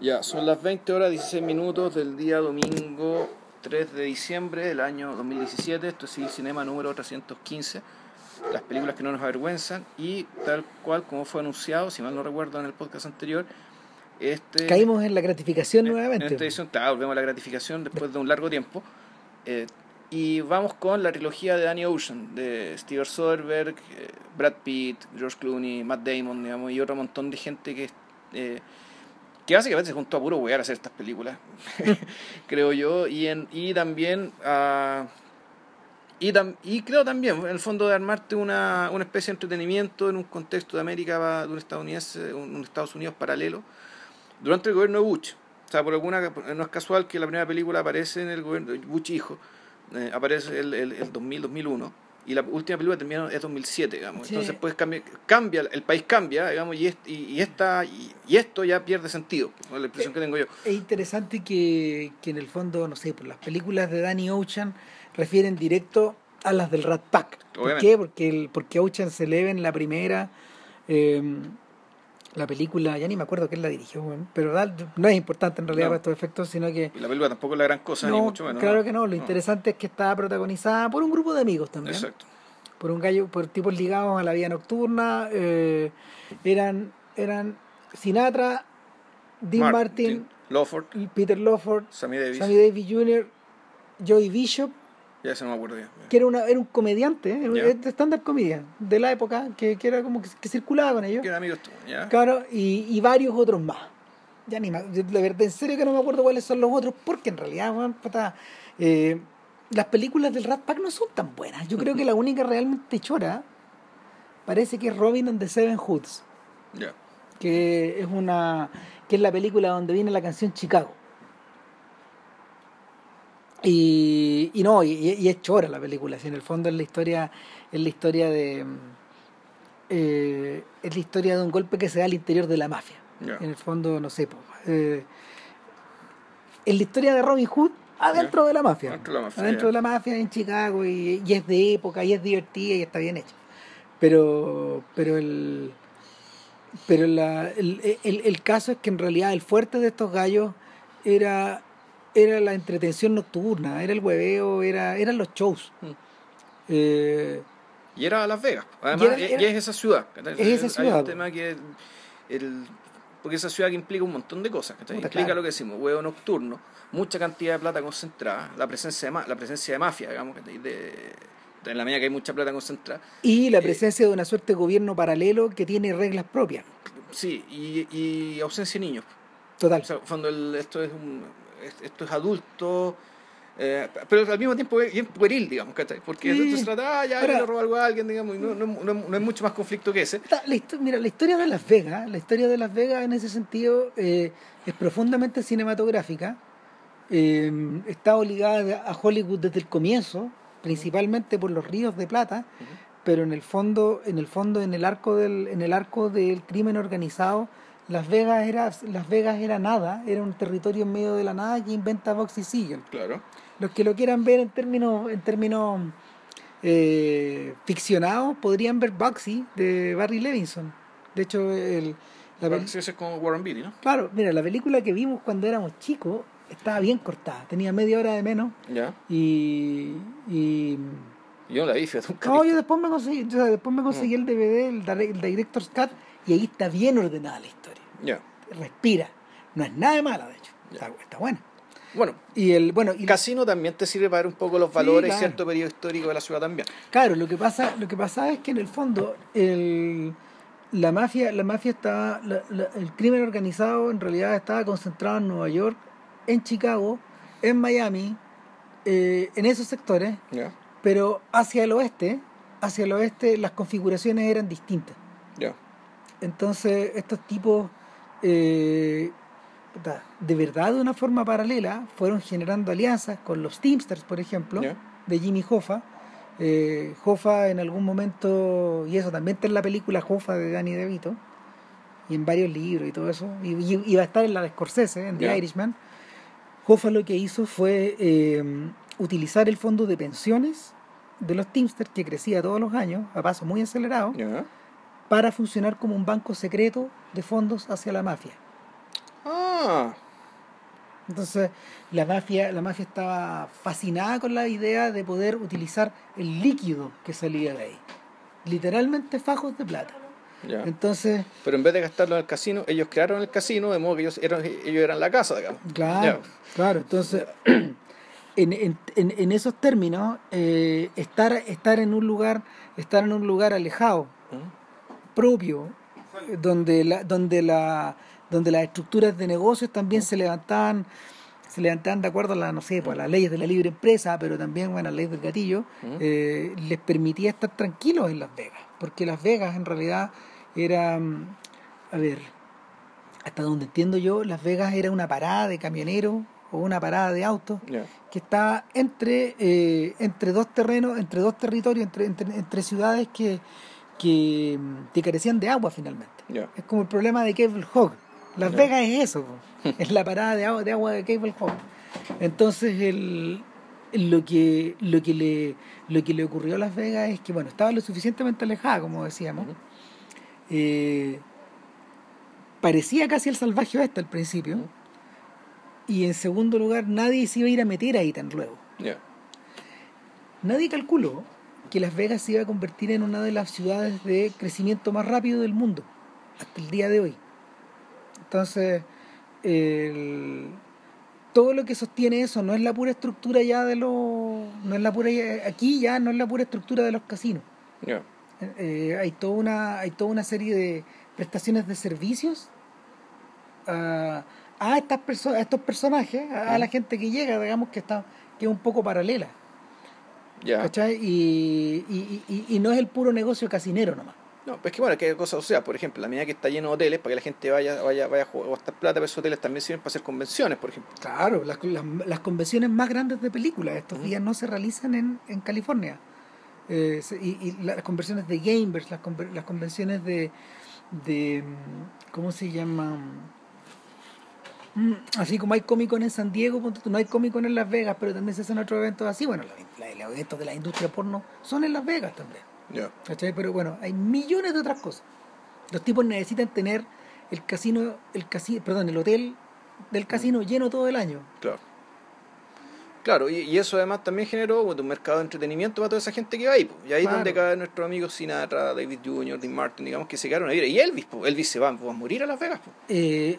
Ya, son las 20 horas 16 minutos del día domingo 3 de diciembre del año 2017. Esto es el cinema número 315. Las películas que no nos avergüenzan. Y tal cual como fue anunciado, si mal no recuerdo en el podcast anterior, este, Caímos en la gratificación nuevamente. En esta edición, volvemos a la gratificación después de un largo tiempo. Eh, y vamos con la trilogía de Danny Ocean, de Steven Soderbergh, eh, Brad Pitt, George Clooney, Matt Damon, digamos, y otro montón de gente que, eh, que básicamente se juntó a puro wear hacer estas películas, creo yo. Y, en, y también, ah, y, creo también, en el fondo, de armarte una, una especie de entretenimiento en un contexto de América, de un estadounidense, un, Estados Unidos paralelo, durante el gobierno de Bush. O sea, por alguna no es casual que la primera película aparece en el gobierno de Bush hijo, eh, aparece el, el, el 2000, 2001 y la última película termina es 2007, digamos. Sí. Entonces, pues cambia, cambia, el país cambia, digamos, y, y, y esta y, y esto ya pierde sentido, es la impresión que tengo yo. Es interesante que, que en el fondo, no sé, por las películas de Danny Ocean refieren directo a las del Rat Pack. ¿Por Obviamente. qué? Porque, el, porque Ocean se le ve en la primera. eh, la película, ya ni me acuerdo quién la dirigió, pero da- no es importante en realidad No. para estos efectos, sino que. Y la película tampoco es la gran cosa, ni No, mucho menos. claro que no, lo interesante es que está protagonizada por un grupo de amigos también. Exacto. por un gallo, por tipos ligados a la vida nocturna, eh, eran, eran Sinatra, Dean Martin, Lawford, Peter Lawford, Sammy Davis, Sammy Davis Jr., Joey Bishop, ya se no me acuerdo ya. que era, una, era un comediante, ¿eh? Era stand-up comedian de la época, que, que era como que, que circulaba con ellos, Que eran amigos tuyos, ¿ya? claro, y, y varios otros más. Ya ni yo, la verdad, en serio que no me acuerdo cuáles son los otros, porque en realidad, weón, puta, eh, las películas del Rat Pack no son tan buenas. Yo creo que la única realmente chora parece que es Robin and the Seven Hoods, Ya. que es una que es la película donde viene la canción Chicago. Y, y no, y, y es chora la película, si en el fondo es la historia, es la historia de mm, eh, es la historia de un golpe que se da al interior de la mafia. En el fondo, no sé, po, eh, es la historia de Robin Hood adentro de la mafia. Adentro de la mafia, Adentro de la mafia en Chicago y, y es de época y es divertida y está bien hecha. Pero, pero el pero la, el, el, el caso es que en realidad el fuerte de estos gallos era era la entretención nocturna, era el hueveo, era, eran los shows. Mm. Eh, Y era Las Vegas. Además, era- y- es esa ciudad. ¿cachai? Es esa Hay ciudad, un po. tema que. El, porque esa ciudad que implica un montón de cosas. ¿cachai? Puta, Implica claro. lo que decimos: huevo nocturno, mucha cantidad de plata concentrada, la presencia de, ma- la presencia de mafia, digamos, de, de- en la medida que hay mucha plata concentrada. y la Eh, presencia de una suerte de gobierno paralelo que tiene reglas propias. Sí, y, y ausencia de niños. Total. O sea, cuando el- esto es un, esto es adulto, eh, pero al mismo tiempo es bien pueril, digamos, ¿cachai? Porque Sí. se trata, ah, ya, Ahora- le algo a alguien, digamos, y no, no, no, no hay mucho más conflicto que ese. La mira, la historia de Las Vegas, la historia de Las Vegas en ese sentido eh, es profundamente cinematográfica. Eh, está obligada a Hollywood desde el comienzo, principalmente por los ríos de plata, pero en el fondo, en el fondo, en el arco del, en el arco del crimen organizado, Las Vegas era, Las Vegas era nada, era un territorio en medio de la nada que inventa Boxy Siegel. Claro. Los que lo quieran ver en términos, en términos eh, ficcionados podrían ver Bugsy de Barry Levinson. De hecho, el, la ese es como Warren Beatty, ¿no? claro, mira, la película que vimos cuando éramos chicos estaba bien cortada, tenía media hora de menos Ya. y, y Yo no la vi, nunca no, yo después me conseguí, o sea, después me Mm. conseguí el DVD, el, el Director's Cut y ahí está bien ordenada la historia. Respira, no es nada de mala, de hecho, está, está buena. Bueno, Y el bueno, y Casino también te sirve para ver un poco los valores claro. y cierto periodo histórico de la ciudad también. Claro, lo que pasa, lo que pasa es que en el fondo el, la mafia, la mafia estaba, la- la- el crimen organizado en realidad estaba concentrado en Nueva York, en Chicago, en Miami, eh, en esos sectores, pero hacia el oeste, hacia el oeste las configuraciones eran distintas. Entonces estos tipos eh, de verdad de una forma paralela fueron generando alianzas con los Teamsters, por ejemplo de Jimmy Hoffa. Eh, Hoffa en algún momento, y eso también está en la película Hoffa de Danny DeVito, y en varios libros y todo eso, y, y- y va a estar en la de Scorsese, en The. Irishman. Hoffa lo que hizo fue eh, utilizar el fondo de pensiones de los Teamsters, que crecía todos los años, a paso muy acelerado. Para funcionar como un banco secreto de fondos hacia la mafia. Ah, Entonces, la mafia, la mafia estaba fascinada con la idea de poder utilizar el líquido que salía de ahí. Literalmente fajos de plata. ya. Entonces, Pero en vez de gastarlo en el casino, ellos crearon el casino de modo que ellos eran, ellos eran la casa, digamos. claro, Ya. claro, entonces, en, en, en, en esos términos, eh, estar, estar en un lugar, estar en un lugar alejado. Propio, donde la, donde la, donde las estructuras de negocios también se levantaban, se levantaban de acuerdo a la, no sé, pues, a las leyes de la libre empresa, pero también bueno, a las leyes del gatillo, eh, les permitía estar tranquilos en Las Vegas, porque Las Vegas en realidad era, a ver, hasta donde entiendo yo, Las Vegas era una parada de camioneros o una parada de autos que está entre, eh, entre dos terrenos, entre dos territorios, entre, entre, entre ciudades que, que, mm, que carecían de agua finalmente. Es como el problema de Cable Hog. Las. Vegas es eso, es la parada de agua de, agua de Cable Hog. Entonces el, lo que lo que le lo que le ocurrió a Las Vegas es que bueno estaba lo suficientemente alejada como decíamos. Eh, parecía casi el salvaje oeste al principio y en segundo lugar nadie se iba a ir a meter ahí tan luego. Nadie calculó que Las Vegas se iba a convertir en una de las ciudades de crecimiento más rápido del mundo hasta el día de hoy. Entonces, el- todo lo que sostiene eso no es la pura estructura ya de los, no es la pura aquí ya no es la pura estructura de los casinos. Eh, hay toda una hay toda una serie de prestaciones de servicios a, a estas perso- a estos personajes, a, a la gente que llega, digamos que está que es un poco paralela. Ya. ¿Cachai? Y, y, y, y no es el puro negocio casinero nomás. No, pues es que bueno, que hay cosas, o sea, por ejemplo, la medida que está lleno de hoteles, para que la gente vaya, vaya, vaya a jugar- gastar plata, pero esos hoteles también sirven para hacer convenciones, por ejemplo. Claro, las, las, las convenciones más grandes de películas estos días no se realizan en, en California. Eh, y, y las convenciones de gamers, las, las convenciones de, de. mm, ¿Cómo se llama? Mm, Así como hay Comic Con en San Diego, no hay Comic Con en Las Vegas, pero también se hacen otros eventos así. Bueno, los eventos de la industria porno son en Las Vegas también. ¿Cachai? Pero bueno, hay millones de otras cosas. Los tipos necesitan tener el casino, el casino, perdón, el hotel del casino lleno todo el año. Claro. Claro, y, y eso además también generó bueno, un mercado de entretenimiento para toda esa gente que va ahí. po. Y ahí es Claro. donde cae nuestro amigo Sinatra, David Jr., Dean Martin, digamos, que se quedaron a vivir. Y Elvis, po. Elvis se va, va a morir a Las Vegas. po. Eh,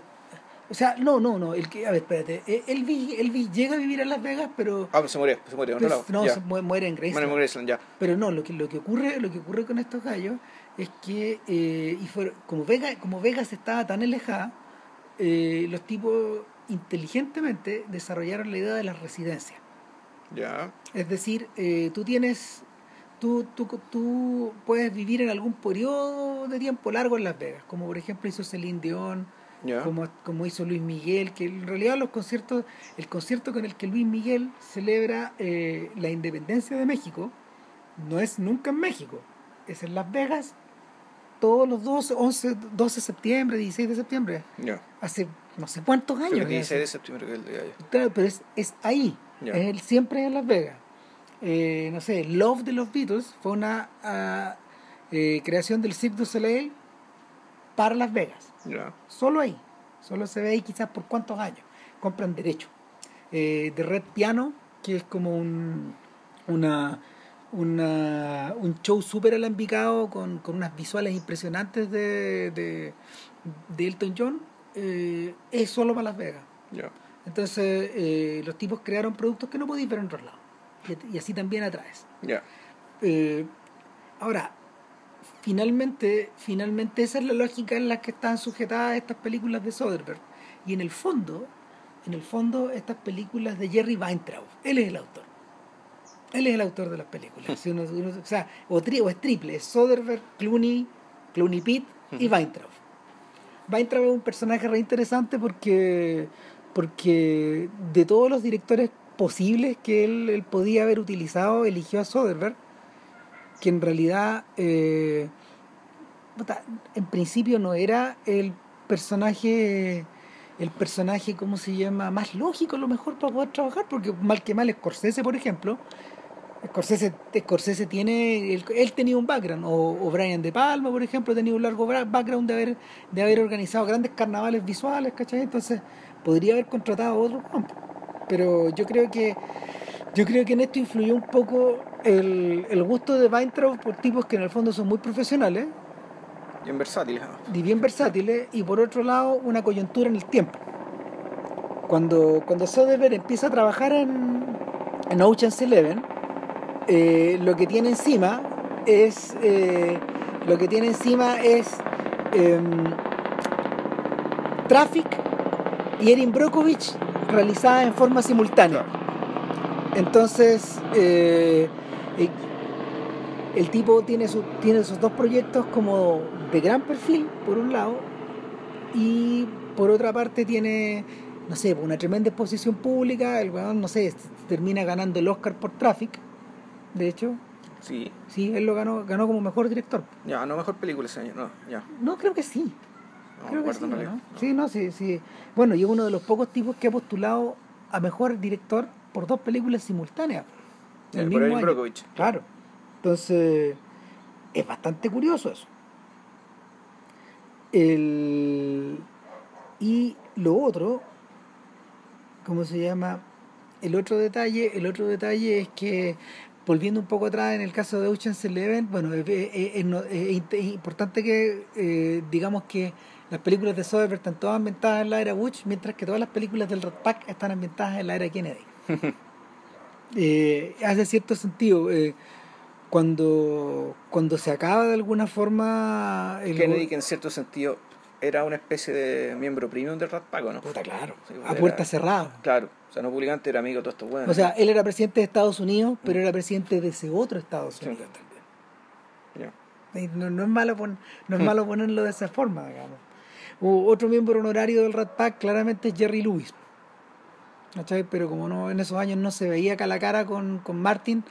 o sea, no, no, no. El que, a ver, espérate. Eh, Elvis, Elvis llega a vivir a Las Vegas, pero, Ah, pues se murió, se pero lado. no, se mu- muere en Graceland. Bueno, en Graceland, ya. Pero no, lo que, lo que ocurre, lo que ocurre con estos gallos es que eh, y fueron- como Vegas, como Vegas estaba tan alejada, eh, los tipos inteligentemente desarrollaron la idea de las residencias. Ya. Es decir, eh, tú tienes, tú, tú, tú puedes vivir en algún periodo de tiempo largo en Las Vegas, como por ejemplo hizo Celine Dion, Como, como hizo Luis Miguel, que en realidad los conciertos, el concierto con el que Luis Miguel celebra eh, la independencia de México, no es nunca en México, es en Las Vegas todos los 12, 11, 12 de septiembre, 16 de septiembre, hace no sé cuántos años. que es 16 de septiembre que el día ya. Claro, pero es, es ahí, es el- siempre en Las Vegas. Eh, no sé, Love de los Beatles fue una eh, creación del Cirque du Soleil para Las Vegas. Solo ahí. Solo se ve ahí quizás por cuántos años. Compran derecho. Eh, The Red Piano, que es como un, una, una, un show súper alambicado con, con unas visuales impresionantes de, de, de Elton John, eh, es solo para Las Vegas. Ya. Entonces eh, los tipos crearon productos que no podéis ver en otros lados. Y, y así también atraes. Ya. Eh, ahora, finalmente, finalmente esa es la lógica en la que están sujetadas estas películas de Soderbergh. Y en el fondo, en el fondo, estas películas de Jerry Weintraub, él es el autor. Él es el autor de las películas. Si uno- uno- o sea, o, tri- o es triple, es Soderbergh, Clooney, Clooney Pitt y Weintraub. Weintraub es un personaje re interesante porque, porque de todos los directores posibles que él, él podía haber utilizado, eligió a Soderbergh, que en realidad, eh, en principio no era el personaje, el personaje, ¿cómo se llama?, más lógico a lo mejor para poder trabajar, porque mal que mal Scorsese, por ejemplo, Scorsese, Scorsese tiene, él, él tenía un background, o, o Brian De Palma, por ejemplo, tenía un largo background de haber, de haber organizado grandes carnavales visuales, ¿cachai? Entonces, podría haber contratado a otro. Pero yo creo que yo creo que en esto influyó un poco el, el gusto de Weintraub por tipos que en el fondo son muy profesionales Bien versátil. además. y bien versátiles, y por otro lado, una coyuntura en el tiempo. Cuando, cuando Soderbergh empieza a trabajar en, en Ocean's Eleven, eh, lo que tiene encima es eh, lo que tiene encima es em, Traffic y Erin Brockovich realizadas en forma simultánea. Entonces, eh, eh, el tipo tiene, su- tiene esos dos proyectos como de gran perfil, por un lado, y por otra parte tiene, no sé, una tremenda exposición pública, el weón, no sé, termina ganando el Oscar por Traffic, de hecho, Sí. sí, él lo ganó, ganó como mejor director. Ya, no mejor película ese año. No, ya. No, creo que sí. No creo que sí, realidad. ¿no? Sí, no, sí, sí. Bueno, y es uno de los pocos tipos que ha postulado a mejor director por dos películas simultáneas. El mismo año. Claro. Entonces, es bastante curioso eso. El... Y lo otro, ¿cómo se llama? El otro detalle, el otro detalle es que, volviendo un poco atrás en el caso de Ocean's Eleven, bueno, es, es- es- no- es- es importante que eh, digamos que las películas de Soderbergh están todas ambientadas en la era Bush, mientras que todas las películas del Rat Pack están ambientadas en la era Kennedy. Eh, hace cierto sentido. eh, cuando, cuando se acaba de alguna forma el Kennedy, que en cierto sentido era una especie de miembro premium del Rat Pack, ¿o ¿no? Puta, claro, Sí, a era- puerta cerrada. Claro, o sea, no publicante era amigo de todos estos buenos. O sea, él era presidente de Estados Unidos, pero era presidente de ese otro Estados Sí. Unidos también. No, no es malo pon- no es malo ponerlo de esa forma, digamos. Otro miembro honorario del Rat Pack claramente es Jerry Lewis. ¿Cachai? Pero como no en esos años no se veía cara a cara con, con Martin,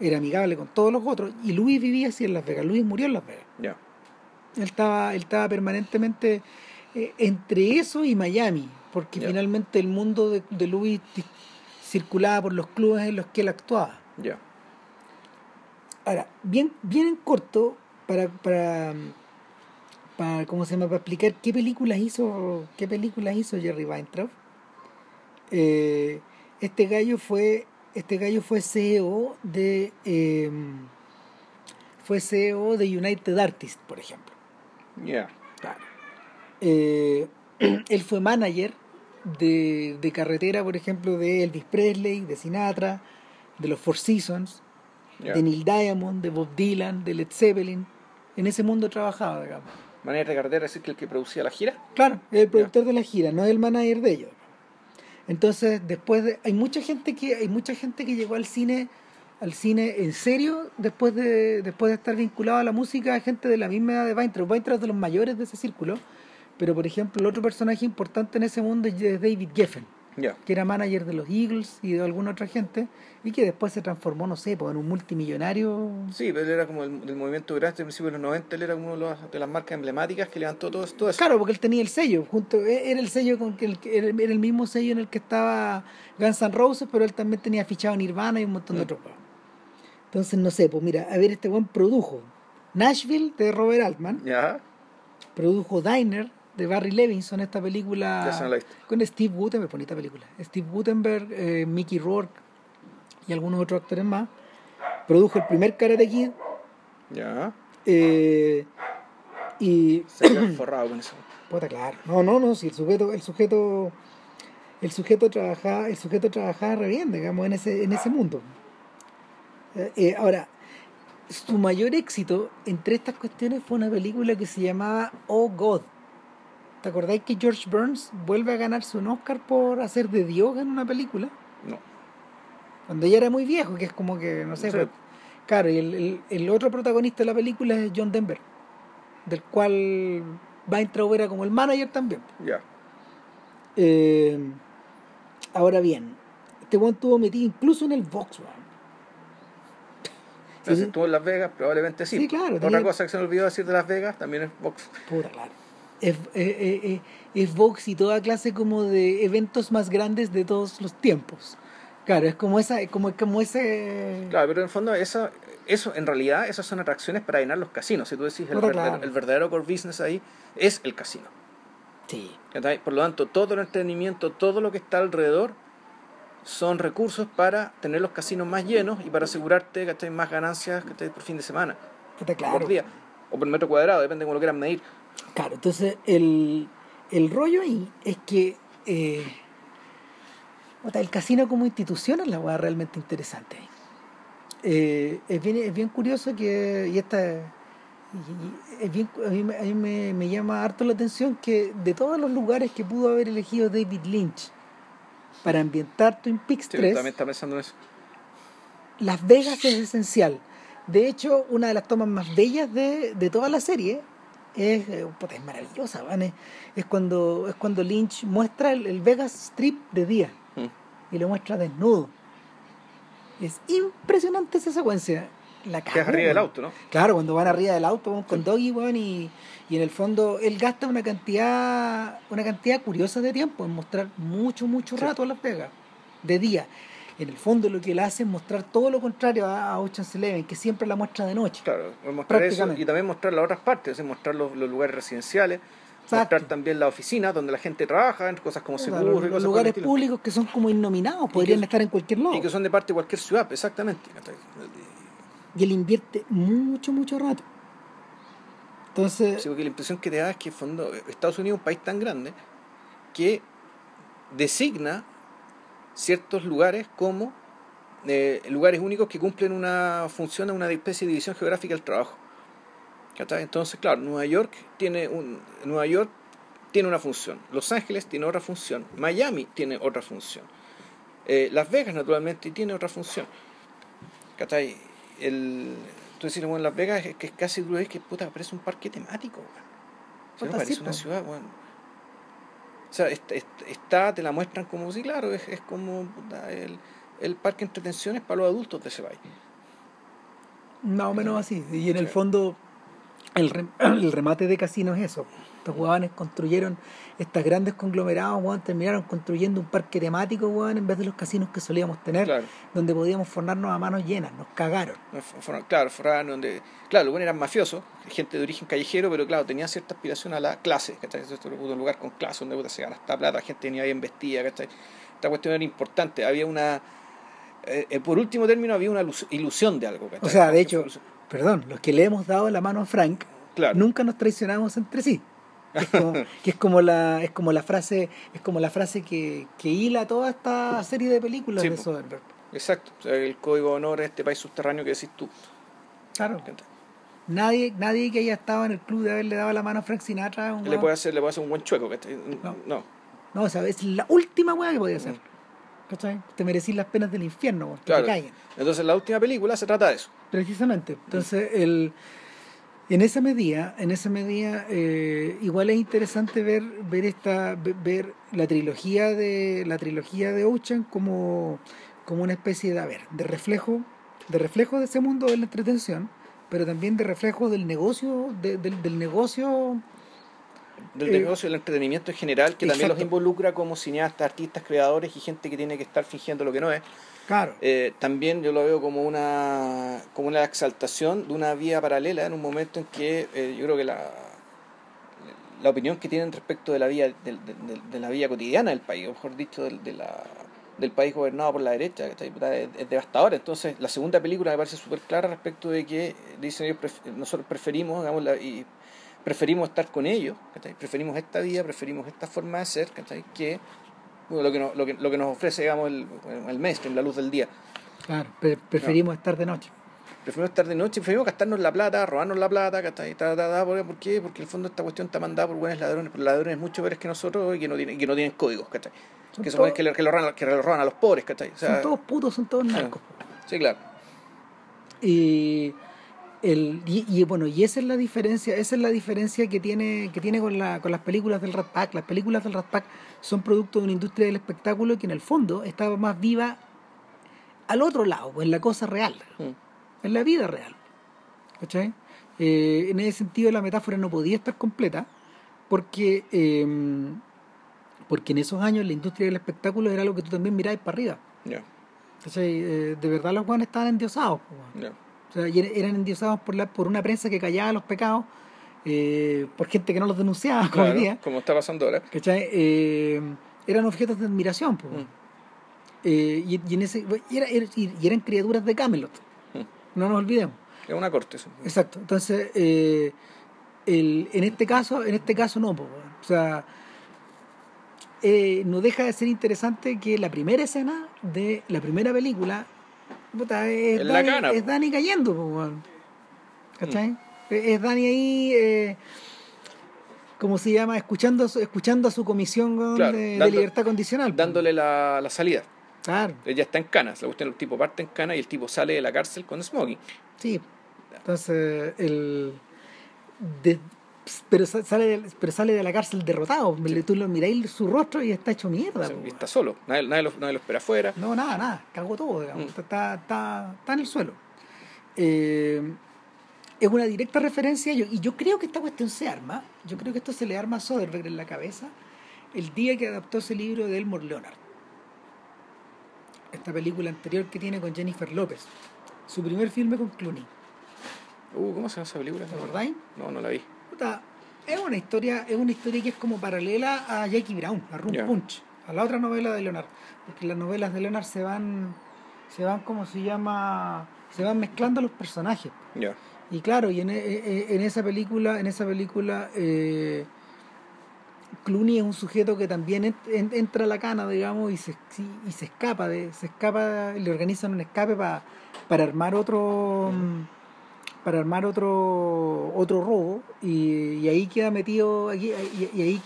era amigable con todos los otros. Y Lewis vivía así en Las Vegas. Lewis murió en Las Vegas. Ya. Él estaba, él estaba permanentemente eh, entre eso y Miami, porque finalmente el mundo de, de Louis di- circulaba por los clubes en los que él actuaba. Ya. Ahora, bien, bien en corto, para, para, para, ¿cómo se llama? Para explicar qué películas hizo, qué películas hizo Jerry Weintraub. Eh, este gallo fue, este gallo fue CEO de, eh, fue CEO de United Artists, por ejemplo. Ya. Claro. Eh, él fue manager de, de carretera, por ejemplo, de Elvis Presley, de Sinatra, de los Four Seasons, de Neil Diamond, de Bob Dylan, de Led Zeppelin. En ese mundo trabajaba, digamos. Manera de cartera decir que el que producía la gira. Claro, es el productor de la gira, no es el manager de ellos. Entonces, después de, hay mucha gente que hay mucha gente que llegó al cine al cine en serio después de después de estar vinculado a la música, gente de la misma edad de Weintraub. Weintraub es de los mayores de ese círculo, pero por ejemplo, el otro personaje importante en ese mundo es David Geffen, Ya. que era manager de los Eagles y de alguna otra gente y que después se transformó, no sé, pues, en un multimillonario Sí, pero él era como el, del movimiento grande del principio de los 90, él era uno de, los- de las marcas emblemáticas que levantó todo, todo eso. Claro, porque él tenía el sello, junto, e- era el sello con que el, era el mismo sello en el que estaba Guns N' Roses, pero él también tenía fichado Nirvana y un montón de Mm. otros. Entonces, no sé, pues mira, a ver, este buen produjo Nashville de Robert Altman, Ya. produjo Diner de Barry Levinson, esta película no con Steve Gutenberg, bonita película, Steve Gutenberg, eh, Mickey Rourke y algunos otros actores más. Produjo el primer Karate Kid Ya. eh, y Se forrado con eso. Puta, claro. No, no, no, si el sujeto, el sujeto, el sujeto trabajaba, el sujeto trabajaba re bien, digamos, en ese, en ese mundo. Eh, eh, ahora, su mayor éxito entre estas cuestiones fue una película que se llamaba Oh God. ¿Te acordáis que George Burns vuelve a ganarse un Oscar por hacer de Dios en una película? No. Cuando ya era muy viejo, que es como que, no sé, Sí. pues, claro, y el, el- el otro protagonista de la película es John Denver, del cual Weintraub era como el manager también. Ya. Eh, ahora bien, este buen estuvo metido incluso en el Sí, si estuvo en Las Vegas, probablemente sí. Sí, claro, Otra tenía- cosa que se me olvidó decir de Las Vegas también es box. Puta, claro. Es, eh, eh, es Vox y toda clase como de eventos más grandes de todos los tiempos. Claro, es como esa, es como, como ese... Claro, pero en el fondo eso, eso, en realidad, esas son atracciones para llenar los casinos. Si tú decís, el, verdadero, claro. el verdadero core business ahí es el casino. Sí. Por lo tanto, todo el entretenimiento, todo lo que está alrededor, son recursos para tener los casinos más llenos y para asegurarte ¿cachai? más ganancias ¿cachai? por fin de semana, claro. por día, o por metro cuadrado, depende de cómo lo quieran medir. Claro, entonces el, el rollo ahí es que eh, el casino como institución es la hueá realmente interesante. Eh, es, bien, es bien curioso que, y esta, y- y- es bien, a mí, me- a mí me, me llama harto la atención que de todos los lugares que pudo haber elegido David Lynch para ambientar Twin Peaks Sí, 3, también está pensando en eso. Las Vegas es esencial. De hecho, una de las tomas más bellas de, de toda la serie es, eh, puta, es maravillosa, ¿vale? es, es cuando es cuando Lynch muestra el, el Vegas Strip de día Mm. y lo muestra desnudo. Es impresionante esa secuencia. La Que es cagó, arriba del auto, ¿no? Claro, cuando van arriba del auto van con Doggy, weón, y, y en el fondo él gasta una cantidad, una cantidad curiosa de tiempo en mostrar mucho, mucho Sí. rato a Las Vegas, de día. En el fondo lo que él hace es mostrar todo lo contrario a, a Ocean's Eleven, que siempre la muestra de noche. Claro, mostrar eso y también mostrar las otras partes, es mostrar los, los lugares residenciales, Exacto. mostrar también las oficinas donde la gente trabaja, en cosas como seguros los, y los lugares públicos que son como innominados, podrían que- estar en cualquier lado. Y que son de parte de cualquier ciudad, exactamente. Y él invierte mucho, mucho rato. Entonces, Sí, porque la impresión que te da es que en fondo Estados Unidos es un país tan grande que designa ciertos lugares como eh, lugares únicos que cumplen una función, una especie de división geográfica del trabajo. Entonces, claro, Nueva York tiene un Nueva York tiene una función, Los Ángeles tiene otra función, Miami tiene otra función, eh, Las Vegas naturalmente tiene otra función. El, tú decís, bueno, Las Vegas es que es casi ves que puta, parece un parque temático, weón. Sí, Puta, no, parece sí, una ciudad, weón. O sea, est- est- está, te la muestran como, sí, claro, es, es como el, el parque de entretenciones para los adultos de ese país. más o menos así. Y en el fondo, el, rem- el remate de casino es eso. Estos huevones construyeron estos grandes conglomerados, huevón, terminaron construyendo un parque temático, huevón, en vez de los casinos que solíamos tener, Claro. donde podíamos fornarnos a manos llenas. Nos cagaron. Claro, fueron donde, claro, los buenos eran mafiosos, gente de origen callejero, pero claro, tenían cierta aspiración a la clase, ¿cachai? Esto era un lugar con clase, donde puta, se gana esta plata, la gente venía bien vestida, ¿cachai? Esta cuestión era importante, había una, eh, eh, por último término, había una lus- ilusión de algo, ¿cachai? O sea, de hecho, perdón, los que le hemos dado la mano a Frank, claro, nunca nos traicionamos entre sí. Que es como, que es como la es como la frase es como la frase que, que hila toda esta serie de películas Sí, de. Soderbergh. exacto, o sea, el código de honor es este país subterráneo que decís tú. Claro. Nadie, nadie que haya estado en el club de haberle dado la mano a Frank Sinatra un Le puede hacer, le puede hacer un buen chueco. No. no. No, o sea, es la última weá que podía hacer. Mm. ¿Cachai? Te merecís las penas del infierno, Claro. te. Entonces la última película se trata de eso. Precisamente. Entonces, el, en esa medida, en esa medida, eh, igual es interesante ver, ver esta, ve- ver la trilogía de la trilogía de Ocean como, como una especie de, a ver, de reflejo, de reflejo de ese mundo de la entretención, pero también de reflejo del negocio, de- del, del negocio del Eh, negocio del entretenimiento en general, que también los involucra como cineastas, artistas, creadores y gente que tiene que estar fingiendo lo que no es. Claro. Eh, también yo lo veo como una, como una exaltación de una vía paralela en un momento en que eh, yo creo que la, la opinión que tienen respecto de la vía de, de- de- de la vida cotidiana del país, o mejor dicho, de la, del país gobernado por la derecha, que es, devastadora. Entonces, la segunda película me parece súper clara respecto de que dicen ellos, pref- nosotros preferimos, digamos, la- y preferimos estar con ellos, preferimos esta vida, preferimos esta forma de ser, que lo, que nos, lo, que, lo que nos ofrece digamos, el, el mainstream, la luz del día. Claro. Pre- preferimos estar de noche. Preferimos estar de noche, preferimos gastarnos la plata, robarnos la plata, ¿cachai? Ta, ta, ta, ¿por, ¿Por qué? Porque en el fondo esta cuestión está mandada por buenos ladrones, por ladrones mucho peores que nosotros y que no tienen, que no tienen códigos, ¿cachai? Son Que todos- que, le- que, lo roban, que lo roban a los pobres, ¿cachai? O sea, son todos putos, son todos sí. narcos. Sí, claro. Y, el, y, y, bueno, y esa es la diferencia, esa es la diferencia que tiene, que tiene con, la, con las películas del Rat Pack. Las películas del Rat Pack son producto de una industria del espectáculo que en el fondo estaba más viva al otro lado, pues, en la cosa real, Mm. en la vida real. ¿Cachai? Eh, en ese sentido la metáfora no podía estar completa porque, eh, porque en esos años la industria del espectáculo era algo que tú también mirabas para arriba. Eh, de verdad los buenos estaban endiosados. weón. Ya. O sea, er- eran endiosados por, la, por una prensa que callaba los pecados, eh, por gente que no los denunciaba, como Claro, hoy día. como está pasando ahora. Eh, eran objetos de admiración. Mm. Eh, y, y en ese, y, era- era- y- y eran criaturas de Camelot. Mm. No nos olvidemos. Es una corte. eso. Exacto. Entonces, eh, el, en este caso, en este caso no, weón. o sea, no deja de ser interesante que la primera escena de la primera película puta, es, En la Dani, es cayendo, weón. ¿cachai? Es es Dani ahí, eh, ¿cómo se llama? Escuchando, escuchando a su comisión Claro, de, libertad condicional. Dándole la, la salida. Claro, Ella está en canas. La cuestión el tipo parte en cana y el tipo sale de la cárcel con smoking. sí. Entonces, el. de- pero sa- sale de, pero sale de la cárcel derrotado. Tú lo miráis su rostro y está hecho mierda. y está solo. Nadie, nadie, lo, nadie lo espera afuera. No, nada, nada. Cagó todo, digamos. Mm. Está, está, está en el suelo. Eh, es una directa referencia. yo- y yo creo que esta cuestión se arma. Yo creo que esto se le arma a Soderbergh en la cabeza el día que adaptó ese libro de Elmore Leonard. Esta película anterior que tiene con Jennifer López. Su primer filme con Clooney. Uh, ¿Cómo se llama esa película? ¿Te acordáis? No, no la vi. Puta, es una historia, es una historia que es como paralela a Jackie Brown, a Rum Ya. Punch, a la otra novela de Leonard, porque las novelas de Leonard se van, se van como se llama, se van mezclando los personajes. Y claro, y en, e- e- en esa película, en esa película, eh, Clooney es un sujeto que también ent- en- entra a la cana, digamos, y se, y se escapa, de, se escapa, le organizan un escape pa- para armar otro, mm, para armar otro, otro robo, y, y ahí queda metido, aquí, y, y ahí,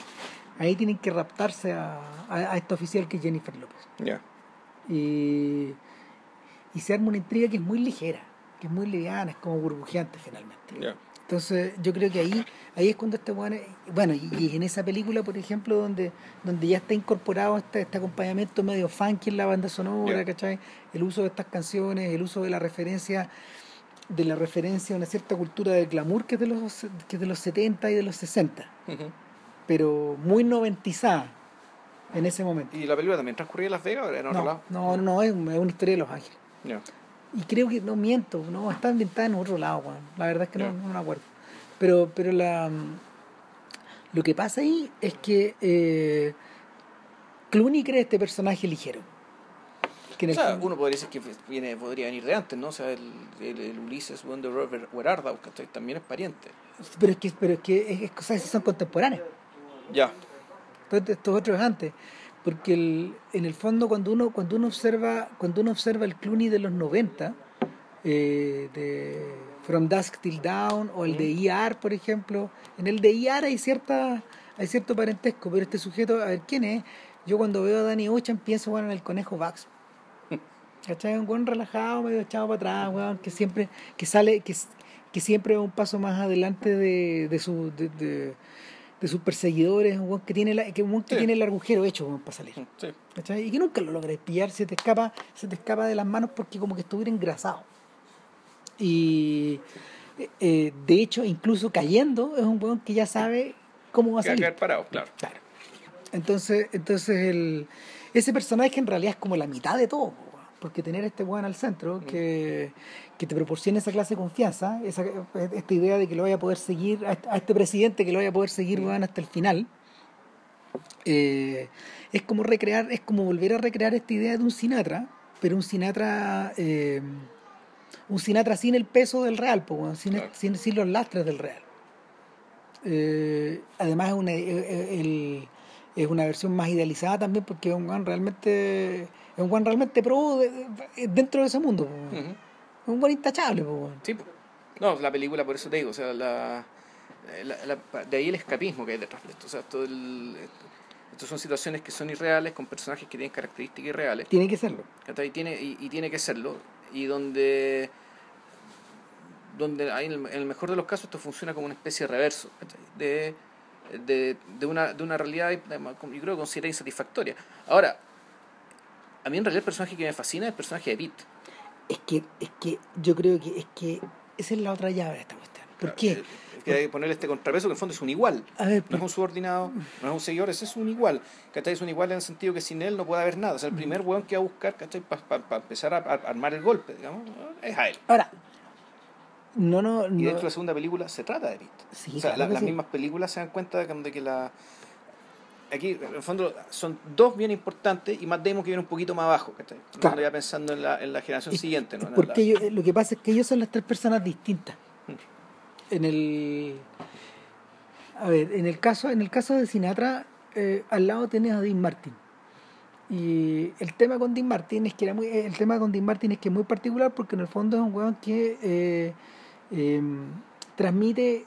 ahí tienen que raptarse a, a, a este oficial que es Jennifer López y, y se arma una intriga que es muy ligera, que es muy liviana, es como burbujeante finalmente. Entonces yo creo que ahí ahí es cuando este weón, bueno, y, y en esa película, por ejemplo, donde donde ya está incorporado este, este acompañamiento medio funky en la banda sonora, Ya. ¿cachai? El uso de estas canciones, el uso de la referencia de la referencia a una cierta cultura del glamour que es de los que es de los 70 y de los 60, Ujú. pero muy noventizada en ese momento. ¿Y la película también transcurría en Las Vegas o era en otro No, lado? no, no, es una historia de Los Ángeles. Y creo que, no miento, no, está ambientada en otro lado. La verdad es que no, no me acuerdo. Pero, pero la, lo que pasa ahí es que eh, Clooney crea este personaje ligero. Que O sea, uno podría decir que viene, podría venir de antes, ¿no? O sea, el, el, el Ulises Wonder Robert Werarda, ¿cachai? También es pariente. pero es que, pero es que es, que son contemporáneas. Ya. Entonces, estos otros antes. Porque el- en el fondo cuando uno, cuando uno observa, cuando uno observa el Clooney de los 90, eh, de From Dusk Till Dawn, o el de ER, por ejemplo, en el de ER hay cierta, hay cierto parentesco, pero este sujeto, a ver quién es, yo cuando veo a Danny Ocean pienso bueno, en el conejo Vax. ¿Cachai? Un buen relajado, medio echado para atrás, weón, que siempre, que sale, que, que siempre va un paso más adelante de, de su, de, de- de sus perseguidores, un que tiene la, que, un que Sí. tiene el agujero hecho weón, para salir. Sí. ¿cachai? Y que nunca lo logras pillar, se te escapa, se te escapa de las manos porque como que estuviera engrasado. Y eh, eh, de hecho, incluso cayendo, es un weón que ya sabe cómo va a salir. quedar parado, claro. Claro. Entonces, entonces el, ese personaje en realidad es como la mitad de todo. Porque tener este weón al centro que, que te proporcione esa clase de confianza, esa, esta idea de que lo vaya a poder seguir, a este, este presidente que lo vaya a poder seguir weón, hasta el final, eh, es como recrear, es como volver a recrear esta idea de un Sinatra, pero un Sinatra, eh, un Sinatra sin el peso del real, po, sin, Claro. sin, sin los lastres del real. Eh, además es una, eh, eh, el- es una versión más idealizada también porque es un realmente es un one realmente pro de- de- dentro de ese mundo. Ujú. es un buen intachable po. Sí, no, la película, por eso te digo, o sea, la, la- la- de ahí el escapismo que hay detrás de esto. O sea, todo el, estas son situaciones que son irreales, con personajes que tienen características irreales, tiene que serlo y tiene, y, y tiene que serlo, y donde, donde hay, en el, mejor de los casos esto funciona como una especie de reverso, de, de, de, una, de una realidad, yo creo, considerada insatisfactoria. Ahora, a mí en realidad el personaje que me fascina es el personaje de Pete. es que es que yo creo que es que esa es la otra llave de esta cuestión ¿por Claro, qué? el que hay que ponerle este contrapeso que en el fondo es un igual. A ver, No es un subordinado, no es un seguidor, ese es un igual. ¿Cachai? Es un igual en el sentido que sin él no puede haber nada. O sea, el primer weón que va a buscar, ¿cachai? Para empezar a, a armar el golpe, digamos, es a él. ahora, no, no, Y no. dentro de la segunda película se trata de Pitt. Sí, o sea, claro la- que las sí. mismas películas se dan cuenta de que, de que la... Aquí, en el fondo, son dos bien importantes y Matt Damon que viene un poquito más abajo, Claro. fondo ya pensando en la, en la generación Es- siguiente, ¿no? porque la- ellos- lo que pasa es que ellos son las tres personas distintas. Mm. En el. A ver, en el caso, en el caso de Sinatra, eh, al lado tenés a Dean Martin. Y el tema con Dean Martin es que era muy, el tema con Dean Martin es que es muy particular porque en el fondo es un weón que eh, eh, transmite,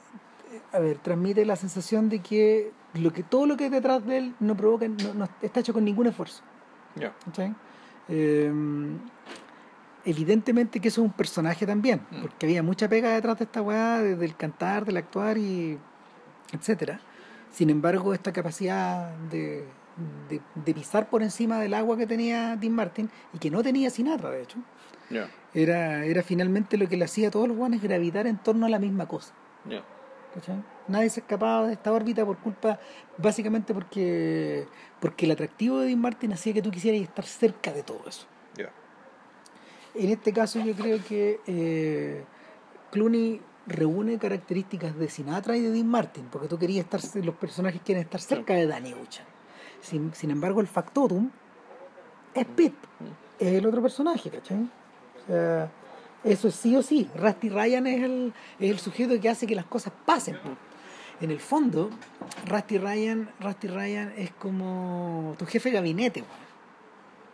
a ver, transmite la sensación de que lo que todo lo que hay detrás de él no provoca, no, no está hecho con ningún esfuerzo. Eh, evidentemente que eso es un personaje también, Mm. porque había mucha pega detrás de esta weá, de- del cantar, del actuar y etcétera. Sin embargo, esta capacidad de, de, de pisar por encima del agua que tenía Dean Martin y que no tenía Sinatra, de hecho, era, era finalmente lo que le hacía a todos los guanes gravitar en torno a la misma cosa. ¿Cachai? Nadie se escapaba de esta órbita por culpa, básicamente porque, porque el atractivo de Dean Martin hacía que tú quisieras estar cerca de todo eso. Ya. En este caso yo creo que eh, Clooney reúne características de Sinatra y de Dean Martin, porque tú querías estar, los personajes quieren estar cerca de Danny Ocean. Sin, sin embargo, el factotum es Pitt, es el otro personaje, ¿cachai? O sea, eso es sí o sí. Rusty Ryan es el, es el sujeto que hace que las cosas pasen. En el fondo, Rusty Ryan, Rusty Ryan es como tu jefe de gabinete, weón,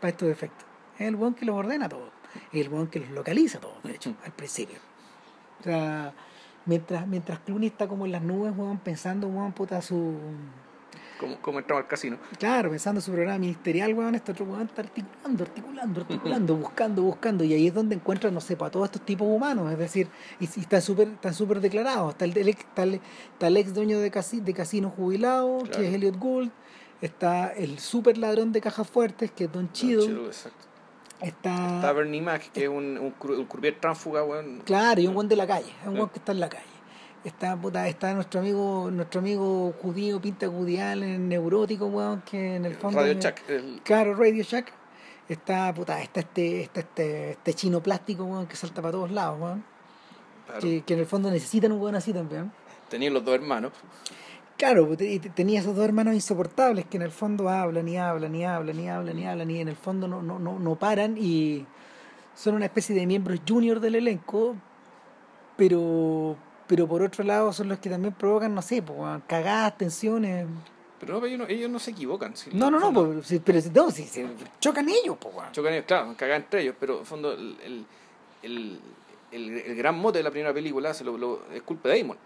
para estos efectos. Es el buen que los ordena todo. Es el buen que los localiza todo, de hecho, al principio. O sea, mientras, mientras Clooney está como en las nubes, weón, pensando, weón, puta, su... Como, como entramos al casino. Claro, pensando en su programa ministerial, weón, este otro weón está articulando, articulando, articulando, buscando, buscando, y ahí es donde encuentra, no sé, para todos estos tipos humanos, es decir, y, y están súper están súper declarados, está el, está, el, está el ex dueño de, casi, de casino jubilado, Claro. que es Elliot Gould, está el súper ladrón de cajas fuertes, que es Don Chido, Chido, exacto. está, Está Bernie Mac, que es un, un, un tránsfuga, weón. claro, y un buen de la calle, es un Sí. buen que está en la calle. Está, puta, está nuestro amigo, nuestro amigo judío, pinta judial, neurótico, weón, que en el fondo... Radio Shack. el- Claro, Radio Shack. Está, puta, está este, está este, este chino plástico, weón, que salta para todos lados, weón. claro. Que, que en el fondo necesitan un weón así también. Tenía los dos hermanos. Claro, pues, tenía esos dos hermanos insoportables que en el fondo hablan y hablan y hablan y hablan y hablan y en el fondo no, no, no, no paran y son una especie de miembros junior del elenco, pero pero por otro lado son los que también provocan, no sé, pues, weón, cagadas, tensiones. Pero no, ellos no, ellos no se equivocan. si- No, no, no, fondo, pues, pero si- no, si se chocan ellos, pues, weón. Chocan ellos, claro, cagan entre ellos, pero en fondo el, el, el, el- gran mote de la primera película se lo, lo- es culpa de Damon.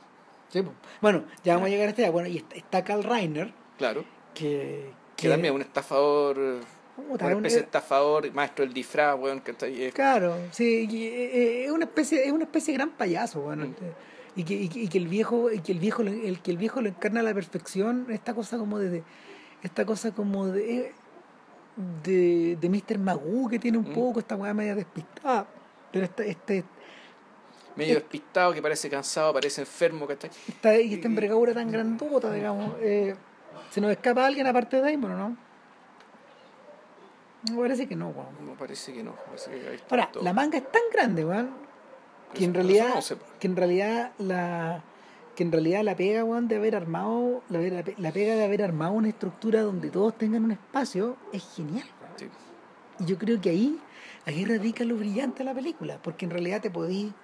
Sí, pues. Bueno, ya vamos a llegar a este. Bueno, y está, está Carl Reiner, Claro. que. Que también es un estafador, Puta, una un- especie de estafador, maestro del disfraz, weón, que está ahí. Claro, sí, eh, eh, es una especie, es una especie de gran payaso, bueno, Mm. Y, que, y, que, y que el viejo, y que el viejo, el que el viejo lo encarna a la perfección, esta cosa como de, esta cosa como de de, de Mr. Magoo que tiene un Mm. poco esta weá media despistada, pero esta, este, medio despistado, que parece cansado, parece enfermo, ¿cachai? esta, y esta envergadura tan grandota, digamos, eh, se nos escapa alguien aparte de Damon, ¿o ¿no? Me parece que no, weón. No, parece que no. Parece que está Ahora, todo. la manga es tan grande, weón, que en realidad, no que en realidad la que en realidad la pega, weón, de haber armado, la, la pe- la pega de haber armado una estructura donde todos tengan un espacio es genial. Sí. Y yo creo que ahí, ahí radica lo brillante de la película, porque en realidad te podí,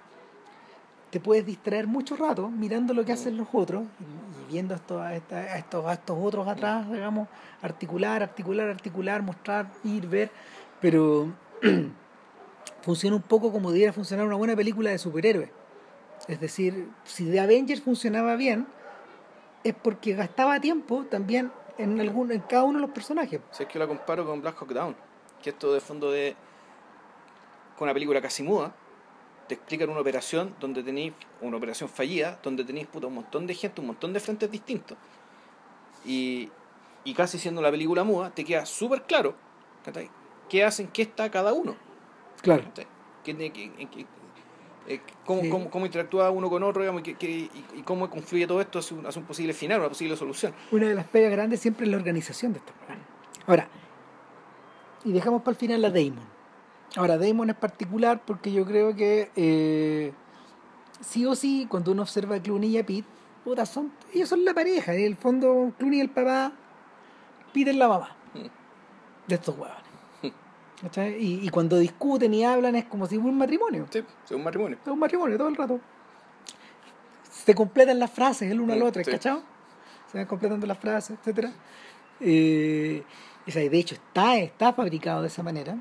te puedes distraer mucho rato mirando lo que hacen los otros y, viendo a estos, a, estos, a estos otros atrás, digamos, articular, articular, articular, mostrar, ir, ver, pero funciona un poco como debiera funcionar una buena película de superhéroes. Es decir, si The Avengers funcionaba bien, es porque gastaba tiempo también en algún, en cada uno de los personajes. Si es que la comparo con Black Hawk Down, que esto de fondo de. con una película casi muda, te explican una operación donde tenéis. una operación fallida, donde tenéis puta, un montón de gente, un montón de frentes distintos. Y, y casi siendo la película muda, te queda súper claro qué hacen, qué está cada uno. Claro. ¿cachai? ¿Qué tiene que- en qué- eh, cómo, Sí. cómo, cómo interactúa uno con otro digamos, y, que- que- y, y cómo confluye todo esto hacia un, hacia un posible final, una posible solución. Una de las pegas grandes siempre es la organización de estos. Ahora, y dejamos para el final a Damon. Ahora, Damon es particular porque yo creo que eh, sí o sí, cuando uno observa a Clooney y a Pete, puta, son, ellos son la pareja. En el fondo, Clooney el papá, Pete es la mamá Mm. de estos huevones. Y, y cuando discuten y hablan es como si fuera un matrimonio. Sí, es un matrimonio. Es un matrimonio todo el rato. Se completan las frases el uno al otro, sí. ¿cachai? Se van completando las frases, etcétera. Eh, o sea, de hecho, está, está fabricado de esa manera.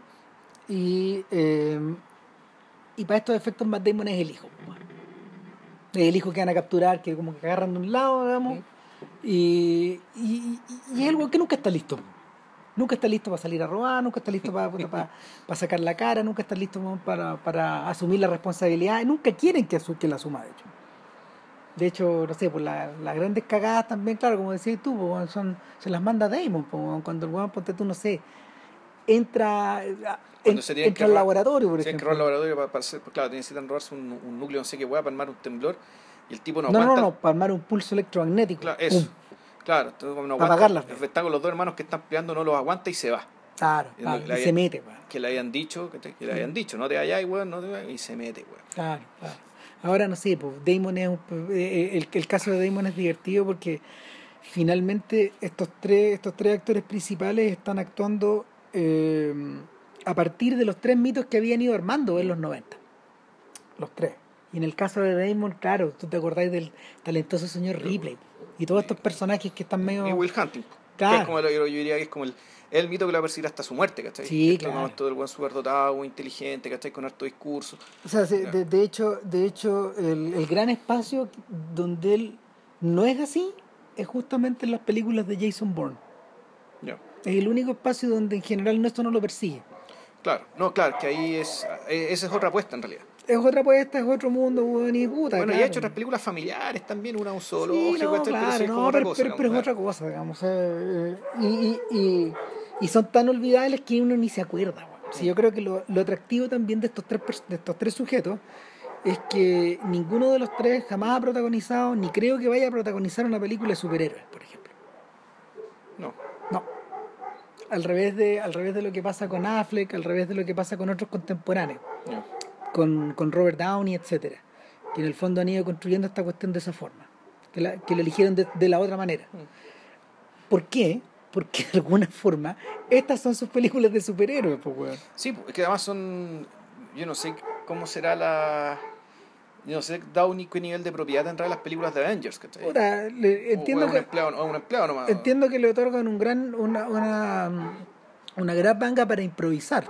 Y, eh, y para estos efectos, Matt Damon es el hijo. Es el hijo que van a capturar, que como que agarran de un lado, digamos. Y, y- y es algo que nunca está listo. Nunca está listo para salir a robar, nunca está listo para, para, sacar la cara, nunca está listo para, para asumir la responsabilidad. Nunca quieren que, que la asuma, de hecho. De hecho, no sé, pues la- las grandes cagadas también, claro, como decías tú, pues, son, se las manda Damon. pues, cuando el weón, ponte tú, no sé, entra, en- se tienen entra que al robar- laboratorio, por Si hay que ejemplo. robar el laboratorio para, para hacer, pues claro, necesitan robarse un, un núcleo, no sé qué hueá, para armar un temblor. Y el tipo no, no, no, aguanta. no, para armar un pulso electromagnético. Claro, eso. Claro, entonces como no Para aguanta, apagarlas. está con los dos hermanos que están peleando, no los aguanta y se va. Claro, Y claro, se mete, weón. Que le hayan dicho, que, te- que le hayan dicho, no te vayas, weón, no te vayas, y se mete, weón. Claro, claro. Ahora no sé, pues Damon es un- eh, el, el caso de Damon es divertido porque finalmente estos tres, estos tres actores principales están actuando eh, a partir de los tres mitos que habían ido armando en los 90. Los tres. Y en el caso de Damon, claro, tú te acordáis del talentoso señor Ripley y todos estos personajes que están medio... Y Will Hunting. Claro. Que es como lo, yo diría que es como el, el mito que lo va a perseguir hasta su muerte, ¿cachai? Sí, Este claro. momento del buen superdotado, inteligente, ¿cachai? Con harto discurso. O sea, se- Ya. de, de hecho, de hecho el, el gran espacio donde él no es así es justamente en las películas de Jason Bourne. Ya. Es el único espacio donde en general esto no lo persigue. Claro, no, claro, que ahí es. eh, Esa es otra apuesta en realidad. Es otra apuesta, es otro mundo, weón, y puta. bueno, y ha hecho otras películas familiares también, una un Sí, zoológico, no, claro, pero sí no, pero, cosa. pero- pero es otra cosa, digamos. eh, y, y, y, y son tan olvidables que uno ni se acuerda. weón. Sí, yo creo que lo, lo atractivo también de estos, tres, de estos tres sujetos es que ninguno de los tres jamás ha protagonizado, ni creo que vaya a protagonizar una película de superhéroes, por ejemplo. No, No. Al revés de, al revés de lo que pasa con Affleck, al revés de lo que pasa con otros contemporáneos, no. Con, con Robert Downey, etcétera, que en el fondo han ido construyendo esta cuestión de esa forma, que la, que la eligieron de, de la otra manera. ¿Por qué? Porque de alguna forma estas son sus películas de superhéroes, pues weón. Sí, pues, es que además son. Yo no sé cómo será la. Yo no sé, Downey qué nivel de propiedad tendrá las películas de Avengers, ¿cachai? Le- entiendo o es un que empleado, o un empleado nomás. entiendo que le otorgan un gran una una, una gran manga para improvisar.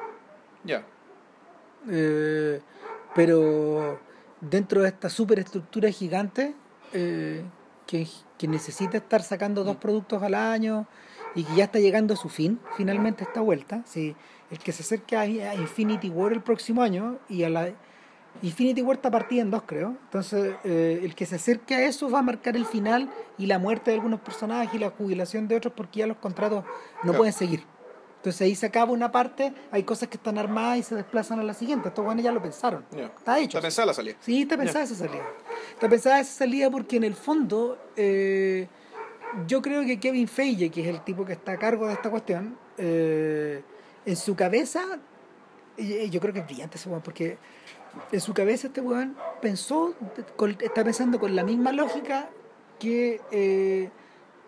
Ya. Eh, pero dentro de esta superestructura gigante eh, que, que necesita estar sacando dos productos al año y que ya está llegando a su fin finalmente esta vuelta sí, el que se acerque a, a Infinity War el próximo año y a la Infinity War está partida en dos creo entonces eh, el que se acerque a eso va a marcar el final y la muerte de algunos personajes y la jubilación de otros porque ya los contratos no Claro. pueden seguir entonces ahí se acaba una parte, hay cosas que están armadas y se desplazan a la siguiente. Estos buenos ya lo pensaron. Está hecho. Está pensada la salida. Sí, está pensada esa salida. Está pensada esa salida porque en el fondo eh, yo creo que Kevin Feige, que es el tipo que está a cargo de esta cuestión, eh, en su cabeza, yo creo que es brillante ese weón, porque en su cabeza este weón pensó, está pensando con la misma lógica que eh,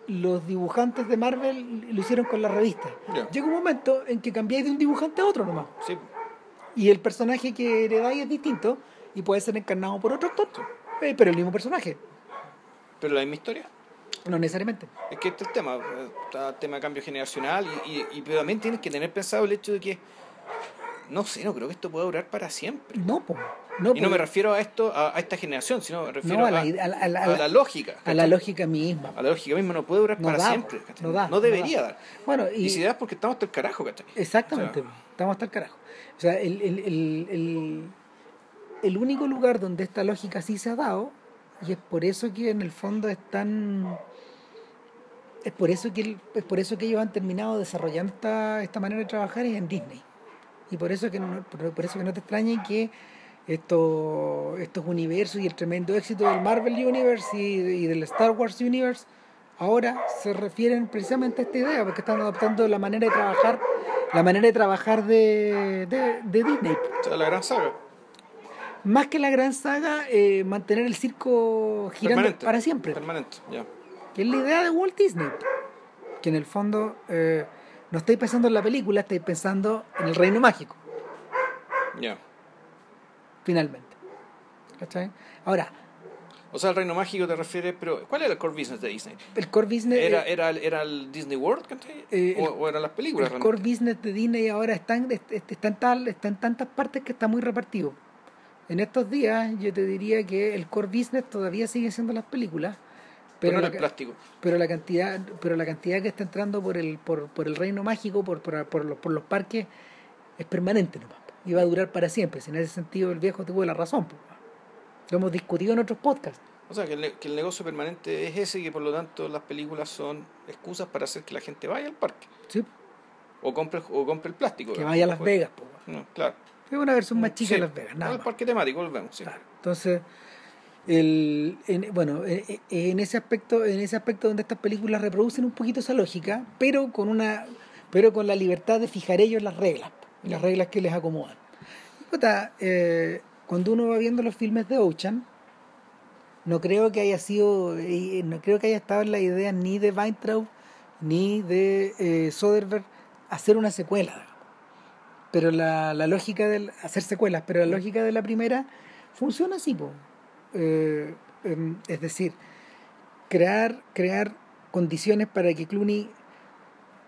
los dibujantes de Marvel lo hicieron con la revista. Ya. Llega un momento en que cambiáis de un dibujante a otro nomás. Sí. Y el personaje que heredáis es distinto y puede ser encarnado por otro actor, eh, pero el mismo personaje, Pero la misma historia. no necesariamente. Es que este es el tema. eh, Está el tema de cambio generacional y, y, y- pero también tienes que tener pensado el hecho de que. No sé, no creo que esto pueda durar para siempre. No, po, no, Y no po. me refiero a esto, a, a esta generación, sino me refiero No, a la ide- a la- a la- a la lógica. a la lógica misma. A la lógica misma no puede durar No para da, siempre. no da, No debería da. dar. Bueno, Y, y, si das porque estamos hasta el carajo, ¿cachai? exactamente, O sea, estamos hasta el carajo. O sea, el, el, el, el, el único lugar donde esta lógica sí se ha dado, y es por eso que en el fondo están es por eso que es por eso que ellos han terminado desarrollando esta, esta manera de trabajar es en Disney y por eso que no, por, eso que no te extrañe que estos, estos universos y el tremendo éxito del Marvel Universe y, y del Star Wars Universe ahora se refieren precisamente a esta idea, porque están adoptando la manera de trabajar, la manera de trabajar de, de, de Disney. La gran saga. Más que la gran saga, eh, mantener el circo girando Permanente. para siempre. Permanente, ya. Que es la idea de Walt Disney. Que en el fondo eh, no estáis pensando en la película, estáis pensando en el reino mágico, Ya. finalmente. ¿Cachai? Ahora, O sea, el reino mágico te refieres, pero ¿cuál era el core business de Disney? el core business. ¿Era, era, era el Disney World. Eh, o, el- o eran las películas? el core business de Disney ahora está en, est- est- está en tal, está en tantas partes que está muy repartido. En estos días yo te diría que el core business todavía sigue siendo las películas, Pero la, plástico. pero la cantidad, pero la cantidad que está entrando por el, por, por el reino mágico, por, por, por los, por los parques, es permanente nomás. Y va a durar para siempre. Si en ese sentido el viejo tuvo la razón. po. Lo hemos discutido en otros podcasts. O sea, que el, ne- que el negocio permanente es ese y que por lo tanto las películas son excusas para hacer que la gente vaya al parque. ¿sí? O compre, o compre el plástico. Que vaya a Las Pues, Vegas. po. No, claro. Es una versión más chica Sí, de Las Vegas. Nada al parque temático, volvemos. Sí. Claro. Entonces, bueno, eh, eh, en ese aspecto, en ese aspecto donde estas películas reproducen un poquito esa lógica, pero con una, pero con la libertad de fijar ellos las reglas, las reglas que les acomodan. Eh, cuando uno va viendo los filmes de Ocean, no creo que haya sido, eh, no creo que haya estado en la idea ni de Weintraub ni de eh, Soderbergh hacer una secuela. Pero la, la lógica del hacer secuelas, pero la lógica de la primera funciona así, po. Eh, em, es decir, crear, crear condiciones para que Clooney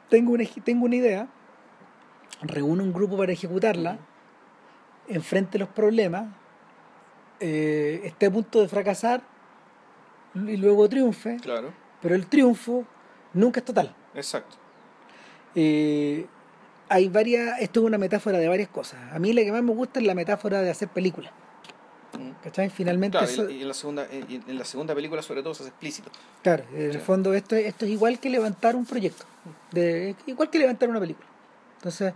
tenga una, tenga una idea, reúne un grupo para ejecutarla, enfrente los problemas, eh, esté a punto de fracasar y luego triunfe, Claro, pero el triunfo nunca es total. exacto. Eh, hay varias, esto es una metáfora de varias cosas. A mí la que más me gusta es la metáfora de hacer películas. ¿Cachai? Finalmente, Claro, eso- y, en la segunda, y en la segunda película sobre todo se hace explícito. claro, en el Sí. fondo esto, esto es igual que levantar un proyecto, de, igual que levantar una película. Entonces,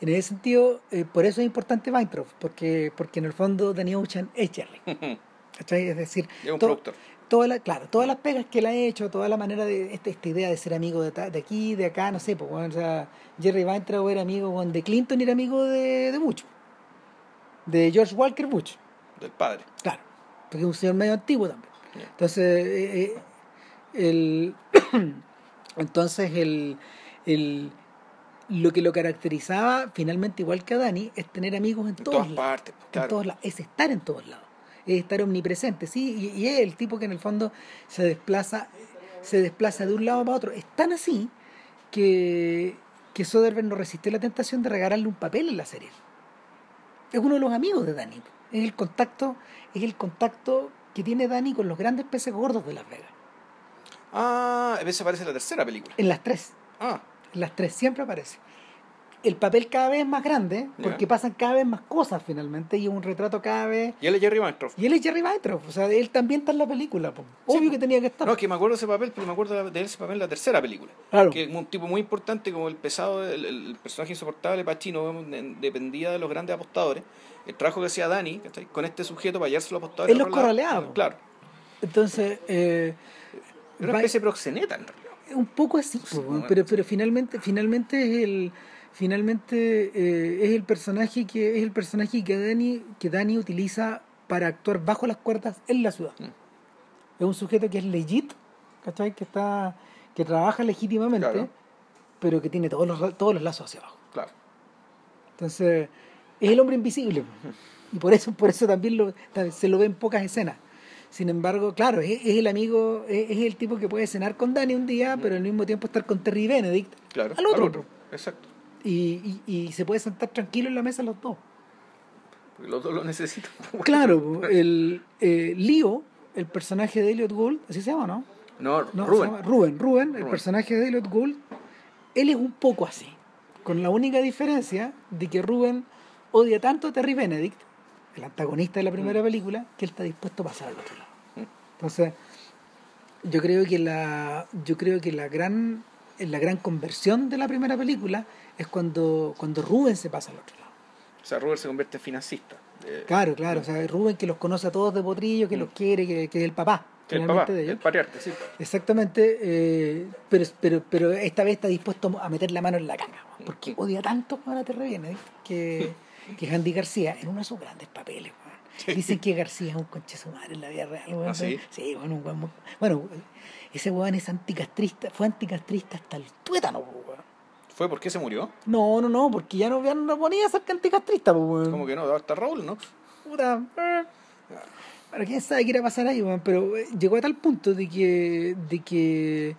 en ese sentido, eh, por eso es importante Weintraub, porque, porque en el fondo Danny Ocean es Jerry. ¿cachai? Es decir, un to- productor. toda la, claro, todas las pegas que él ha hecho, toda la manera de esta, esta idea de ser amigo de, ta- de aquí, de acá, no sé, pues, bueno, o sea, Jerry Weintraub era amigo de Clinton y era amigo de, de Bush, de George Walker Bush, Del padre. claro, porque es un señor medio antiguo también. Entonces, eh, eh, el, entonces el, el, lo que lo caracterizaba finalmente igual que a Dani es tener amigos en, todas lados partes. pues, en todos lados, es estar en todos lados, es estar omnipresente, sí, y, y es el tipo que en el fondo se desplaza, se desplaza de un lado para otro. Es tan así que, que Soderbergh no resistió la tentación de regalarle un papel en la serie. Es uno de los amigos de Dani. Es el contacto, es el contacto que tiene Dani con los grandes peces gordos de Las Vegas. Ah, a veces aparece en la tercera película. En las tres. Ah, En las tres siempre aparece. El papel cada vez es más grande, porque Ya. pasan cada vez más cosas finalmente, y es un retrato cada vez y él es Jerry Weintraub. Y él es Jerry Weintraub, o sea, él también está en la película, po. obvio que tenía que estar. No, es que me acuerdo de ese papel, pero me acuerdo de- ese papel en la tercera película. Claro. Que es un tipo muy importante como el pesado, el, el personaje insoportable Pacino, en- dependía de los grandes apostadores. El trabajo que hacía Dani ¿cachai? con este sujeto para hallarse los apostadores. Él los corraleaba. Claro. Entonces, eh, Era una especie de proxeneta en realidad. un poco así, po, pero, pero finalmente, finalmente es el finalmente eh, es el personaje que es el personaje que Dani, que Dani utiliza para actuar bajo las cuerdas en la ciudad. Mm. Es un sujeto que es legit, ¿cachai? Que está, que trabaja legítimamente, Claro. pero que tiene todos los todos los lazos hacia abajo. Claro. Entonces, es el hombre invisible. Y por eso, por eso también lo- se lo ve en pocas escenas. Sin embargo, claro, es, es el amigo, es, es el tipo que puede cenar con Dani un día, pero al mismo tiempo estar con Terry Benedict Claro. al otro. Exacto. Y, y, y se puede sentar tranquilo en la mesa los dos. Porque los dos lo necesitan. Claro, el eh, Leo, el personaje de Elliot Gould, así se llama, ¿no? No, No, Rubén. llama Rubén, Rubén, el Rubén. personaje de Elliot Gould, él es un poco así. Con la única diferencia de que Rubén odia tanto a Terry Benedict, el antagonista de la primera película, que él está dispuesto a pasar al otro lado. Mm. Entonces, yo creo que la, yo creo que la gran, la gran conversión de la primera película es cuando, cuando Rubén se pasa al otro lado. O sea, Rubén se convierte en financista. Eh, Claro, claro. O sea, Rubén que los conoce a todos de potrillo, que los quiere, que, que es el papá. que el papá, de ellos. el patriarca, sí. Exactamente, eh, pero, pero, pero esta vez está dispuesto a meter la mano en la weón, porque odia tanto a te reviene ¿eh? que, que Andy García en uno de sus grandes papeles. weón. Dicen que García es un conche su madre en la vida real. weón. ¿Ah, sí? Sí, bueno, un weón muy- bueno, ese weón es anticastrista, fue anticastrista hasta el tuétano, weón. ¿Fue porque se murió? No, no, no, porque ya no, ya no ponía a ser anticastrista, weón. Como que no, hasta Raúl, ¿no? puta. Bueno, quién sabe qué irá a pasar ahí, weón, pero eh, llegó a tal punto de que, de que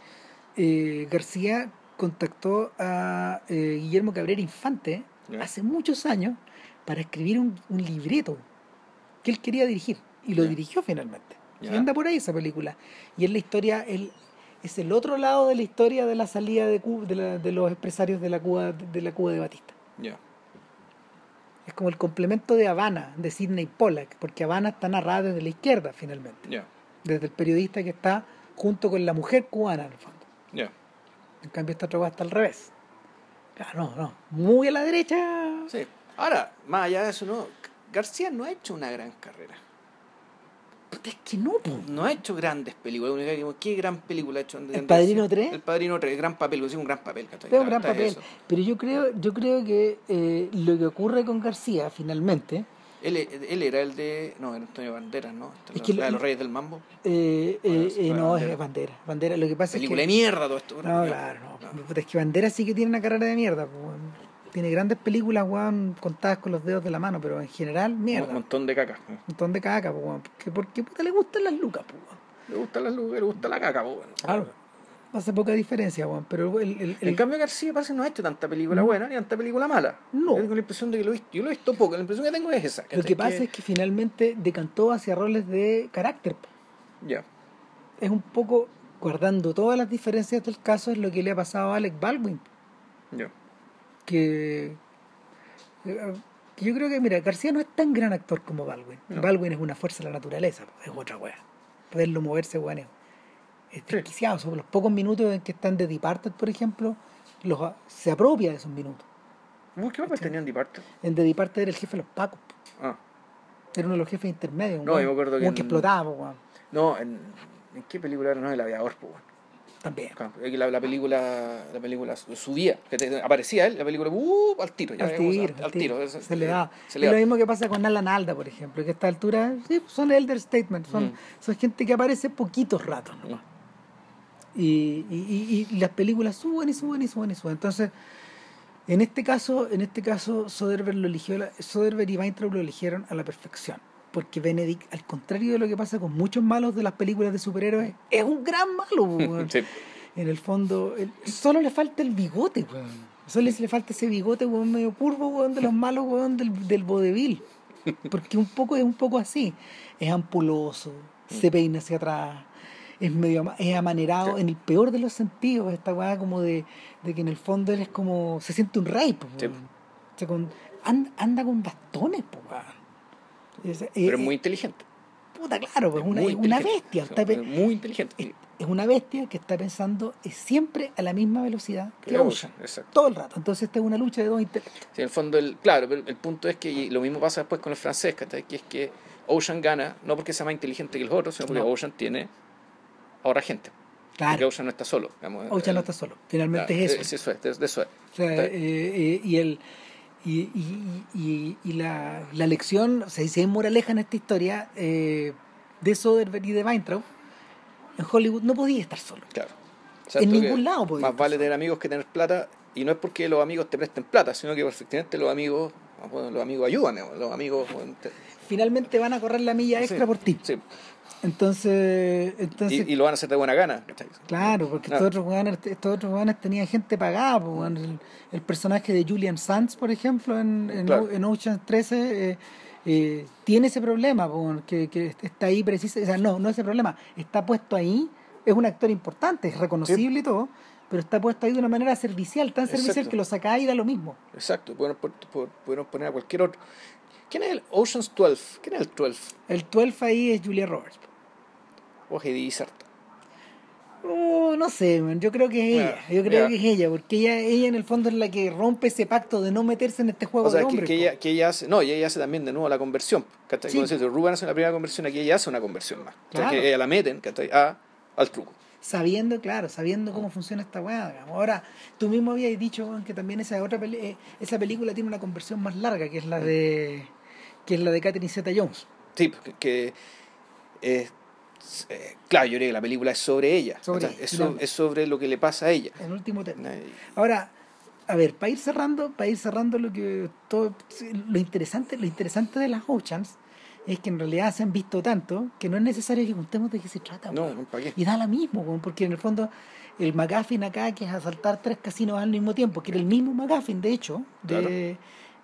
eh, García contactó a eh, Guillermo Cabrera Infante hace muchos años para escribir un, un libreto que él quería dirigir y lo dirigió finalmente. Y anda por ahí esa película. Y es la historia, el, es el otro lado de la historia de la salida de, Cuba, de, la- de los empresarios de la Cuba de la Cuba de Batista. Es como el complemento de Habana, de Sidney Pollack, porque Habana está narrada desde la izquierda, finalmente. Desde el periodista que está junto con la mujer cubana, en el fondo. En cambio, esta otra cosa está al revés. Claro, no, no. Muy a la derecha. Sí. Ahora, más allá de eso, no. García no ha hecho una gran carrera. Puta, es que no, po. No ha hecho grandes películas. ¿Qué gran película ha hecho? ¿El Padrino 3? El Padrino 3, gran papel, es un gran papel. un gran papel. eso. Pero yo creo, yo creo que eh, lo que ocurre con García, finalmente, Él, él era el de. No, era Antonio Banderas, ¿no? Esta Es que la de los Reyes del Mambo. eh, eh, sí, eh, no Bandera. es bandera. Bandera, lo que pasa Película es de que. mierda todo esto. No, claro, no. Puta, Es que Bandera sí que tiene una carrera de mierda. po. Tiene grandes películas, weón, contadas con los dedos de la mano, pero en general, mierda. Un montón de caca. Un montón de caca, po, weón. Porque, porque puta le gustan las lucas, po, weón. Le gustan las luces, le gusta la caca, pues, bueno. Claro. Hace poca diferencia, weón. Pero el, el- el- En cambio, García parece que no ha hecho tanta película No. buena ni tanta película mala. No. Yo tengo la impresión de que lo he visto. Yo lo he visto poco. La impresión que tengo es esa. lo que pasa es que finalmente decantó hacia roles de carácter. po. Ya. Es un poco, guardando todas las diferencias del caso, es lo que le ha pasado a Alec Baldwin. Ya. Que yo creo que, mira, García no es tan gran actor como Baldwin. No. Baldwin es una fuerza de la naturaleza, po, es otra wea. Poderlo moverse, weón, es, es Sí. desquiciado. Sobre los pocos minutos en que está en The Departed, por ejemplo, los, se apropia de esos minutos. ¿Vos ¿Qué papel tenía Andy Parter? En The Departed era el jefe de los pacos. Ah. era uno de los jefes intermedios. un No, weón- yo me acuerdo un que weón que en- explotaba, weón. No, en, ¿en qué película era? No, El Aviador, pues, bueno. También. La, la película la película subía, que aparecía él, la película, uh, al tiro, ya Al digamos, tiro, al, al tiro. Se le da. Se le da. lo mismo que pasa con Alan Alda, por ejemplo, que a esta altura sí, son elder statements, son, Mm. son gente que aparece poquitos ratos nomás. Y, y, y- y las películas suben y suben y suben y suben. Entonces, en este caso, en este caso, Soderbergh lo eligió, Soderbergh y Weintraub lo eligieron a la perfección. Porque Benedict, al contrario de lo que pasa con muchos malos de las películas de superhéroes, es un gran malo. weón. Sí. En el fondo, solo le falta el bigote, weón. Solo le, falta ese bigote, weón, medio curvo, weón, de los malos, weón, del, del vodevil. Porque un poco es un poco así. Es ampuloso, se peina hacia atrás, es medio es amanerado Sí. en el peor de los sentidos. Esta weá como de, de que en el fondo él es como. se siente un rey, po, Sí. weón. O sea, con- anda, anda con bastones, po, weón. Es- eh, Pero es eh, muy inteligente. puta, claro, pues, Es una, una bestia. Está muy inteligente. es, es una bestia que está pensando eh, siempre a la misma velocidad que Que Ocean. Ocean, exacto. Todo el rato. Entonces esta es una lucha de dos intelectos. Sí, en el fondo, el, claro, pero el punto es que y lo mismo pasa después con el francés, que es que Ocean gana, no porque sea más inteligente que los otros, sino porque No. Ocean tiene ahora gente. Porque Claro, Ocean no está solo. digamos, Ocean eh, no está solo. Finalmente claro, es eso. es eso es, de, eso es. O sea, eh, eh, y el y, y, y, y la, la lección, o sea, si hay moraleja en esta historia eh, de Soderbergh y de Weintraub, en Hollywood no podía estar solo. Claro. En ningún lado podía Más estar vale solo. tener amigos que tener plata, y no es porque los amigos te presten plata, sino que efectivamente los amigos, ah, bueno, los amigos ayudan, los amigos. bueno, te- Finalmente van a correr la milla extra sí, por ti. sí. Entonces, entonces Y, y lo van a hacer de buena gana. ¿cachai? Claro, porque Claro. estos otros weones, estos otros tenían gente pagada. pues, el, el personaje de Julian Sands, por ejemplo, en, en, Claro. O- en Ocean 13, eh, eh, tiene ese problema, pues, que, que está ahí preciso. O sea, no, no ese problema, está puesto ahí, es un actor importante, es reconocible y todo, pero está puesto ahí de una manera servicial, tan servicial Exacto. que lo sacáis y da lo mismo. Exacto, por- podemos poner a cualquier otro. ¿Quién es el Ocean's 12? ¿Quién es el 12? El 12 ahí es Julia Roberts. O Heidi Sarta. Oh, no sé, man. yo creo que es ella, Ya, yo creo que es ella, porque ella, ella en el fondo es la que rompe ese pacto de no meterse en este juego O sea, de que, hombres. que ella, que ella hace, no, y ella hace también de nuevo la conversión. ¿cachai? Sí. Como decís, Rubén hace la primera conversión, aquí ella hace una conversión más. O sea, que ella la meten, ¿cachai? A, al truco. sabiendo, claro, sabiendo cómo funciona esta weá. digamos. Ahora, tú mismo habías dicho que también esa otra peli- eh, esa película tiene una conversión más larga, que es la de que es la de Catherine Zeta Jones. Sí, que, eh, claro, yo creo que la película es sobre ella. Sobre ella, es, claro. so- es sobre lo que le pasa a ella. En último término. Ahora, a ver, para ir cerrando, para ir cerrando lo que todo lo interesante, lo interesante de las Oceans es que en realidad se han visto tanto que no es necesario que contemos de qué se trata. No, weón. ¿para qué? Y da la mismo, porque en el fondo el McGuffin acá, que es asaltar tres casinos al mismo tiempo, que era el mismo McGuffin, de hecho, de...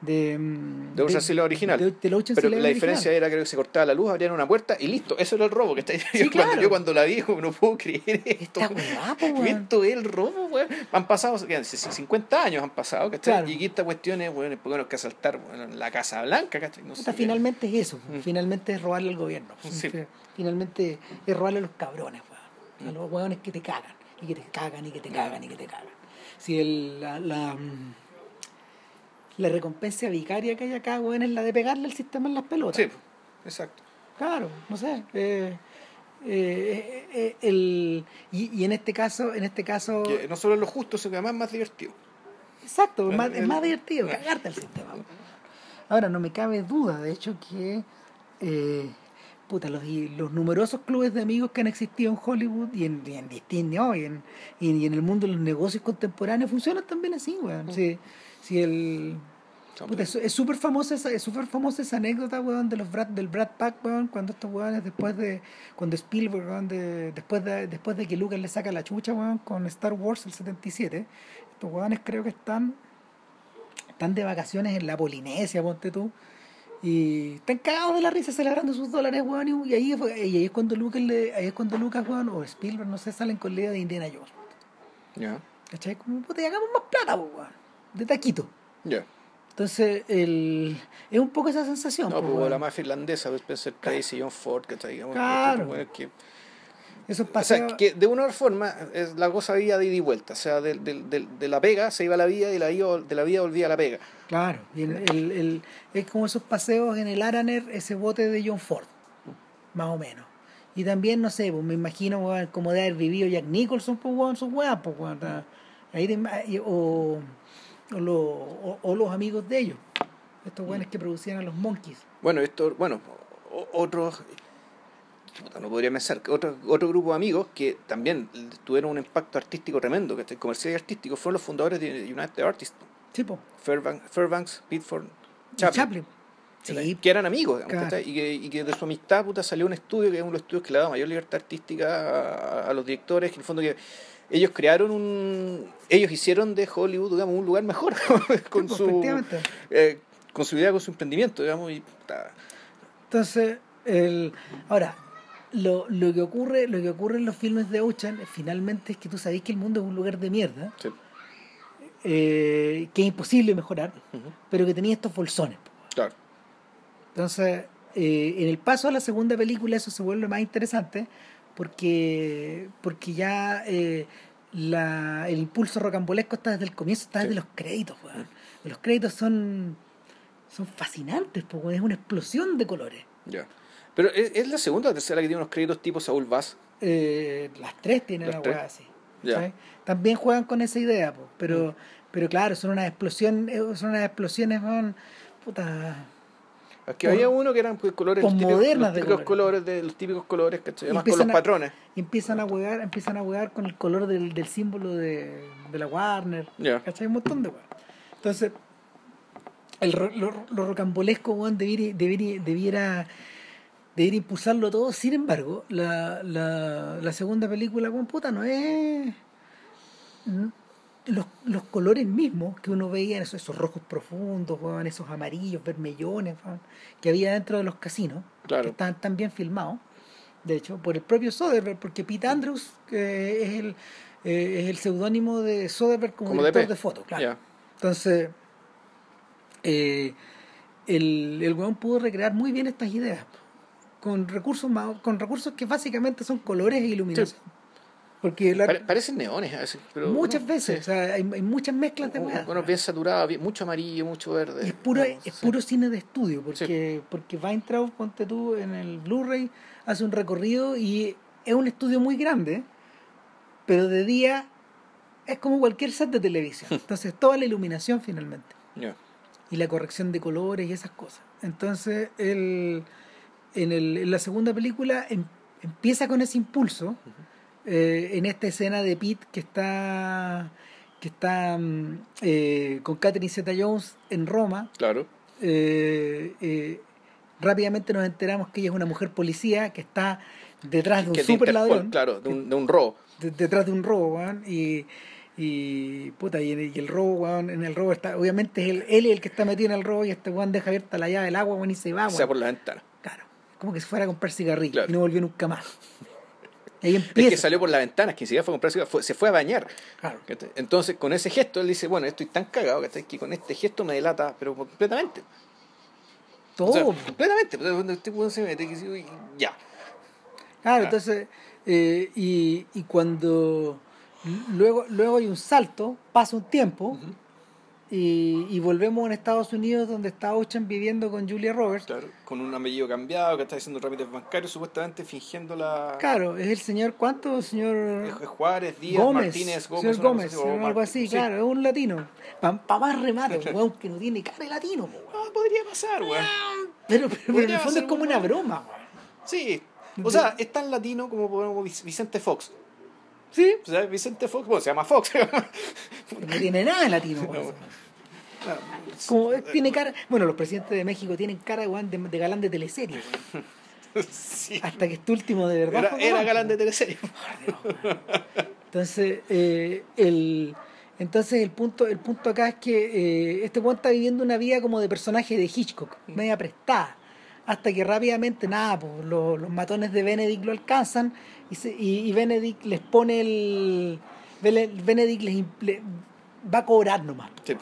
De, mm, De Ocean Silver original. de- Pero la original. diferencia era creo que se cortaba la luz, abrían una puerta y listo. Eso era el robo que está Sí, yo, cuando, yo cuando la vi, no puedo creer esto. Esto es el robo, weón. Han pasado, ¿qué? 50 años han pasado, ¿cachai? Claro. Y aquí esta cuestión es, weón, porque no que asaltar weón, la Casa Blanca, ¿cachai? No sé. Puta, finalmente es eso, Mm. finalmente es robarle al gobierno. Sí. Finalmente es robarle a los cabrones, weón. A los weones que te cagan, y que te cagan, y que te cagan, y que te cagan. Si el, la, la, mm, la recompensa vicaria que hay acá, weón, es la de pegarle el sistema en las pelotas. Sí, exacto. Claro, no sé. eh, eh, eh, el, y, y en este caso, en este caso, no solo es lo justo, sino que además es más divertido. exacto, es más, el- es más divertido cagarte el sistema. Ahora, no me cabe duda, de hecho, que eh, puta, los, los numerosos clubes de amigos que han existido en Hollywood y en, y en Disney ¿no? y, en, y, en el mundo de los negocios contemporáneos funcionan también así, weón. Si, si el, Puta, es súper famosa esa, es súper famosa esa anécdota, weón, de los Brad, del Brad Pack, weón, cuando estos weones después de, cuando Spielberg, weón, de, después de, después de que Lucas le saca la chucha, weón, con Star Wars el 77, estos weones creo que están, están de vacaciones en la Polinesia, ponte tú, y están cagados de la risa celebrando sus dólares, weón, y, ahí, y ahí es cuando Lucas, le, ahí es cuando Lucas, weón, o Spielberg, no sé, salen con la idea de Indiana Jones, Ya, ¿cachai? Como, puta, y hagamos más plata, po, weón, de taquito. ya. Entonces, el, es un poco esa sensación. No, pues, pues weón. la mafia irlandesa, pues, Spencer Tracy, John Ford, ¿cachai? Digamos, Claro. weón, que- Esos O sea, que de una forma es, la cosa había de ida y vuelta. O sea, de, de, de, de la pega se iba a la vida y la de la vida volvía a la pega. Claro, y el, el- el- es como esos paseos en el Araner, ese bote de John Ford, más o menos. Y también, no sé, pues me imagino como de haber vivido Jack Nicholson, pues, weón, sus weas, pues, weón, ahí y- o, o, lo- o- o los amigos de ellos, estos weones que producían a los Monkeys. Bueno, esto, bueno, otros, no podría pensar, que otro, otro grupo de amigos que también tuvieron un impacto artístico tremendo, que comercial y artístico, fueron los fundadores de United Artists, pues, Fairbanks, Fairbanks Pitford, Chaplin. Chaplin, Sí, que eran amigos, digamos, Claro. ¿cachai? y, que, y que de su amistad puta, salió un estudio que es uno de los estudios que le da mayor libertad artística a, a los directores, que en el fondo que ellos crearon un ellos hicieron de Hollywood digamos un lugar mejor con su eh, con su idea con su emprendimiento digamos y Entonces, el, ahora, lo, lo que ocurre, lo que ocurre en los filmes de Ocean finalmente es que tú sabes que el mundo es un lugar de mierda, sí. eh, que es imposible mejorar, pero que tenía estos bolsones. claro Entonces, eh, en el paso a la segunda película eso se vuelve más interesante porque, porque ya eh, la, el impulso rocambolesco está desde el comienzo, está Sí. desde los créditos. weón. Los créditos son, son fascinantes, po, weón. es una explosión de colores. ya pero ¿es, es la segunda o tercera que tiene unos créditos tipo Saúl Vaz Eh, las tres tienen Las una así. ¿sabes? También juegan con esa idea, po, pero, pero claro, son unas explosiones, son unas explosiones, weón, puta, Aquí había uno que eran pues, colores los típicos, los de típicos colores. colores de los típicos colores ¿cachai? además con los a- patrones y empiezan a jugar, empiezan a jugar con el color del, del símbolo de, de la Warner, Ya. ¿cachai? Un montón de weón. Entonces, el, lo, lo rocambolesco, weón, debiera, debiera, debiera, debiera impulsarlo todo. Sin embargo, la, la, la segunda película, weón, puta, no es. Los, los colores mismos que uno veía, esos, esos rojos profundos, weón, esos amarillos, vermellones, weón, que había dentro de los casinos, Claro. que estaban tan bien filmados, de hecho, por el propio Soderbergh, porque Pete Andrews, es el, eh, es el seudónimo de Soderbergh como, Como director DP. de foto, claro. ya Entonces, eh, el, el weón pudo recrear muy bien estas ideas con recursos más- con recursos que básicamente son colores e iluminación. Porque la- Pare- parecen neones a veces, pero muchas no, veces, sí. o sea, hay, hay muchas mezclas de weas. Bueno, bien saturado, bien- mucho amarillo, mucho verde. Y es puro, es sí. puro cine de estudio, porque, porque Weintraub, ponte tú, en el Blu-ray, hace un recorrido y es un estudio muy grande, pero de día es como cualquier set de televisión. Entonces, toda la iluminación finalmente, y la corrección de colores y esas cosas. Entonces, el, en, el, en la segunda película em- empieza con ese impulso, eh, en esta escena de Pete que está que está mm, eh, con Catherine Zeta-Jones en Roma, Claro. eh, eh, rápidamente nos enteramos que ella es una mujer policía que está detrás de un de super ladrón, Claro, de un, de un robo. de- detrás de un robo, weón, y, y puta, y, el- y el robo, weón, en el robo está, obviamente es él, él el que está metido en el robo y este weón deja abierta la llave del agua, weón, y se va, O sea, weón. por la ventana. Claro, como que se fuera a comprar cigarrillos Claro. y no volvió nunca más. Es que salió por la ventana, que ni siquiera fue a comprar fue- se fue a bañar. Claro. Entonces, con ese gesto, él dice, bueno, estoy tan cagado ¿cachai? que con este gesto me delata, pero completamente. Todo. O sea, completamente. Cuando este se mete, que ya. Claro, entonces, eh, y, y cuando luego, luego hay un salto, pasa un tiempo, y, y volvemos a Estados Unidos donde está Ocean viviendo con Julia Roberts. Claro, con un apellido cambiado, que está haciendo trámites bancarios, supuestamente fingiendo la... Claro, es el señor, ¿cuánto? Señor Es Juárez, Díaz, Gómez, Martínez, Gómez, señor Gómez, cosa o algo así, sí. claro, es un latino. Para más remate, weón que no tiene cara de latino, weón. Ah, podría pasar, weón. pero, pero, pero en el fondo es como un una broma, weón. Sí. O sea, es tan latino como como Vic- Vicente Fox. Sí, O sea, Vicente Fox, bueno, se llama Fox. no tiene nada de latino. Claro. Como tiene cara, bueno, los presidentes de México tienen cara de, de galán de teleserie. Sí. hasta que este último de verdad Era, fue era galán, de teleserie. Entonces, eh, el, entonces el punto, el punto acá es que eh, este weón está viviendo una vida como de personaje de Hitchcock, media prestada. Hasta que rápidamente, nada, pues, los, los matones de Benedict lo alcanzan y, se- y, y Benedict les pone el. Bene- Benedict les, va a cobrar nomás. Sí,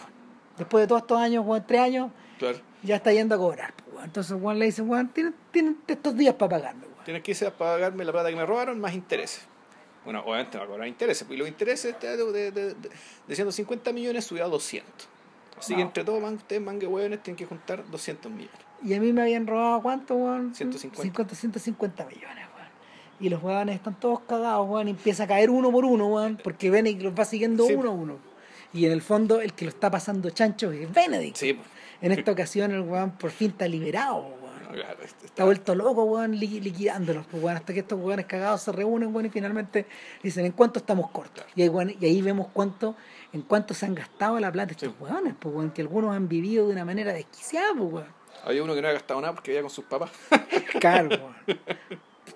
Después de todos estos años, tres años, claro. ya está yendo a cobrar. pues. Entonces Juan le dice, Juan, tienen, tienen estos días para pagarme. weón". Tienes que irse a pagarme la plata que me robaron más intereses. Bueno, obviamente va a cobrar intereses. pues, Y los intereses de, de, de, de- de 150 millones subió a 200. Así que entre todos, man, ustedes, mangue hueones, tienen que juntar 200 millones. Y a mí me habían robado cuánto, weón? 150. 50, 150 millones. Y los weones están todos cagados, weón, y empieza a caer uno por uno, weón, porque Benedict los va siguiendo Sí. uno a uno. Y en el fondo, el que lo está pasando chancho es Benedict. Sí, pues. En esta ocasión, el weón por fin está liberado, weón. Claro, Está vuelto loco, weón, li- liquidándolos, pues, weón, hasta que estos weones cagados se reúnen, weón, y finalmente dicen, ¿en cuánto estamos cortos? Y ahí, weón, y ahí vemos cuánto, en cuánto se han gastado la plata estos Sí. weones, pues, weón, que algunos han vivido de una manera desquiciada, pues, weón. Había uno que no había gastado nada porque vivía con sus papás. Claro, weón.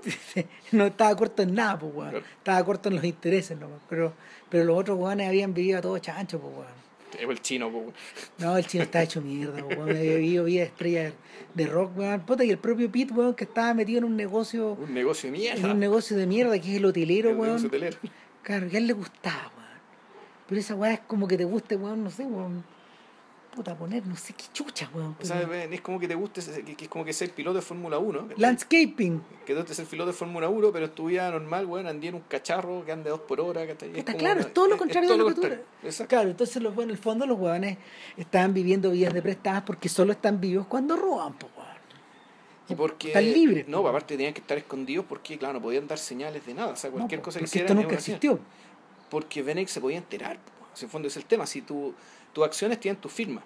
No estaba corto en nada, pues, weón. Claro. Estaba corto en los intereses, nomás. Pero, pero los otros weones habían vivido a todo chancho, pues, weón. El chino, pues. No, el chino está hecho mierda, pues, weón. Había vivido vida estrella de rock, weón. Puta, y el propio Pete, weón, que estaba metido en un negocio, Un negocio de mierda. en un negocio de mierda, que es el hotelero, El weón. hotelero. Claro, que a él le gustaba, weón. Pero esa weá es como que te guste, weón, no sé, weón. Puta, poner, no sé qué chucha, weón. O sea, es como que te guste, que que es como que ser piloto de Fórmula 1. ¿cachai? Landscaping. Que tú ser piloto de Fórmula 1, pero tu vida normal, weón, andí en un cacharro que ande dos por hora. ¿cachai? Es Puta, como claro, es todo lo contrario de todo lo que tú eres. Claro, entonces los, bueno, en el fondo los huevones estaban viviendo vidas de prestadas porque solo están vivos cuando roban, pues, weón. Y porque, Están libres, No, po. aparte tenían que estar escondidos porque, claro, no podían dar señales de nada. O sea, No, cualquier po, cosa que hicieran. esto es nunca existió. Porque Venex se podía enterar. po. Si en el fondo es el tema. Si tu, tus acciones tienen tu firma.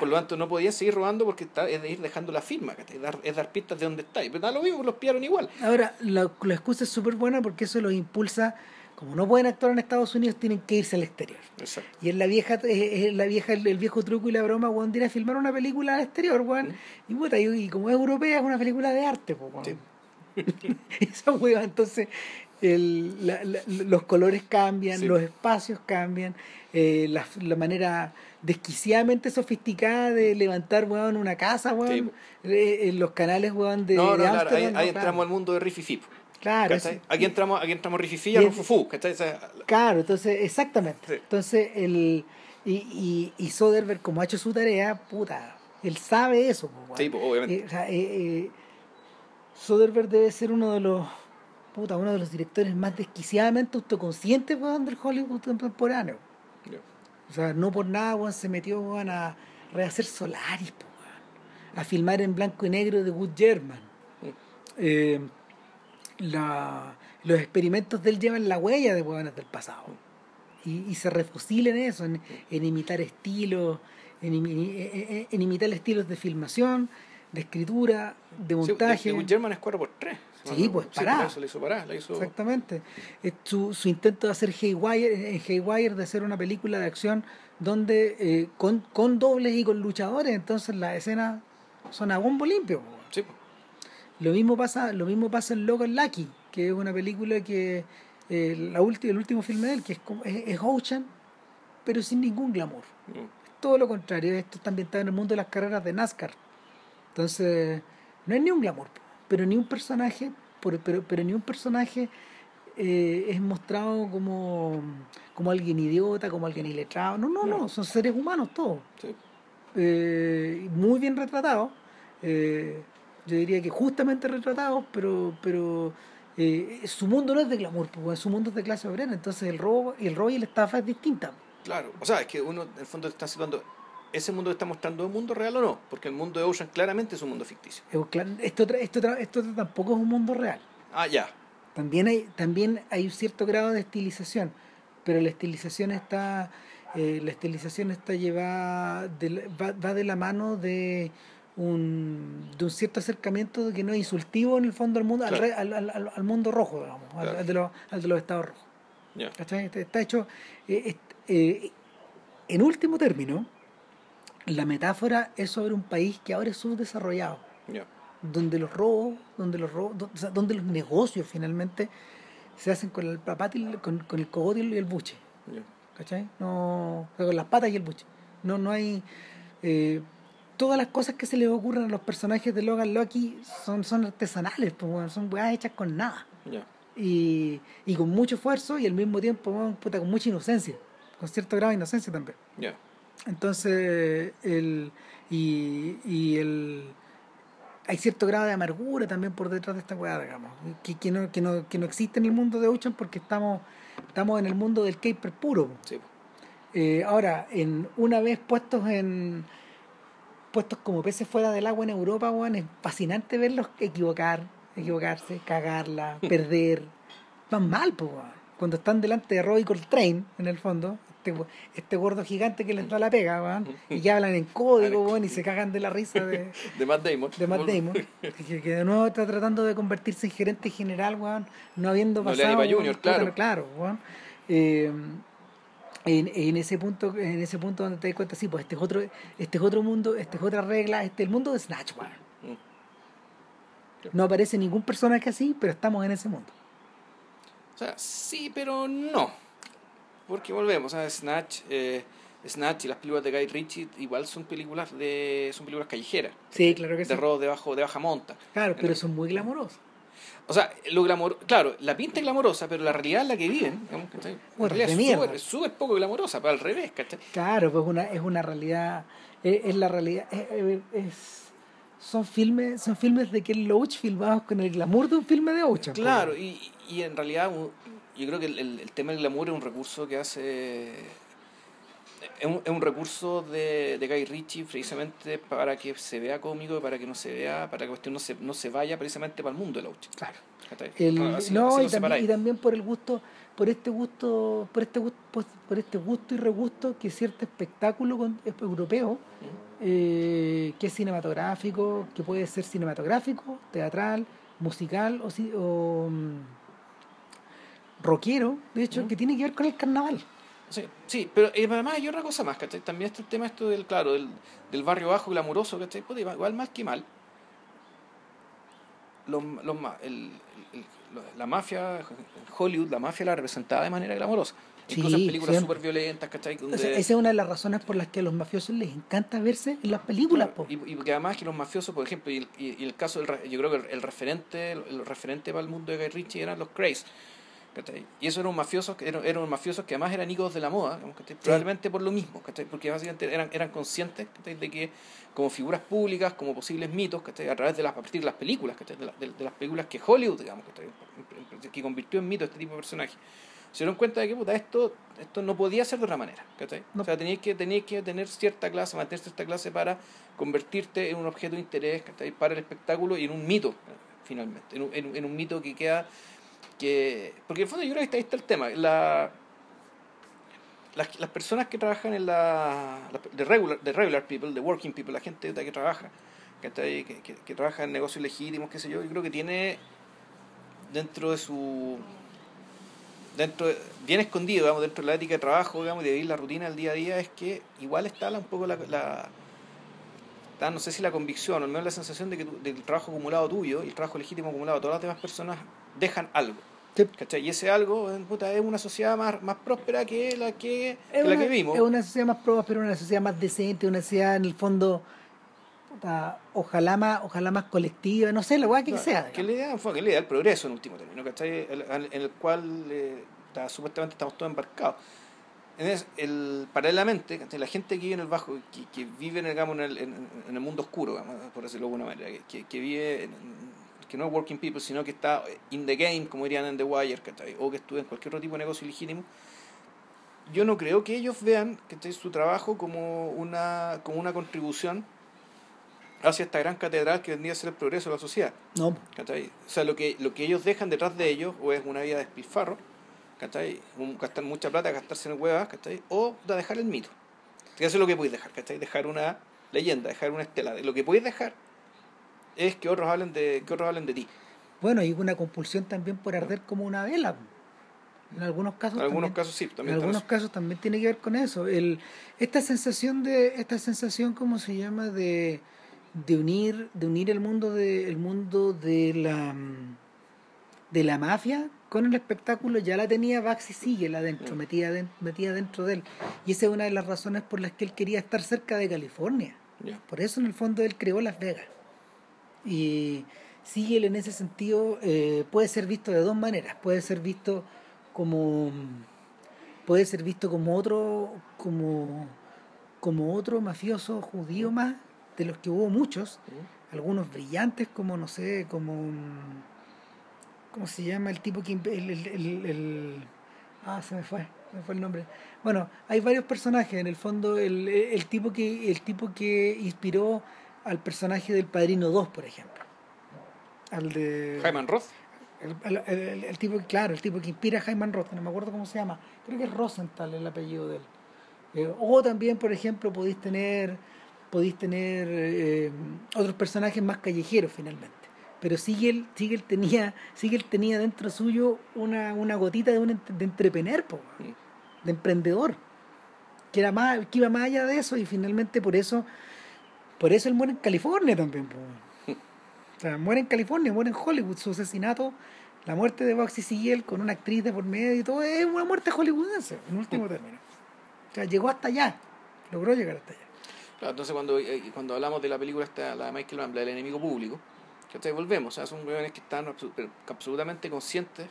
Por lo tanto, no podías seguir robando porque está, es de ir dejando la firma. es dar pistas de dónde está. Y pero da lo mismo, los pillaron igual. Ahora, la, la excusa es súper buena porque eso los impulsa, como no pueden actuar en Estados Unidos, tienen que irse al exterior. Exacto. Y es la vieja, es, la vieja, el, el viejo truco y la broma, weón, de ir a filmar una película al exterior, weón. Mm. Y, puta, y, y como es europea, es una película de arte, pues, weón. Sí. Esa weá, entonces el, la- la- los colores cambian, Sí. los espacios cambian, eh, la, la manera desquiciadamente sofisticada de levantar weón, una casa, weón, eh, en los canales weón, de, no, no, de claro. Ahí, Ámsterdam, ahí no, entramos claro. al mundo de Riffy Fip. Claro, Aquí entramos, aquí entramos Riffy Y y a es- Fufu. ¿cachai? O sea, Claro, entonces, exactamente. Sí. Entonces, el, y, y, y Soderbergh, como ha hecho su tarea, puta, él sabe eso. weón. Sí, obviamente. Eh, eh, eh, Soderbergh debe ser uno de los puta, uno de los directores más desquiciadamente autoconscientes weón, del Hollywood contemporáneo. O sea, no por nada weón, se metió weón, a rehacer Solaris, po, weón. a filmar en blanco y negro de Wood German. Mm. Eh, la- los experimentos de él llevan la huella de hueones del pasado. Y, y se refusilen eso, en, en imitar estilos, en, en- en- en imitar estilos de filmación, de escritura, de montaje. Sí, de, de German es 4x3. Sí, pues, pará. Hizo hizo... Exactamente. Es Su, su intento de hacer Haywire, en Haywire, de hacer una película de acción donde eh, con, con dobles y con luchadores, entonces las escenas son a bombo limpio. Sí. Lo mismo pasa, lo mismo pasa en Logan Lucky, que es una película que eh, la ulti- el último filme de él, que es, como- es, es Ocean, pero sin ningún glamour. Mm. Todo lo contrario, esto está ambientado en el mundo de las carreras de NASCAR. Entonces, no hay ni un glamour, pero ni un personaje, por- pero, pero ni un personaje eh, es mostrado como, como alguien idiota, como alguien iletrado. No, no, no, son seres humanos todos. Sí. Eh, muy bien retratados. eh, yo diría que justamente retratados, pero, pero eh, su mundo no es de glamour, pues, su mundo es de clase obrera, entonces el robo, el robo y la estafa es distinta. Claro, o sea, es que uno en el fondo está situando ese mundo que está mostrando es un mundo real o no, porque el mundo de Ocean claramente es un mundo ficticio. Esto, esto, esto tampoco es un mundo real. Ah, ya. También hay, también hay un cierto grado de estilización, pero la estilización está, eh, la estilización está llevada, de va, va de la mano de un, de un cierto acercamiento que no es insultivo en el fondo al mundo, al Claro. al, al- al- al mundo rojo, digamos, al- Claro. al, de los, al de los estados rojos. Ya. ¿cachai? Está, hecho, eh, eh, en último término, la metáfora es sobre un país que ahora es subdesarrollado donde los robos, donde los robos, do- o sea, donde los negocios finalmente se hacen con el el- con, con el cogote y el buche. ¿cachai? No, con las patas y el buche. No, no hay eh, todas las cosas que se les ocurren a los personajes de Logan Lucky son, son artesanales, pues, son weas hechas con nada. Y, y con mucho esfuerzo y al mismo tiempo, puta, con mucha inocencia, con cierto grado de inocencia también. Entonces, el, y, y el, hay cierto grado de amargura también por detrás de esta weá, digamos, que, que, no, que, no, que no existe en el mundo de Ocean porque estamos, estamos en el mundo del caper puro. Sí. Eh, ahora, en, una vez puestos en puestos como peces fuera del agua en Europa, weón, es fascinante verlos equivocar, equivocarse, cagarla, perder. Van mal, pues, weón. Cuando están delante de Roy Coltrane, en el fondo, este, este gordo gigante que les da la pega, weón, y que hablan en código, weón, y se cagan de la risa de, De Matt Damon. de Matt Damon, que, que de nuevo está tratando de convertirse en gerente general, weón, no habiendo No le pasado. pa' Junior, claro. claro, weón. Eh, en, en ese punto, en ese punto donde te das cuenta, sí, pues este es otro, este es otro mundo, este es otra regla, este es el mundo de Snatch, weón. Mm. No aparece ningún personaje así, pero estamos en ese mundo. O sea, sí, pero no. Porque volvemos a Snatch. eh, Snatch y las películas de Guy Ritchie igual son películas de son películas callejeras. Sí, claro que de sí. robo de, bajo, de baja monta. Claro, pero son muy glamorosos. O sea, lo glamor, claro, la pinta es glamorosa, pero la realidad en la que viven, Bueno, realidad de es súper- es poco glamorosa, pero al revés, ¿cachai? Claro, pues una, es una realidad, es, es la realidad, es, es- es- son filmes, son filmes de Ken Loach filmados con el glamour de un filme de Ocean. pues. Claro, y, y en realidad yo creo que el, el- el tema del glamour es un recurso que hace... Es un, es un recurso de, de Guy Ritchie precisamente para que se vea cómico, para que no se vea, para que la cuestión no se, no se vaya precisamente para el mundo de la Claro. ¿cachai? El- así- no, así y, también, y también por el gusto, por este gusto, por este gusto, por, este gusto y regusto que cierto espectáculo con- europeo, eh, que es cinematográfico, que puede ser cinematográfico, teatral, musical o, o mm, rockero, de hecho, que tiene que ver con el carnaval. Sí, sí, pero eh, además hay otra cosa más, ¿cachai? También está el tema esto del, claro, del, del barrio bajo glamuroso, ¿cachai? Puta, igual mal que mal. Los, los, el, la mafia, Hollywood, la mafia la representaba de manera glamurosa. Incluso Sí, en películas súper violentas, ¿cachai? O Donde- sea, esa es una de las razones por las que a los mafiosos les encanta verse en las películas. Claro, po. y, y porque además que los mafiosos, por ejemplo, y el, y- y el caso del, yo creo que el, el referente el, el referente para el mundo de Guy Ritchie eran los Craze, ¿cachai? Y eso eran mafiosos, eran, eran mafiosos que además eran íconos de la moda, ¿cachai? probablemente por lo mismo, ¿cachai? porque básicamente eran, eran conscientes ¿cachai? de que como figuras públicas, como posibles mitos, ¿cachai? a través de las, a partir de las películas, ¿cachai? De, la- de- de las películas que Hollywood, digamos, ¿cachai? que convirtió en mito este tipo de personajes. Se dieron cuenta de que puta, esto, esto no podía ser de otra manera. ¿cachai? No. O sea, tenías que, tenías que tener cierta clase, mantener cierta clase para convertirte en un objeto de interés ¿cachai? para el espectáculo y en un mito, eh, finalmente. En un, en un- en un mito que queda. Que Porque en el fondo yo creo que ahí está el tema. La, las, personas que trabajan en la. de, regular, de regular people, de working people, la gente que trabaja. Que, que, que trabaja en negocios legítimos, qué sé yo, yo creo que tiene dentro de su dentro de- bien escondido digamos dentro de la ética de trabajo digamos y de vivir la rutina del día a día es que igual está un poco la, la no sé si la convicción o al menos la sensación de que tu- del trabajo acumulado tuyo y el trabajo legítimo acumulado de todas las demás personas dejan algo Sí. ¿cachai? y ese algo puta, es una sociedad más, más próspera que la que, Es que la una, que vimos es una sociedad más próspera, una sociedad más decente, una sociedad en el fondo, puta, ojalá más, ojalá más colectiva, no sé, la weá que Claro, sea. que la idea fue que la idea del progreso en último término, ¿cachai? El- en el cual eh, está- supuestamente estamos todos embarcados. Entonces, el, paralelamente, ¿cachai? la gente que vive en el bajo, que, que vive en el, digamos, en, el, en, en el mundo oscuro, digamos, por decirlo de alguna manera, que- que, que vive, en- que no es working people, sino que está in the game, como dirían en The Wire, ¿cachai? o que estudia en cualquier otro tipo de negocio legítimo, yo no creo que ellos vean ¿cachai? su trabajo como una, como una contribución hacia esta gran catedral que vendría a ser el progreso de la sociedad. No, ¿cachai? O sea, lo que, lo que ellos dejan detrás de ellos o es una vida de despilfarro, ¿cachai? Un- gastar mucha plata, gastarse en huevas, ¿cachai? O de dejar el mito. Eso es lo que podéis dejar, ¿cachai? Dejar una leyenda, dejar una estela. Lo que podéis dejar es que otros hablen de, que otros hablen de ti. bueno, hay una compulsión también por arder como una vela. En algunos casos En algunos también- casos sí, en también algunos eso. casos también tiene que ver con eso. El, esta sensación de, esta sensación, ¿cómo se llama? de, de unir, de unir el mundo de, el mundo de la de la mafia con el espectáculo ya la tenía Baxi Siegel adentro, Mm. metida, den- metida dentro de él. Y esa es una de las razones por las que él quería estar cerca de California. Por eso en el fondo él creó Las Vegas. Y Siegel en ese sentido eh, puede ser visto de dos maneras. Puede ser visto como puede ser visto como otro como como otro mafioso judío más de los que hubo muchos algunos brillantes como no sé como cómo se llama el tipo que el, el, el- el- ah se me fue se me fue el nombre. Bueno hay varios personajes. En el fondo el, el tipo que el tipo que inspiró al personaje del Padrino 2 por ejemplo al de Hyman Roth. el, el- el- el tipo, claro, el tipo que inspira a Jaime Roth, no me acuerdo cómo se llama, creo que es Rosenthal el apellido de él. Eh, o también, por ejemplo, podéis tener, podéis tener eh, otros personajes más callejeros finalmente. Pero Siegel, Siegel tenía, Siegel tenía dentro suyo una, una gotita de un de entrepener, po, de emprendedor, que era más, que iba más allá de eso y finalmente por eso, por eso él muere en California también. O sea, muere en California, muere en Hollywood, su asesinato, la muerte de Baxi Siegel con una actriz de por medio y todo, es una muerte hollywoodense, en último término. O sea, llegó hasta allá, logró llegar hasta allá. Claro, entonces cuando, eh, cuando hablamos de la película esta, la de Michael Mann, la del enemigo público, ¿cachai? volvemos, o sea, son jóvenes que están absolutamente conscientes,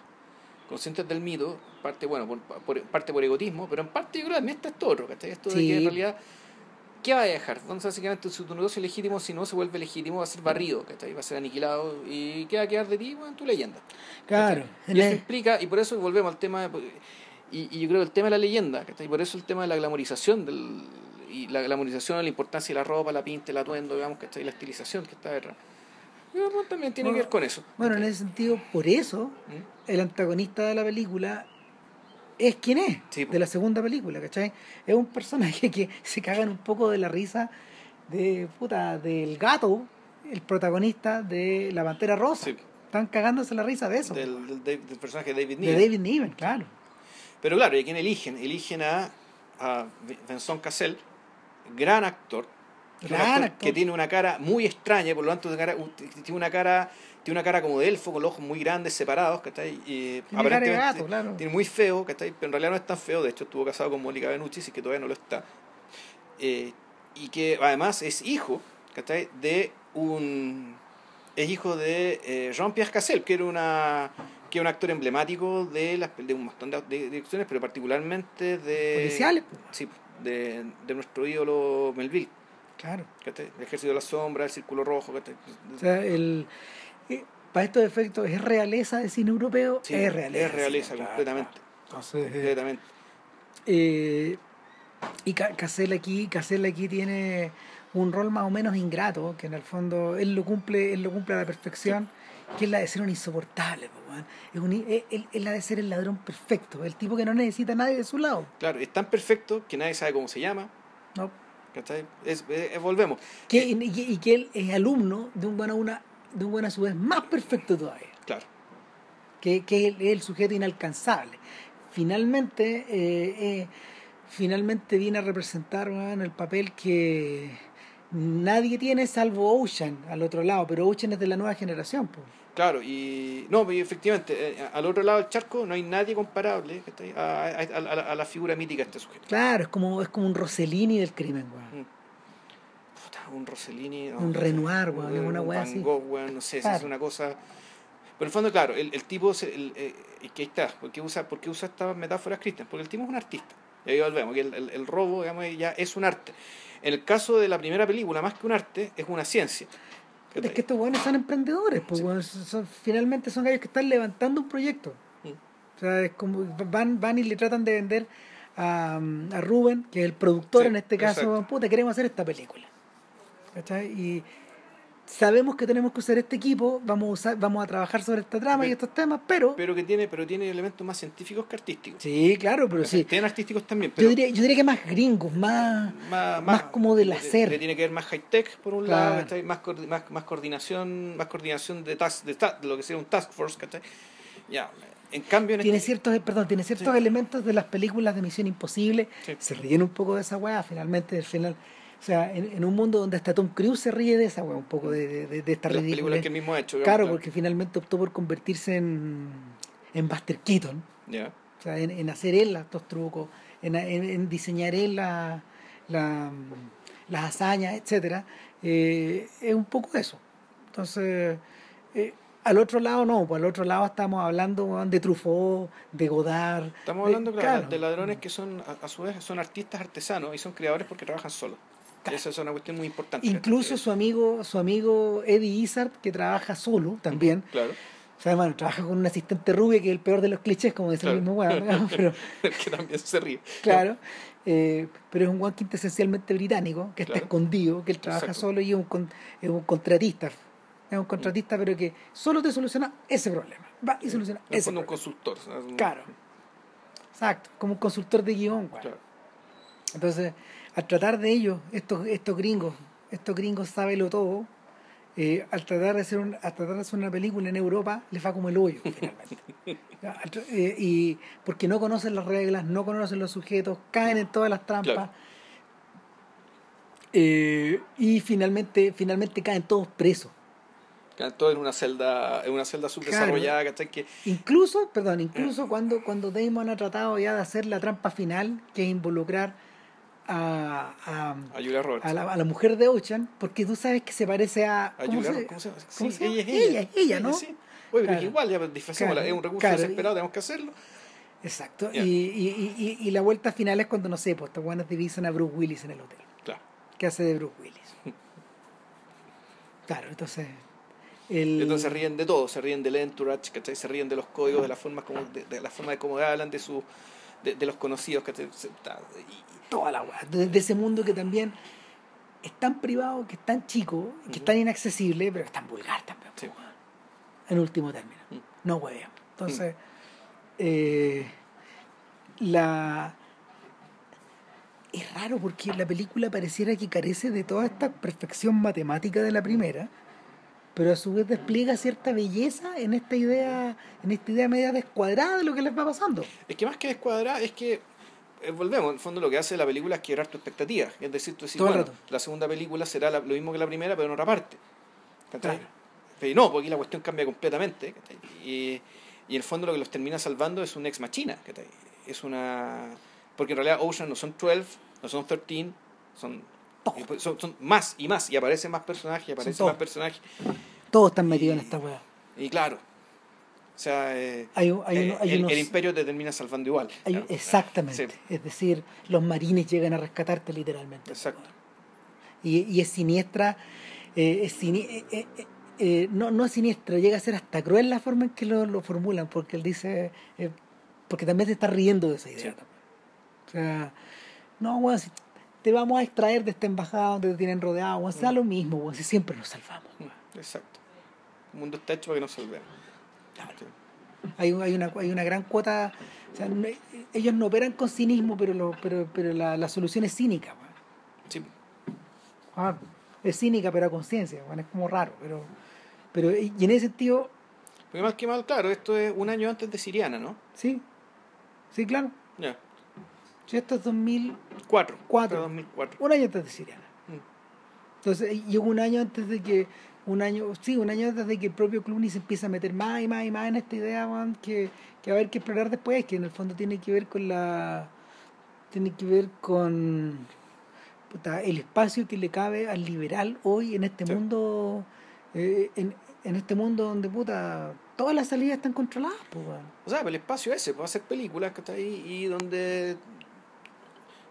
conscientes del mito, parte, bueno, por, por- parte por egotismo, pero en parte yo creo que también está esto otro, ¿cachai? Esto de que en realidad, ¿qué va a dejar? Entonces básicamente si tu negocio legítimo, si no se vuelve legítimo, va a ser barrido, ¿cachai? Va a ser aniquilado y ¿qué va a quedar de ti? Bueno, tu leyenda. Claro, Y eso implica, y por eso volvemos al tema, de- y, y yo creo que el tema de la leyenda, ¿cachai? por eso el tema de la glamorización, del, y la glamorización la importancia de la ropa, la pinta, el atuendo, digamos, ¿cachai? la estilización que está detrás. Que también tiene que ver con eso. bueno, en ese sentido, por eso, ¿Mm? el antagonista de la película es quien es, Sí, de la segunda película, ¿cachai? Es un personaje que se cagan un poco de la risa de puta, del gato, el protagonista de La Pantera Rosa. Sí. Están cagándose la risa de eso. Del, del, del- del personaje de David de Niven. David Niven, claro. Pero claro, ¿y quién eligen? Eligen a, a Vincent Cassel, gran actor, Gran actor actor. que tiene una cara muy extraña, por lo tanto de cara- tiene una cara tiene una cara como de elfo, con los ojos muy grandes, separados, ¿cachai? Y Tiene cara de aparentemente gato, claro. tiene muy feo, ¿cachai? Pero en realidad no es tan feo, de hecho estuvo casado con Mónica Benucci, así que todavía no lo está. Eh, y que además es hijo, ¿cachai? De un... es hijo de eh, Jean-Pierre Cassel, que era una que es un actor emblemático de, las, de un montón de, de direcciones, pero particularmente de... Policiales. Sí, de, de nuestro ídolo Melville. Claro. ¿cachai? El ejército de la sombra, el círculo rojo. ¿cachai? O sea, el, eh, para estos efectos, ¿es realeza de cine europeo? Sí, es realeza. Es realeza, claro, completamente. claro. Entonces, eh, completamente. eh, y Ca- Cassell aquí, Cassell aquí tiene un rol más o menos ingrato, que en el fondo él lo cumple, él lo cumple a la perfección, que es la de ser un insoportable, es, un, i- es, es- es la de ser el ladrón perfecto, el tipo que no necesita a nadie de su lado. Claro, es tan perfecto que nadie sabe cómo se llama. ¿no? ¿cachai? Es, es- es- volvemos. Que, y, y que él es alumno de un buen a una, de un buen a su vez más perfecto todavía. Claro. que, que es el, sujeto inalcanzable. Finalmente, eh, eh, finalmente viene a representar el papel que nadie tiene salvo Ocean al otro lado, pero Ocean es de la nueva generación. pues. Claro, y no, efectivamente, eh, al otro lado del charco no hay nadie comparable a, a- a- a la, figura mítica de este sujeto. Claro, es como, es como un Rossellini del crimen. weón. Puta, un Rossellini. no, Un Renoir, weón, un- una un weá así. Gogh, no sé, si Claro. es una cosa. Pero en el fondo, claro, el, el tipo, se- el, eh, es que ahí está, ¿por qué usa, por qué usa estas metáforas Christian? Porque el tipo es un artista. Y ahí volvemos, que el, el- el robo, digamos, ya es un arte. En el caso de la primera película, más que un arte, es una ciencia. Es que estos buenos son emprendedores, pues, Sí. son- finalmente son gallos que están levantando un proyecto. Mm. O sea, es como van, van y le tratan de vender a, a Rubén, que es el productor Sí, en este caso, puta, queremos hacer esta película. ¿Cachai? Y sabemos que tenemos que usar este equipo, vamos a, usar, vamos a trabajar sobre esta trama y Pero- estos temas, pero... Pero que tiene, pero tiene elementos más científicos que artísticos. sí, claro, pero sí. Tienen artísticos también, pero Yo diría, yo diría que más gringos, más... más, más como del hacer. le tiene que ver más high tech por un Claro. lado ¿cachai? más, más más coordinación más coordinación de task, de, ta- de lo que sería un task force ¿cachai? ya en cambio en tiene este- ciertos perdón tiene ciertos Sí. elementos de las películas de Misión Imposible Sí. se ríen un poco de esa weá finalmente al final o sea en, en un mundo donde hasta Tom Cruise se ríe de esa weá un poco de, de, de- de esta de ridícula que él mismo ha hecho claro porque finalmente optó por convertirse en en Buster Keaton. Ya. O sea en, en hacer él estos trucos en, diseñar él la, la- las hazañas etcétera eh, es un poco eso. Entonces eh, al otro lado no, pues al otro lado estamos hablando weón, de Truffaut, de Godard. estamos de- hablando claro, de ladrones que son a, a su vez son artistas artesanos y son creadores porque trabajan solos esa es una cuestión muy importante Incluso su amigo, su amigo Eddie Izzard, que trabaja solo también. claro O sea, bueno, trabaja con un asistente rubia que es el peor de los clichés, como dice el Claro. mismo weón, ¿no? pero que también se ríe claro. eh, pero es un weón quintesencialmente británico, que está Claro. escondido, que él trabaja Exacto. solo y es un, es un contratista. Es un contratista, pero que solo te soluciona ese problema. Va y soluciona el ese un problema. consultor Claro. Exacto, como un consultor de guion, weón. claro. Entonces, al tratar de ellos, estos, estos gringos, estos gringos sábelo todo, eh, al tratar de hacer un, al tratar de hacer una película en Europa, les va como el hoyo, finalmente. Eh, y porque no conocen las reglas, no conocen los sujetos, caen en todas las trampas. Claro. eh, y finalmente, finalmente caen todos presos. Quedan todos en una celda en una celda subdesarrollada ¿cachai? que Incluso, perdón, incluso cuando, cuando Damon ha tratado ya de hacer la trampa final, que es involucrar a, a, a Julia Roberts a la, a la mujer de Ocean, porque tú sabes que se parece a... A ¿cómo Julia se- Roberts, ¿cómo se llama? cómo Sí, se llama? ella es ella. Ella ¿no? sí. Oye, pero Claro. es igual, ya disfracémosla, Claro, es un recurso claro, desesperado, tenemos que hacerlo. Exacto. Y, y, y, y- y la vuelta final es cuando, no sé, pues estos buenos divisan a Bruce Willis en el hotel. Claro. ¿Qué hace de Bruce Willis? Claro, entonces... El... Entonces se ríen de todo, se ríen del entourage, ¿cachai? Se ríen de los códigos, de la forma como, de, de la forma de cómo hablan, de su, de, de los conocidos, ta- y- toda la weá, de, de ese mundo que también es tan privado, que es tan chico, que es tan inaccesible, pero es tan vulgar también. Sí. En último término. Mm. No hueveamos. Entonces, eh, la. Es raro porque la película pareciera que carece de toda esta perfección matemática de la primera, pero a su vez despliega cierta belleza en esta idea, en esta idea media descuadrada de lo que les va pasando. Es que más que descuadrar, es que, eh, volvemos, en el fondo lo que hace la película es quebrar tu expectativa. Es decir, tú decís, bueno, la segunda película será la- lo mismo que la primera, pero en otra parte. Claro. Pero no, porque aquí la cuestión cambia completamente. Y, y en el fondo lo que los termina salvando es un ex machina. Es una... Porque en realidad Ocean no son 12, no son 13, son, Todos. son, son más y más. Y aparecen más personajes, aparecen más personajes. Todos están metidos en esta weá. Y claro, sea, eh, Hay hay eh, uno- hay el, unos- el imperio te termina salvando igual. Claro. exactamente. Sí, Es decir, los marines llegan a rescatarte literalmente. exacto. Y, y es siniestra, eh, es sini- no, no es siniestra, llega a ser hasta cruel la forma en que lo, lo formulan, porque él dice, porque también se está riendo de esa idea. Sí. O sea, no, bueno, si te vamos a extraer de esta embajada donde te tienen rodeado, bueno, sea lo mismo, si siempre nos salvamos. Mm, Exacto. El mundo está hecho para que nos salvemos. Sí. Hay, un- hay, una, hay una gran cuota, o sea, no- ellos no operan con cinismo, pero, lo, pero, pero la, la solución es cínica. bueno. Sí. Ah, es cínica, pero a conciencia, es como raro, pero, pero y en ese sentido, Porque más que mal, claro, esto es un año antes de Siriana, ¿no? sí, sí, claro. Ya. Si esto es 2000, Cuatro. Cuatro. Fue 2004. un año antes de Siriana. Mm. Entonces, y un año antes de que, un año, sí, un año antes de que el propio Clooney se empiece a meter más y más y más en esta idea, weón, que, que va a haber que explorar después, que en el fondo tiene que ver con la, tiene que ver con puta, el espacio que le cabe al liberal hoy en este Sí. mundo, eh, en, en este mundo donde puta, todas las salidas están controladas, pues. O sea, el espacio ese, puede hacer películas que está ahí y donde,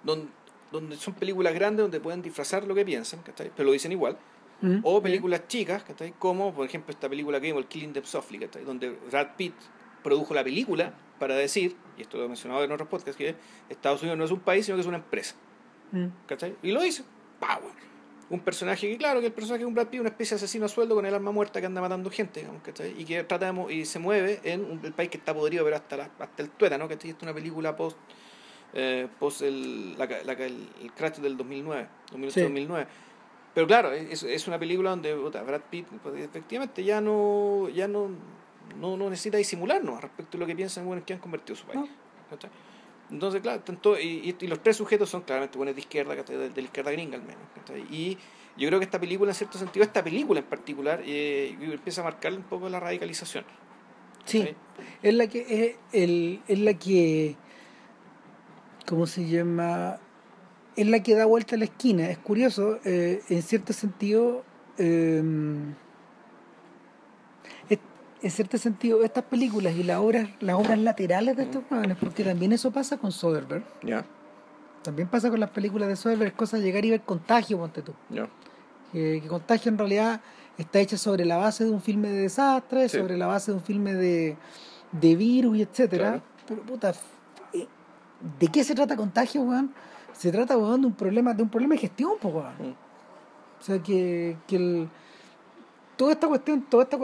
donde donde son películas grandes donde pueden disfrazar lo que piensan, ¿cachai? pero lo dicen igual. ¿Mm? O películas chicas, ¿cachai? como por ejemplo esta película que vimos, el Killing Them Softly, ¿cachai? donde Brad Pitt produjo la película para decir, y esto lo he mencionado en otros podcasts, que Estados Unidos no es un país, sino que es una empresa. ¿Mm? ¿cachai? Y lo dice. ¡Power! Un personaje que, claro, que el personaje es un Brad Pitt, una especie de asesino a sueldo con el alma muerta que anda matando gente, digamos, ¿cachai? Y que trata de mo- y se mueve en un, el país que está podrido, pero hasta, la- hasta el tuétano, ¿cachai? Esta es una película post, eh, post el, la la el, crash del 2009, 2008-2009. Pero claro, es, es una película donde puta, Brad Pitt pues, efectivamente ya no ya no, no, no necesita disimularnos respecto a lo que piensan bueno, que han convertido su país. No. Entonces, claro, tanto, y, y- los tres sujetos son claramente buenos de izquierda, de, de la izquierda gringa al menos. Y yo creo que esta película, en cierto sentido, esta película en particular, eh, empieza a marcar un poco la radicalización. Sí, es la que es, el, es la que ¿cómo se llama? Es la que da vuelta a la esquina. Es curioso, eh, en cierto sentido, eh, en cierto sentido, estas películas y las obras, las obras laterales de estos jóvenes, porque también eso pasa con Soderbergh, Ya, también pasa con las películas de Soderbergh, es cosa de llegar y ver contagio, ponte tú. ya. que, que Contagio en realidad está hecha sobre la base de un filme de desastre, Sí. sobre la base de un filme de, de virus y etcétera. Claro. Pero puta, ¿de qué se trata Contagio, weón? Se trata, weón, de un problema, de un problema de gestión, pues, weón. Mm. O sea que, que el, toda esta cuestión, toda esta,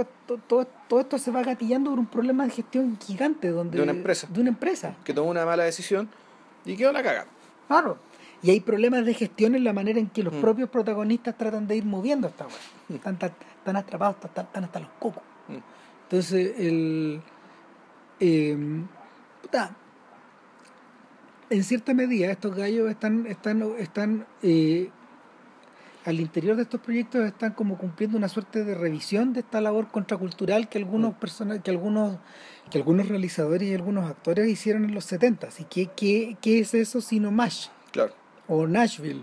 todo, todo esto se va gatillando por un problema de gestión gigante donde, De una empresa. De una empresa. Que tomó una mala decisión y quedó la caga. Claro. Y hay problemas de gestión en la manera en que los Mm. propios protagonistas tratan de ir moviendo esta weá. Están, tan- están atrapados, están, están hasta los cocos. Mm. Entonces, el. eh, puta, en cierta medida, estos gallos están, están, están eh, al interior de estos proyectos están como cumpliendo una suerte de revisión de esta labor contracultural que algunos Mm. personas, que algunos, que algunos realizadores y algunos actores hicieron en los 70 ¿Y qué, qué, qué es eso sino MASH? Claro. O Nashville,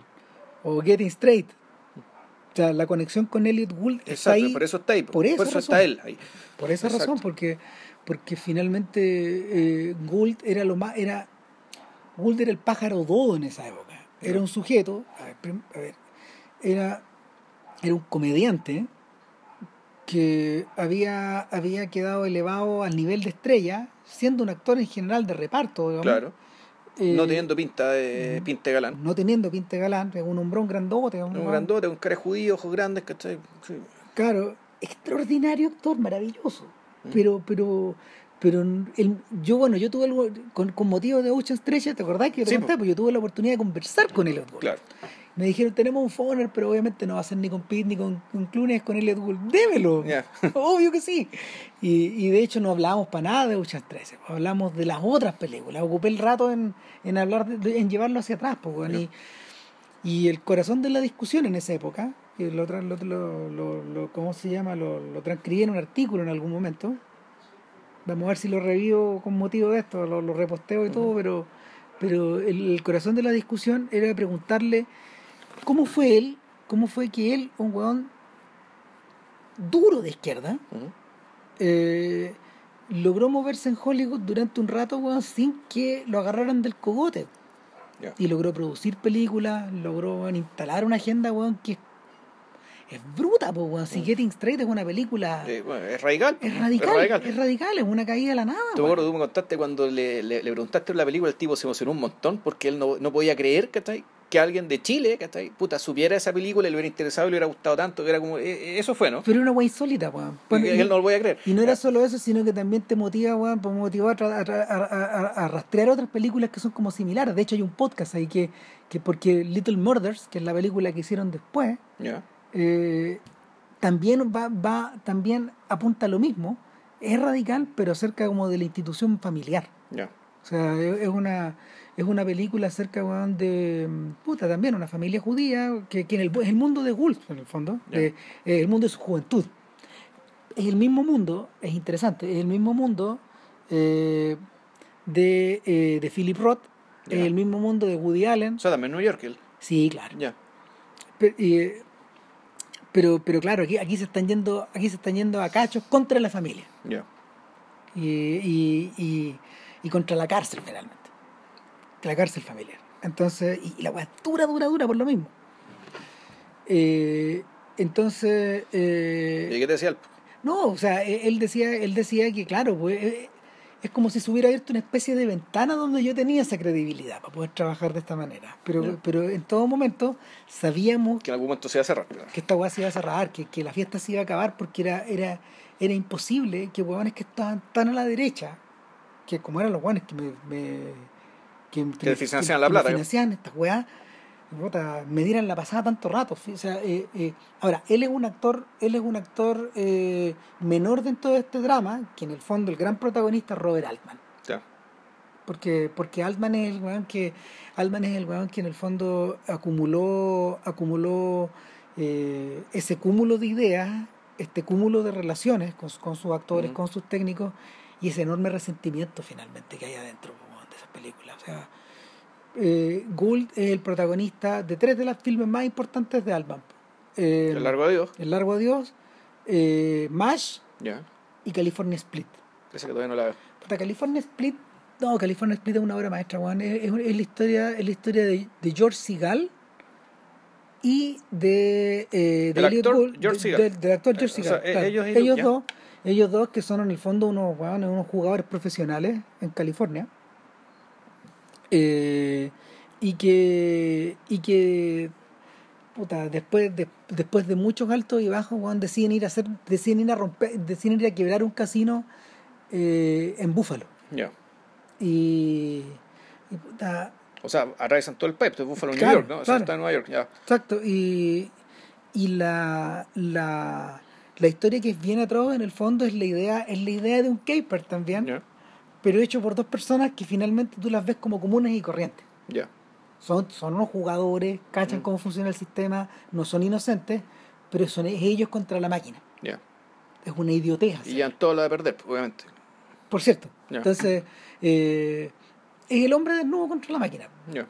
o Getting Straight. O sea, la conexión con Elliot Gould está Exacto, ahí por eso está ahí. por esa está razón. él ahí. por esa Exacto. razón, porque, porque finalmente eh, Gould era lo más, era Gould era el pájaro dodo en esa época. Era un sujeto, a ver, prim- a ver, era, era un comediante que había, había quedado elevado al nivel de estrella, siendo un actor en general de reparto, digamos. Claro. Eh, no teniendo pinta de pinta de galán. no teniendo pinta de galán, un hombrón grandote, un, Un grandote, un cara judío, ojos grandes, ¿cachai? Sí. Claro, extraordinario actor, maravilloso. Mm. Pero, pero, pero el- yo, bueno, yo tuve algo, con, con motivo de Ocean's 13, ¿te acordás que te Sí, conté? Pues yo tuve la oportunidad de conversar con Elliot Gould. Claro. Me dijeron, tenemos un phoner, pero obviamente no va a ser ni con Pitt ni con, con Clooney, es con Elliot Gould. Démelo. Obvio que sí. Y, y de hecho no hablamos para nada de Ocean's 13, pues, hablamos de las otras películas. Ocupé el rato en, en hablar, de- en llevarlo hacia atrás. Pues, weón. y, y el corazón de la discusión en esa época, que lo, lo, lo- lo- ¿cómo se llama? Lo, lo transcribí en un artículo en algún momento. Vamos a ver si lo revivo con motivo de esto, lo, lo reposteo y todo, pero, pero el, el corazón de la discusión era preguntarle cómo fue él, cómo fue que él, un weón duro de izquierda, eh, logró moverse en Hollywood durante un rato, weón, sin que lo agarraran del cogote. Y logró producir películas, logró weón, instalar una agenda, weón, que es, es bruta, pues, weón. Si Mm. Getting Straight es una película... Eh, bueno, es radical. es radical, es radical, es una caída de la nada. Weón. acuerdo, tú me contaste cuando le, le, le preguntaste la película, el tipo se emocionó un montón porque él no, no podía creer ¿cachai? que alguien de Chile ¿cachai? Puta, supiera esa película y le hubiera interesado y le hubiera gustado tanto. que Era como, eh, eh, eso fue, ¿no? Pero era una weá insólita, weón. Bueno, él no lo voy a creer. Y no era solo eso, sino que también te motiva, weón, pues motivó a, a, a- a- a rastrear otras películas que son como similares. De hecho, hay un podcast ahí que, que porque Little Murders, que es la película que hicieron después, Ya. Eh, también va, va, también apunta a lo mismo. Es radical, pero acerca como de la institución familiar. Ya. O sea, es es una, es una película acerca de, puta, también una familia judía, que, que en el, es el mundo de Gulf, en el fondo, de- eh, el mundo de su juventud. Es el mismo mundo, es interesante, es el mismo mundo eh, de, eh, de Philip Roth, Ya. es el mismo mundo de Woody Allen. O sea, también New York. Él. Sí, claro. Ya. Pero, pero claro, aquí, aquí se están yendo, aquí se están yendo a cachos contra la familia y, y, y, y contra la cárcel finalmente. La cárcel familiar. Entonces, y, la weá dura, dura, dura por lo mismo. Eh, entonces, eh, ¿Y qué te decía él? no, o sea, e- él decía, él decía que claro, pues eh, es como si se hubiera abierto una especie de ventana donde yo tenía esa credibilidad para poder trabajar de esta manera. Pero, pero en todo momento sabíamos Que en algún momento se iba a cerrar. que esta weá se iba a cerrar, que, que la fiesta se iba a acabar porque era, era, era imposible que huevones que estaban tan a la derecha, que como eran los hueones que me, me que, Que financiaban la plata, financiaban estas weas, puta, me dieran la pasada tanto rato. O sea, eh, eh, ahora, él es un actor, él es un actor eh, menor dentro de este drama, que en el fondo el gran protagonista es Robert Altman. Porque, porque Altman es el weón que Altman es el weón que en el fondo acumuló, acumuló eh, ese cúmulo de ideas, este cúmulo de relaciones con, con sus actores, con sus técnicos, y ese enorme resentimiento finalmente que hay adentro de esas películas. O sea, eh, Gould es el protagonista de tres de las filmes más importantes de Altman. Eh, El largo de Dios. El Largo Adiós, eh, MASH y California Split. Ese que todavía no la veo. Puta, California Split, no, California Split es una obra maestra, weón. Es, es- es la historia, es la historia de, de George Segal y de, eh, de actor Gould, George Segal. de- del actor George O sea, Segal. eh, claro. ellos- dos, ellos dos que son en el fondo unos, weón, unos jugadores profesionales en California. Eh, y que y que puta, después de, después de muchos altos y bajos, weón, deciden ir a hacer, deciden ir a romper, deciden ir a quebrar un casino eh, en Búfalo. Ya. Y, y puta, O sea, atraviesan todo el país. Es Buffalo, Claro, New York, ¿no? O sea, claro. está en Nueva York, ya. exacto, y, y la, la, la historia que es bien atroz en el fondo es la idea, es la idea de un caper también, Ya. Pero hecho por dos personas que finalmente tú las ves como comunes y corrientes. Ya. Son, son unos jugadores, cachan Mm. cómo funciona el sistema, no son inocentes, pero son ellos contra la máquina. Ya. Es una idiotez. Y ya todo la de perder, obviamente. Por cierto. Entonces, eh, es el hombre desnudo contra la máquina. Ya.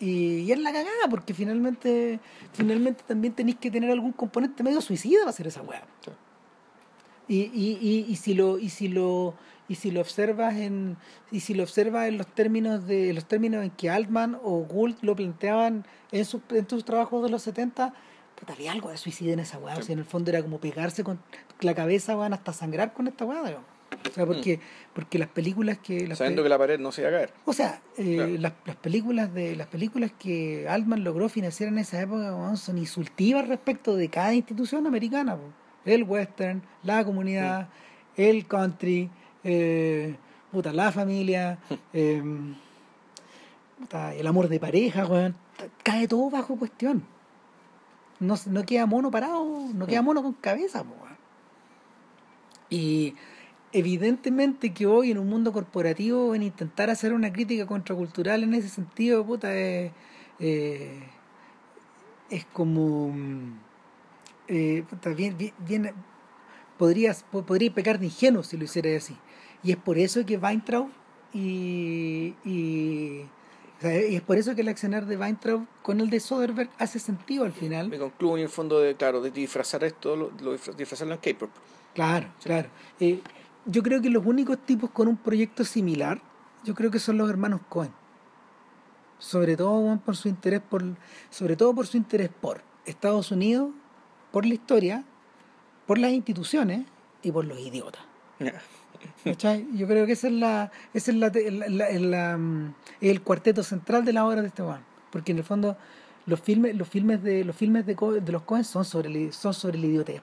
Y, y es la cagada, porque finalmente finalmente también tenéis que tener algún componente medio suicida para hacer esa weá. Sí. Y, y, y, y si lo y si lo y si lo observas en y si lo observas en los términos de en los términos en que Altman o Gould lo planteaban en sus en sus trabajos de los 70 puta, había algo de suicida en esa weá o sea en el fondo era como pegarse con la cabeza van hasta sangrar con esta weá digamos. o sea porque porque las películas que las Mm. Sabiendo pe- que la pared no se iba a caer. o sea, eh, Claro. las, las películas de las películas que Altman logró financiar en esa época son insultivas respecto de cada institución americana. po. El western, la comunidad, el country, eh, puta, la familia, eh, puta, el amor de pareja, weón, cae todo bajo cuestión. No, no queda mono parado, no queda mono con cabeza, weón. Y evidentemente que hoy en un mundo corporativo en intentar hacer una crítica contracultural en ese sentido puta es, eh, es como mm, eh, puta, bien, bien, bien- podrías po- podría pecar de ingenuo si lo hiciera así y es por eso que Weintraub y, y es por eso que el accionar de Weintraub con el de Soderbergh hace sentido al final Me concluyo en el fondo de, claro, de disfrazar esto, lo, lo disfra- disfrazarlo en K-pop. Claro, claro. Eh, yo creo que los únicos tipos con un proyecto similar, yo creo que son los hermanos Cohen. Sobre todo por su interés por, sobre todo por su interés por Estados Unidos, por la historia, por las instituciones y por los idiotas. ¿Cachai? Yo creo que esa es la, esa es la, la- mm, el cuarteto central de la obra de este weón. Porque en el fondo los filmes, los filmes de los filmes de, Co- de los Cohen son sobre el, son sobre el idiotez.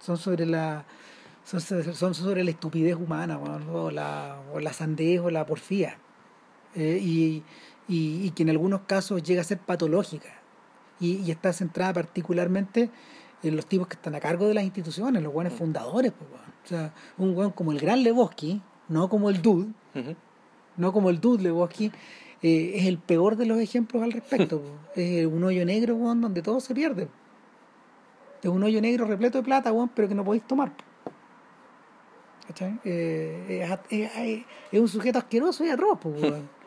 Son sobre la son, son sobre la estupidez humana, weón, o la, la sandez o la porfía. Eh, y, y, que en algunos casos llega a ser patológica. Y, está centrada particularmente en los tipos que están a cargo de las instituciones, los buenos fundadores. pues. O sea, un weón como el gran Lebowski, no como el Dude, no como el Dude Lebowski, eh, es el peor de los ejemplos al respecto. es un hoyo negro, weón, donde todo se pierde. Es un hoyo negro repleto de plata, weón, pero que no podéis tomar. Eh, es, es- es- es un sujeto asqueroso y atroz, weón.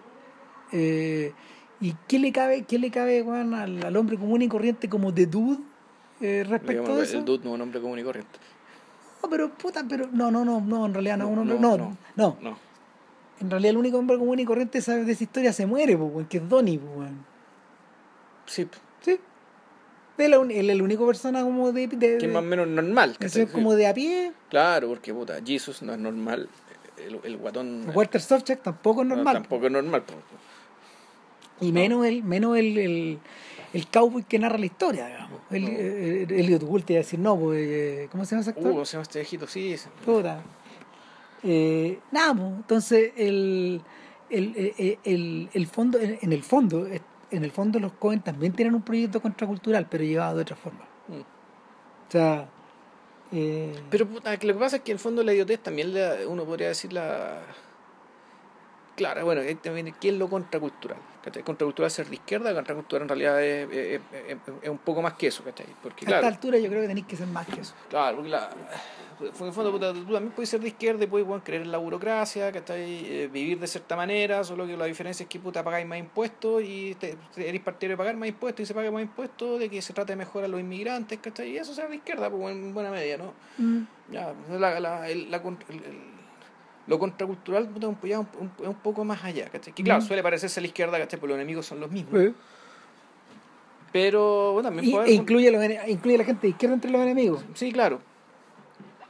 Eh, ¿Y qué le cabe, qué le cabe weón, al, al hombre común y corriente como de Dude eh, respecto Digamos, de eso? El dude no es un hombre común y corriente. No, pero puta, pero no, no, no, no, en realidad no, No, no, no, no. En realidad el único hombre común y corriente sabe de esa historia se muere, pues, que es Donnie, pues. Sí, Sí. Él es el único persona como de... de, que es más o menos normal. que es como de a pie. Claro, porque puta, Jesus no es normal. El, el guatón Walter Sobchak tampoco es no, normal. tampoco es normal. y menos el menos el, el, cowboy que narra la historia, digamos. El, No. Elliot Gould te iba a decir, no, pues, eh, ¿cómo se llama ese Uh, actor? ¿cómo se llama este viejito? Sí. Puta. Eh, nada, pues, entonces el, el, el, el, el fondo, en en el fondo, en el fondo los Cohen también tienen un proyecto contracultural, pero llevado de otra forma. Mm. O sea, eh, Pero puta, lo que pasa es que en el fondo la idiotez también le- uno podría decir la... Claro, bueno, ahí también, ¿qué es lo contracultural? ¿Cachai? Contracultural es ser de izquierda, contracultural en realidad es, es- es- es un poco más que eso, ¿cachai? Porque a claro, esta altura yo creo que tenéis que ser más que eso. Claro, porque la, en el fondo puta, tú también puedes ser de izquierda y puedes bueno, creer en la burocracia, ¿cachai? Eh, vivir de cierta manera, solo que la diferencia es que puta pagáis más impuestos y te, eres partidario de pagar más impuestos y se paga más impuestos, de que se trata de mejorar a los inmigrantes, ¿cachai? Y eso es ser de izquierda, pues en buena medida, ¿no? Mm. Ya, la, la, el- la el- el- lo contracultural puta, un, ya un, un- es un poco más allá, ¿cachai? Que claro, Mm. suele parecerse a la izquierda, ¿cachai? Porque los enemigos son los mismos. Pero bueno, también Y, puede e incluye, los, ene- incluye a la gente de izquierda entre los enemigos. Sí, claro.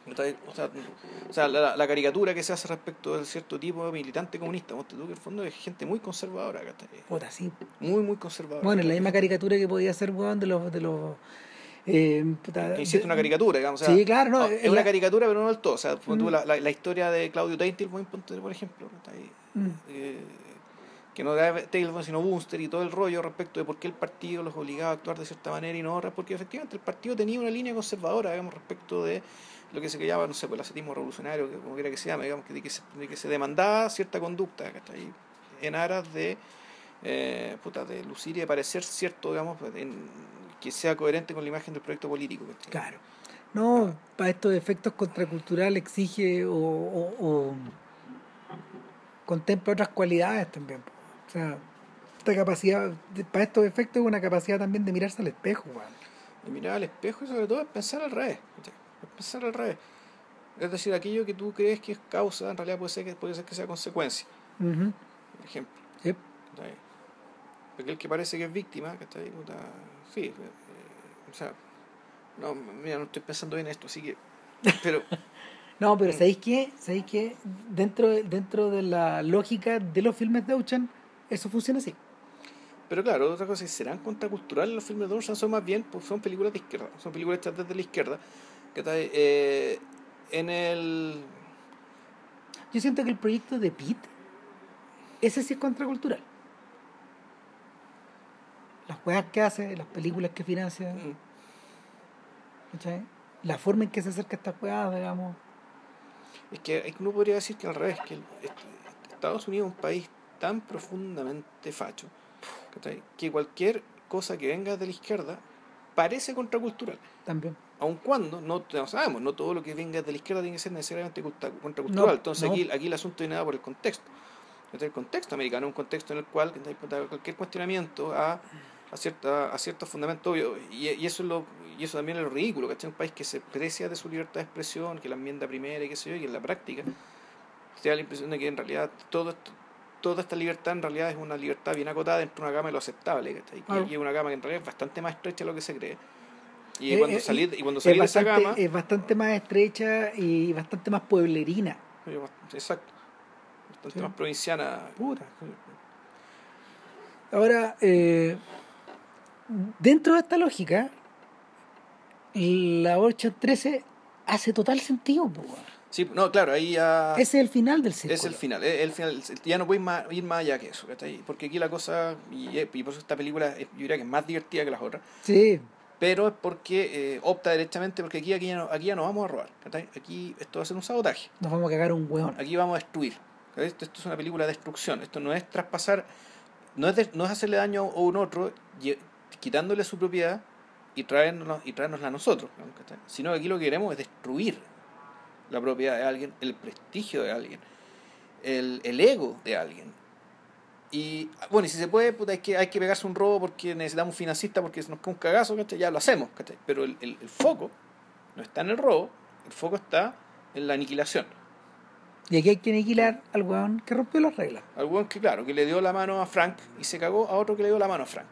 O sea, o sea, la, la caricatura que se hace respecto de cierto tipo de militante comunista, tú que en el fondo es gente muy conservadora, ¿cachai? Puta, sí. Muy, muy conservadora. Bueno, la misma caricatura que podía ser, weón, de los... De los eh, puta, Que hiciste de- una caricatura, digamos. o sea, Sí, claro, no, es es una la- caricatura, pero no del todo. O sea, tú Mm. la, la, la historia de Claudio tú, por ejemplo. Mm. Eh, que no era Tailbone sino Bunster y todo el rollo respecto de por qué el partido los obligaba a actuar de cierta manera y no otra, porque efectivamente el partido tenía una línea conservadora, digamos, respecto de lo que se llama, no sé, pues, el ascetismo revolucionario, que, como quiera que se llame, digamos, que, de, que se, de que se demandaba cierta conducta, ¿cachai? En aras de, eh, puta, de lucir y de parecer cierto, digamos, en- que sea coherente con la imagen del proyecto político. ¿cachai? Claro. No, para estos efectos contraculturales exige o, o- o contempla otras cualidades también. O sea, esta capacidad, de- para estos efectos es una capacidad también de mirarse al espejo. Y mirar al espejo y sobre todo es pensar al revés. ¿cachai? Es pensar al revés. Es decir, aquello que tú crees que es causa, en realidad puede ser que, puede ser que sea consecuencia. Ujú. Por ejemplo. Yep. Aquel que parece que es víctima, ¿cachai? Puta, sí, eh, o sea, no, mira, no estoy pensando bien esto, así que, pero, No, pero Mm. ¿sabéis qué? ¿Sabéis qué? Dentro, de- dentro de la lógica de los filmes de Ocean, eso funciona así. pero claro, otra cosa es, ¿serán contraculturales los filmes de Orson? Son más bien, pues son películas de izquierda, son películas hechas desde la izquierda, ¿cachai? Eh, en el, Yo siento que el proyecto de Pete, ese sí es contracultural. Las juegas que hace, las películas que financia, mm, ¿cachai? la forma en que se acerca a estas juegas, digamos. Es que uno podría decir que al revés, que el- Estados Unidos es un país tan profundamente facho, ¿cachai? que cualquier cosa que venga de la izquierda parece contracultural. También. Aun cuando, no, no sabemos, no todo lo que venga de la izquierda tiene que ser necesariamente contracultural. No, Entonces no. aquí, aquí el asunto viene dado por el contexto. El contexto americano es un contexto en el cual cualquier cuestionamiento a a, cierta, a ciertos fundamentos obvios. Y, y eso es lo, y eso también es lo ridículo, ¿cachai? Un país que se precia de su libertad de expresión, que la enmienda primera y qué sé yo, y en la práctica te da la impresión de que en realidad todo esto, toda esta libertad en realidad es una libertad bien acotada dentro de una gama de lo aceptable, ¿cachai? Claro. Y es una gama que en realidad es bastante más estrecha de lo que se cree. Y Eh, cuando eh, salís y cuando Es salís de esa bastante, gama... es bastante más estrecha y bastante más pueblerina. Exacto. Bastante Sí. más provinciana. Pura. Ahora, eh, dentro de esta lógica, la 813 hace total sentido. po. Sí, no, claro, ahí ya... Ese es el final del círculo. Es el final, es el final, ya no puedes más, ir más allá que eso, ¿cachai? Porque aquí la cosa, y, y por eso esta película yo diría que es más divertida que las otras, Sí, pero es porque eh, opta derechamente, porque aquí, aquí, ya no, aquí ya no vamos a robar. Aquí esto va a ser un sabotaje, nos vamos a cagar un hueón. aquí vamos a destruir. Esto, esto es una película de destrucción, esto no es traspasar, no es, de- no es hacerle daño a un otro, quitándole su propiedad y traernos y traernosla a nosotros, ¿no? Sino que aquí lo que queremos es destruir la propiedad de alguien, el prestigio de alguien, el, el ego de alguien. Y bueno, y si se puede, puta, hay que, hay que pegarse un robo porque necesitamos un financista porque se nos cae un cagazo, ¿cachai? ya lo hacemos, ¿cachai? pero el, el, el foco no está en el robo, el foco está en la aniquilación. Y aquí hay que aniquilar al hueón que rompió las reglas. Al weón que, claro, que le dio la mano a Frank y se cagó a otro que le dio la mano a Frank.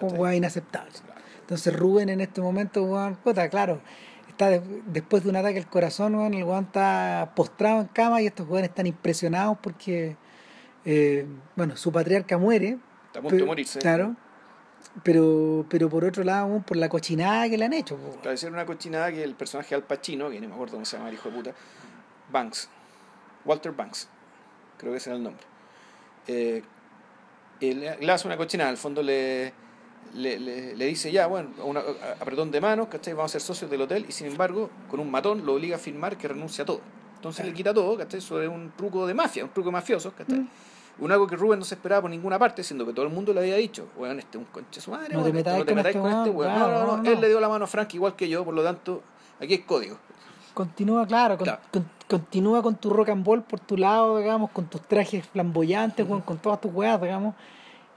Un ¿cachai? hueón inaceptable. Entonces Rubén en este momento, weón, puta, claro, está de- después de un ataque al corazón, weón, el weón está postrado en cama y estos weones están impresionados porque, eh, bueno, su patriarca muere. Está a punto de morirse. Claro. Pero, pero por otro lado, weón, por la cochinada que le han hecho. weón. Claro, una cochinada que el personaje Al Pacino, que no me acuerdo cómo se llama el hijo de puta, Banks, Walter Banks, creo que ese era el nombre. Eh, él le hace una cochinada, al fondo le, le, le, le dice ya, bueno, una, a- apretón de manos, ¿cachai? Vamos a ser socios del hotel y sin embargo, con un matón lo obliga a firmar que renuncia a todo. Entonces le quita todo, ¿cachai? Eso es un truco de mafia, un truco de mafiosos, ¿cachai? Mm. Un algo que Rubén no se esperaba por ninguna parte, siendo que todo el mundo le había dicho, weón, este es un conche su madre, No te este, metáis no con este con este weón. No, claro, no, no, no, no. él le dio la mano a Frank igual que yo, por lo tanto, aquí hay código. Continúa, claro, con- Claro. con- continúa con tu rock and roll por tu lado, digamos, con tus trajes flamboyantes, weón, con todas tus weas, digamos.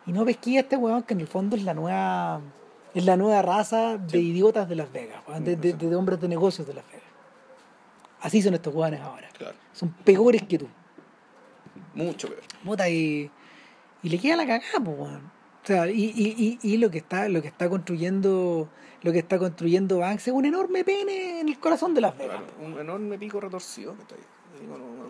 Y no pesquilla este weón que en el fondo es la nueva es la nueva raza de idiotas de Las Vegas, de, de- de hombres de negocios de Las Vegas. Así son estos weones ahora. Claro, Son peores que tú. mucho peor. Puta, y, y le queda la cagada, pues, weón. O sea, y, y, y, y lo que está, lo que está construyendo, lo que está construyendo Banks es un enorme pene en el corazón de Las Vegas. Claro, un enorme pico retorcido, que está ahí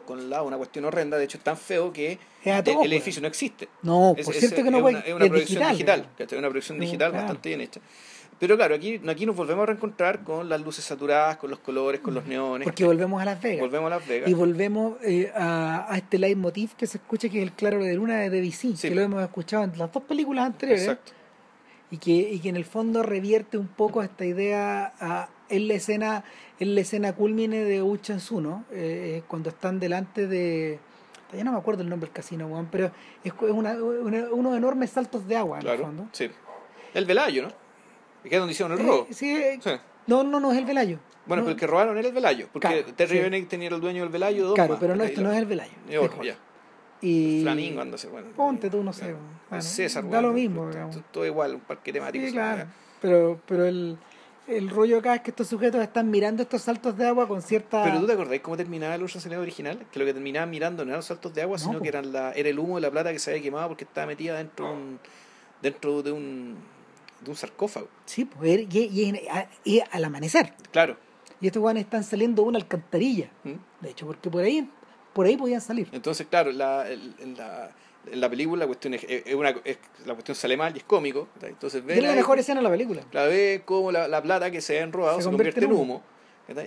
con, lado, una cuestión horrenda, de hecho es tan feo que Es el, edificio no existe. No, Es- por es- cierto que no es una, es una es proyección digital. ¿cachai? una proyección digital claro. bastante bien hecha. Pero claro, aquí, aquí nos volvemos a reencontrar con las luces saturadas, con los colores, con los neones. Porque volvemos a Las Vegas. Volvemos a Las Vegas. Y volvemos eh, a, a este leitmotiv que se escucha que es el claro de luna de Sí. que lo hemos escuchado en las dos películas anteriores. Exacto. Y que, y que en el fondo revierte un poco esta idea a, en la escena en la escena culmine de Uchansu, ¿no? Eh, cuando están delante de ya no me acuerdo el nombre del casino, weón, pero es, una, una- unos enormes saltos de agua en el fondo. sí. El Velayo, ¿no? Que es donde hicieron el Eh, robo. sí, eh, Sí. no, no, no es el Velayo. Bueno, No, pero el que robaron era el Velayo. Porque Claro, Terry sí. Bennett tenía el dueño del Velayo. Dos Claro, más, pero no, esto no es el Velayo. Es otro. ya. Y Flamingo, ándase, bueno. Ponte tú, no sé. Claro. bueno, César, da bueno, lo mismo, todo- digamos. todo- Todo igual, un parque temático. Sí, sí, claro. Pero, pero el, el rollo acá es que estos sujetos están mirando estos saltos de agua con cierta... Pero tú te acordás cómo terminaba el Eleven original? Que lo que terminaban mirando no eran los saltos de agua, No, sino po. que eran la, era el humo de la plata que se había quemado porque estaba metida dentro de un, dentro de un, de un sarcófago. Sí, pues, y, y- y- a- y al amanecer. Claro. Y estos guanes están saliendo de una alcantarilla. ¿Mm? De hecho, porque por ahí, por ahí podían salir. Entonces, claro, la, la, en la película la cuestión es, es una, es- la cuestión sale mal y es cómico. Entonces, Es la ahí- mejor escena de la película. La ve como la, la plata que se ha enrobado Se se, convierte convierte, en en humo.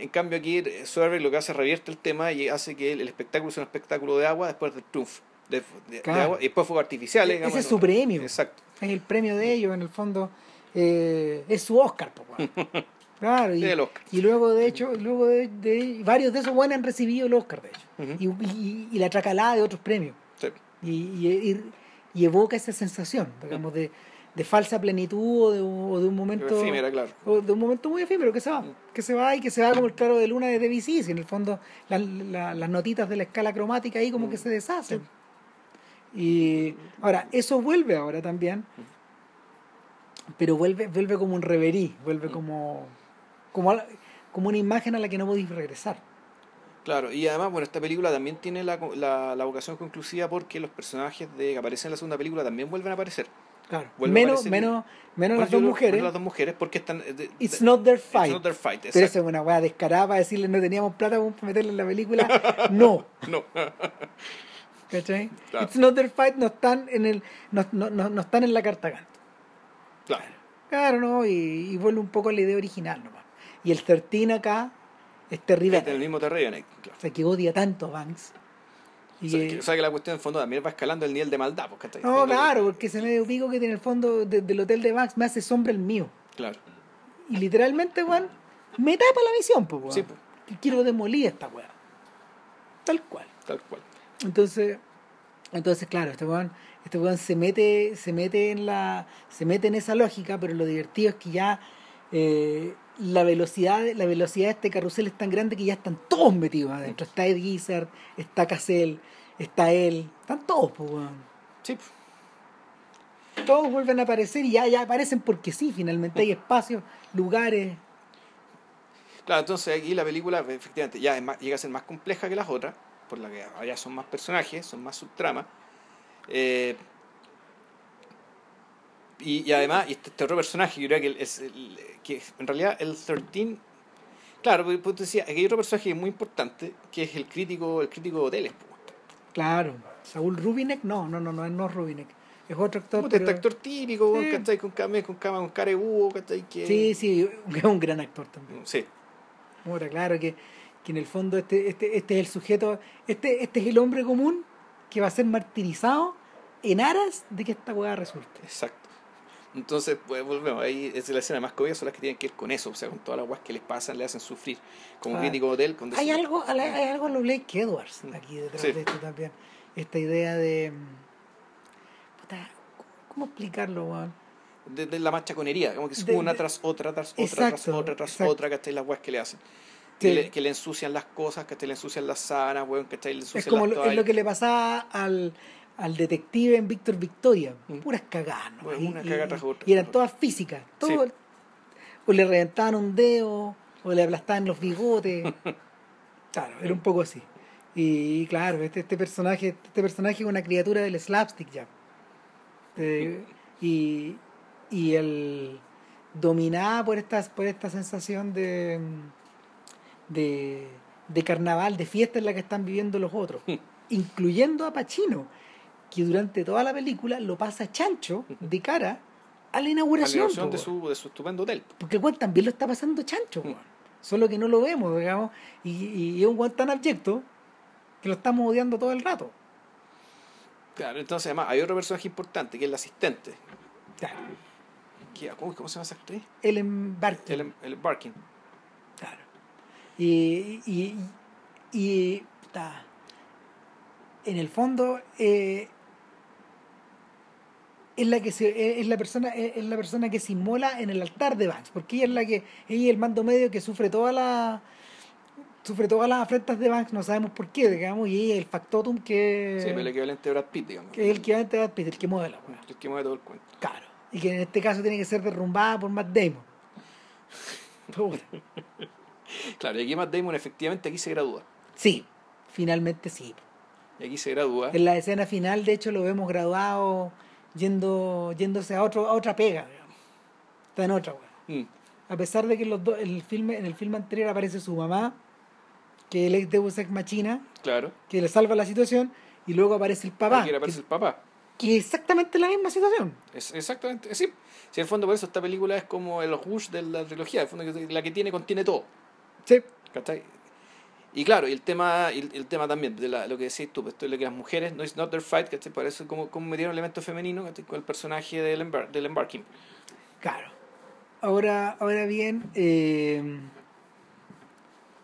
En cambio aquí eh, Soderbergh lo que hace es revierte el tema y hace que el, el espectáculo sea un espectáculo de agua después del triunfo. De, de- de Claro. agua, y después fuegos artificiales. digamos, Ese es ¿no? su premio. Exacto. Es el premio de ellos, en el fondo. eh, es su Oscar, weón. Claro, y, Sí, el Oscar. y luego de hecho, luego de, de- varios de esos buenos han recibido el Oscar, de hecho. Y, y- y la tracalada de otros premios. Sí. y, evoca esa sensación, digamos, de, de falsa plenitud o de, un- o de un momento Efímera, claro. o de un momento muy efímero que se va, que se va y que se va como el claro de luna de Debussy, y en el fondo la- la- las notitas de la escala cromática ahí como que se deshacen. Y ahora, eso vuelve ahora también pero vuelve, vuelve como un reverí, vuelve como, como, a- como una imagen a la que no podéis regresar. Claro, y además, bueno, esta película también tiene la, la, la vocación conclusiva porque los personajes de que aparecen en la segunda película también vuelven a aparecer. Claro. Vuelve a Menos, aparecer- menos, menos las dos mujeres. menos las dos mujeres porque están... eh, de- It's de- not their it's fight. not their fight, Pero eso es una weá descarada para decirle no teníamos plata para meterle en la película. No. No. ¿Cachai? Claro. It's not their fight no están en el no, no, no, no están en la carta canto. claro. Claro, ¿no? Y, y vuelve un poco a la idea original nomás. Y el 13 acá es terrible. Este, el mismo terreno, claro. O sea, que odia tanto a Banks. Y O sea, que- que, o sea, que la cuestión en el fondo también va escalando el nivel de maldad, pues, ¿cachai? no, claro, porque ese medio pico que tiene el fondo de- del hotel de Banks me hace sombra el mío. Claro. Y literalmente, weón, me tapa la visión, pues, weón. Sí, pues, Que Quiero demolir esta weá. Tal cual. tal cual. Entonces, entonces claro, este weón, este weón se mete, se mete en la, se mete en esa lógica, pero lo divertido es que ya eh, la velocidad, la velocidad de este carrusel es tan grande que ya están todos metidos adentro. Está Ed Gizzard, está Cassell, está él, están todos, pues weón. Sí. Todos vuelven a aparecer y ya, ya aparecen porque sí, finalmente hay espacios, lugares. Claro, entonces aquí la película efectivamente ya es más- llega a ser más compleja que las otras, por la que allá son más personajes, son más subtramas. Eh, y, y además, y este, este otro personaje, yo creo que, el- es el- que en realidad el 13, claro, porque pues, tú decías, aquí hay otro personaje muy importante, que es el crítico, el crítico de hoteles. pues. Claro, Saúl Rubinek, no, no, no, no, no es Rubinek. Es otro actor. Este pero- actor típico, Sí. ¿cachai? Con, cama, con, cama, con cara de búho, ¿cachai? Que, Sí, sí, es un gran actor también. Sí, Ahora, claro que, que en el fondo este, este, este es el sujeto, este, este es el hombre común que va a ser martirizado en aras de que esta hueá resulte. Exacto. Entonces, pues volvemos, ahí es la escena más cómica, son las que tienen que ver con eso, o sea, con todas las guas que les pasan, le hacen sufrir. Como Ah. crítico de hotel, con Hay algo, hay algo en lo Blake Edwards aquí detrás Sí. de esto también. Esta idea de. mm, puta, ¿cómo, explicarlo, weón? de, de la machaconería, como que es De- una tras otra, tras otra, tras otra, tras exacto. otra, ¿cachai? Las guas que le hacen. Sí. Que, le, que le ensucian las cosas, ¿cachai? Le ensucian las sábanas, weón, ¿cachai? Le ensucian Es como las lo, es lo que le pasaba al, al detective en Víctor Victoria. Mm. Puras cagadas, ¿no? Bueno, Y- una y-. Y eran todas físicas. Todo, O le reventaban un dedo, o le aplastaban los bigotes. claro, era un poco así. Y claro, este, este personaje este personaje es una criatura del slapstick ya. Eh, y, y el dominada por esta, por esta sensación de, de, de carnaval, de fiesta en la que están viviendo los otros, incluyendo a Pacino, que durante toda la película lo pasa chancho de cara a la A la inauguración. inauguración de su, de su estupendo hotel. porque el weón también lo está pasando chancho. Solo que no lo vemos, digamos. Y, y es un weón tan abyecto que lo estamos odiando todo el rato. Claro, entonces además hay otro personaje importante, que es el asistente. Claro. ¿Cómo, cómo se llama esa actriz? El embarque. El, el Barkin. Claro. Y, y, y puta, en el fondo eh, es la que se, es la persona es la persona que se inmola en el altar de Banks porque ella es la que ella es el mando medio que sufre toda la sufre todas las afrentas de Banks no sabemos por qué digamos y ella es el factotum que Sí, pero el equivalente de Brad Pitt, digamos. que es el equivalente de Brad Pitt, el que mueve la. El que mueve todo el cuento. claro y que en este caso tiene que ser derrumbada por Matt Damon. Claro, y aquí Matt Damon efectivamente aquí se gradúa. sí finalmente sí Y aquí se gradúa. En la escena final, de hecho, lo vemos graduado yendo, yéndose a otro, a otra pega, digamos. Está en otra, weón. Mm, A pesar de que en los dos, el filme, en el filme anterior aparece su mamá, que él es Deus Ex Machina, claro. que le salva la situación, y luego aparece el papá, Aquí aparece que, el papá. que es exactamente la misma situación. Es exactamente, sí. Si en el fondo por eso esta película es como el Rush de la trilogía, el fondo la que tiene contiene todo. Sí. ¿Cachai? Y claro, y el tema, y el, tema también de la, lo que decís tú, pues, lo que las mujeres, no es not their fight, ¿cachai? Por eso como, como metieron elemento femenino ¿cachai? con el personaje del, embar- del embarking. Claro. Ahora, ahora bien, eh,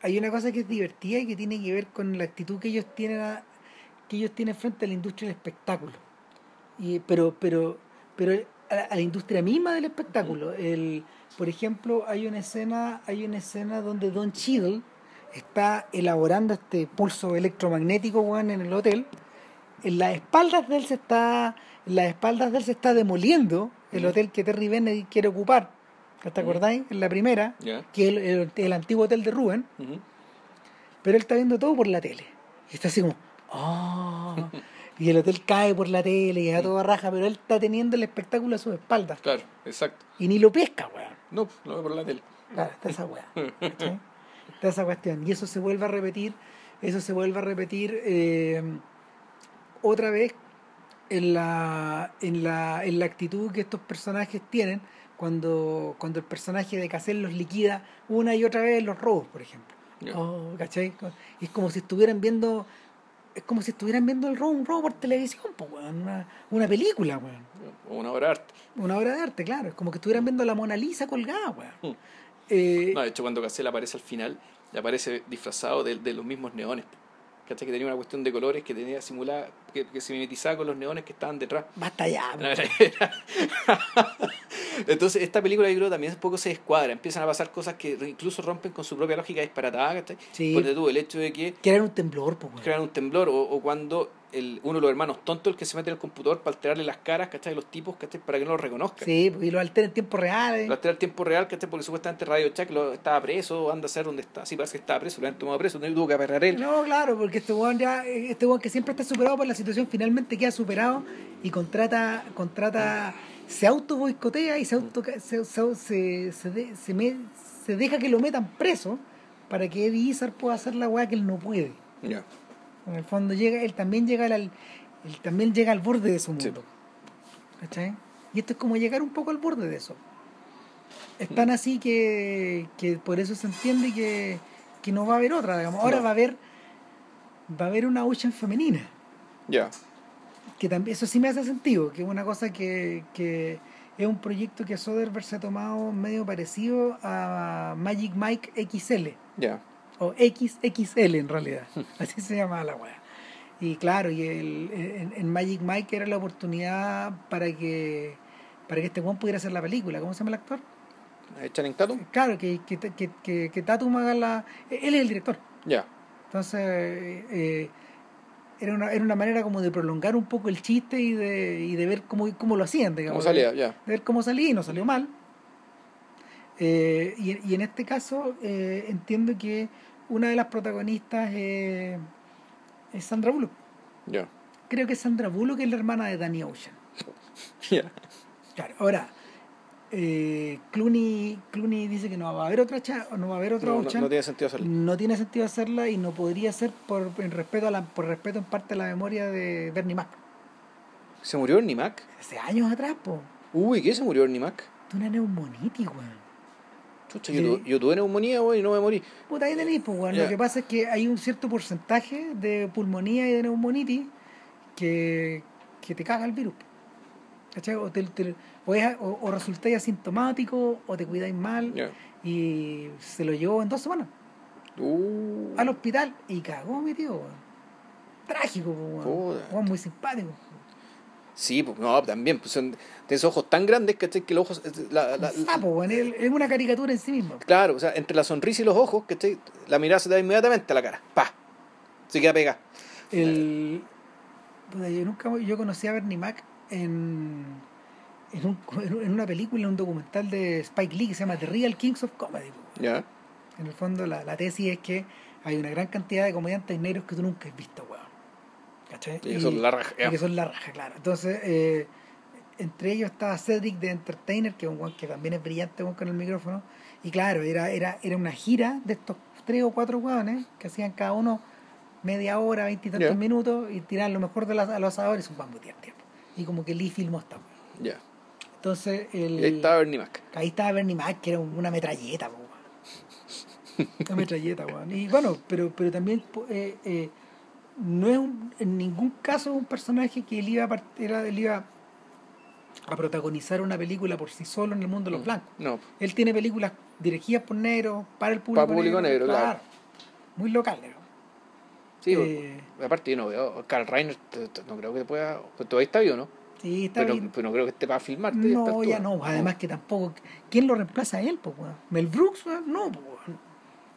hay una cosa que es divertida y que tiene que ver con la actitud que ellos tienen a- que ellos tienen frente a la industria del espectáculo. Y, pero, pero, pero a, la- a la industria misma del espectáculo. El, por ejemplo, hay una escena, hay una escena donde Don Cheadle está elaborando este pulso electromagnético weón, en el hotel. En las espaldas de él se está, en las espaldas de él se está demoliendo el Ujú. hotel que Terry Bennett quiere ocupar, ¿te Ujú. acordáis? En la primera, que es el, el- el antiguo hotel de Rubén, pero él está viendo todo por la tele. Y está así como, ¡ah! y el hotel cae por la tele y a toda raja, pero él está teniendo el espectáculo a sus espaldas. Claro, exacto. Y ni lo pesca, weón. No, lo ve por la tele. Claro, está esa weá. ¿cachai? Está esa cuestión. Y eso se vuelve a repetir, eso se vuelve a repetir eh, otra vez en la, en, la, en la actitud que estos personajes tienen cuando, cuando el personaje de Cassell los liquida una y otra vez en los robos, por ejemplo. Ya. Oh, ¿cachai? Es como si estuvieran viendo. Es como si estuvieran viendo el robo, un robo por televisión, po, una, una película, weón. Una obra de arte. Una obra de arte, claro. Es como que estuvieran viendo la Mona Lisa colgada, weón. Mm. Eh, No, de hecho, cuando Cassell aparece al final, le aparece disfrazado de, de los mismos neones. ¿Cachai? Que tenía una cuestión de colores que tenía simulada, que, que se mimetizaba con los neones que estaban detrás. Basta ya, Entonces, esta película, yo creo, también un poco se descuadra. Empiezan a pasar cosas que incluso rompen con su propia lógica disparatada, ¿cachai? Sí. Ponte tú el hecho de que era un temblor, pues, crean un temblor o, o cuando el, uno de los hermanos tontos el que se mete en el computador para alterarle las caras, ¿cachai? Los tipos, ¿cachai? Para que no los reconozcan. Sí, pues, y lo altera en tiempo real. eh. Lo altera en tiempo real, ¿cachai? Porque supuestamente Radio Chuck lo, estaba preso, anda a saber dónde está. Sí, parece que estaba preso, lo han tomado preso, no tuvo que aperrar él. No, claro, porque este weón ya, este weón que siempre está superado por la situación, finalmente queda superado y contrata, contrata, se auto boicotea y se auto se, se, se, se de- se me- se deja que lo metan preso para que Eddie Izzard pueda hacer la weá que él no puede. Ya. En el fondo llega, él también llega al, él también llega al borde de su Sí. mundo. ¿Cachai? Y esto es como llegar un poco al borde de eso. Es Mm. tan así que, que por eso se entiende que, que no va a haber otra, digamos. Ahora No. va a haber va a haber una Ocean femenina. Ya. Que también, eso sí me hace sentido, que es una cosa que, que es un proyecto que Soderbergh se ha tomado medio parecido a Magic Mike XL Ya. O XXL en realidad, así se llamaba la weá. Y claro, y el, en, en Magic Mike era la oportunidad para que para que este Juan pudiera hacer la película. ¿Cómo se llama el actor? ¿Echan en Tatum? Claro, que, que, que, que, que Tatum haga la... Él es el director. Ya. Entonces, eh, era, una, era una manera como de prolongar un poco el chiste y de, y de ver cómo, cómo lo hacían, ¿Cómo digamos. salía? Ya. de ver cómo salía y no salió mal. Eh, y, y en este caso eh, entiendo que una de las protagonistas eh, es Sandra Bullock. Ya. Creo que Sandra Bullock es la hermana de Danny Ocean. Ya. Claro, ahora, eh, Clooney, Clooney dice que no va a haber otra cha- no va a haber otra No, Ocean. no tiene sentido hacerlo. No tiene sentido hacerla y no podría ser por en respeto a la, por respeto en parte a la memoria de Bernie Mac. ¿Se murió Ernie Mac? Hace años atrás, po. Uy, ¿qué se murió Ernie Mac? De una neumonitis, weón. Chucha, yo, tu- yo tuve neumonía, güey, y no me morí. Puta, ahí tenéis, pues, weón. Ya. Lo que pasa es que hay un cierto porcentaje de pulmonía y de neumonitis que, que te caga el virus. ¿Cachai? O, te, te- o, es- o- o resultáis asintomático o te cuidáis mal y se lo llevó en dos semanas Uh. al hospital y cagó mi tío, weón. Trágico, pues, weón. Weón, muy simpático. Sí, pues no, también, pues son de esos ojos tan grandes, ¿cachai? Que los ojos. La, la- sapo, weón. Es, una caricatura en sí mismo. claro, o sea, entre la sonrisa y los ojos, ¿cachai? La mirada se da inmediatamente a la cara. ¡Pa! Se queda pegada. El, yo nunca yo conocí a Bernie Mac en, en, un- en una película, en un documental de Spike Lee que se llama The Real Kings of Comedy. Ya. En el fondo la, la tesis es que hay una gran cantidad de comediantes negros que tú nunca has visto, weón. ¿Cachai? Y eso es la raja. y que son la raja, claro. Entonces, eh, entre ellos estaba Cedric de Entertainer, que es un que también es brillante con el micrófono. Y claro, era, era, era una gira de estos tres o cuatro weones que hacían cada uno media hora, veintitantos Ya. minutos y tiraban lo mejor de los, a los asadores y un bambú tiempo. Y como que Lee filmó esta. Ya. Entonces, el, Y ahí estaba Ernie Mac. ahí estaba Bernie Mac, que era una metralleta, po. Una metralleta, weón. Y bueno, pero, pero también eh, eh, no es un- en ningún caso un personaje que él iba, a, era- él iba a protagonizar una película por sí solo en el mundo de los blancos. No. Él tiene películas dirigidas por negros, para el público, Para público negro, claro. Muy local, negro. Sí, Eh, aparte yo no veo. Carl Reiner, no creo que pueda. Pues todavía está vivo, ¿no? sí, está Pero, bien. pero no creo que esté para esta No, ya no. Además que tampoco... ¿Quién lo reemplaza a él, po, weón? ¿Mel Brooks? No, po.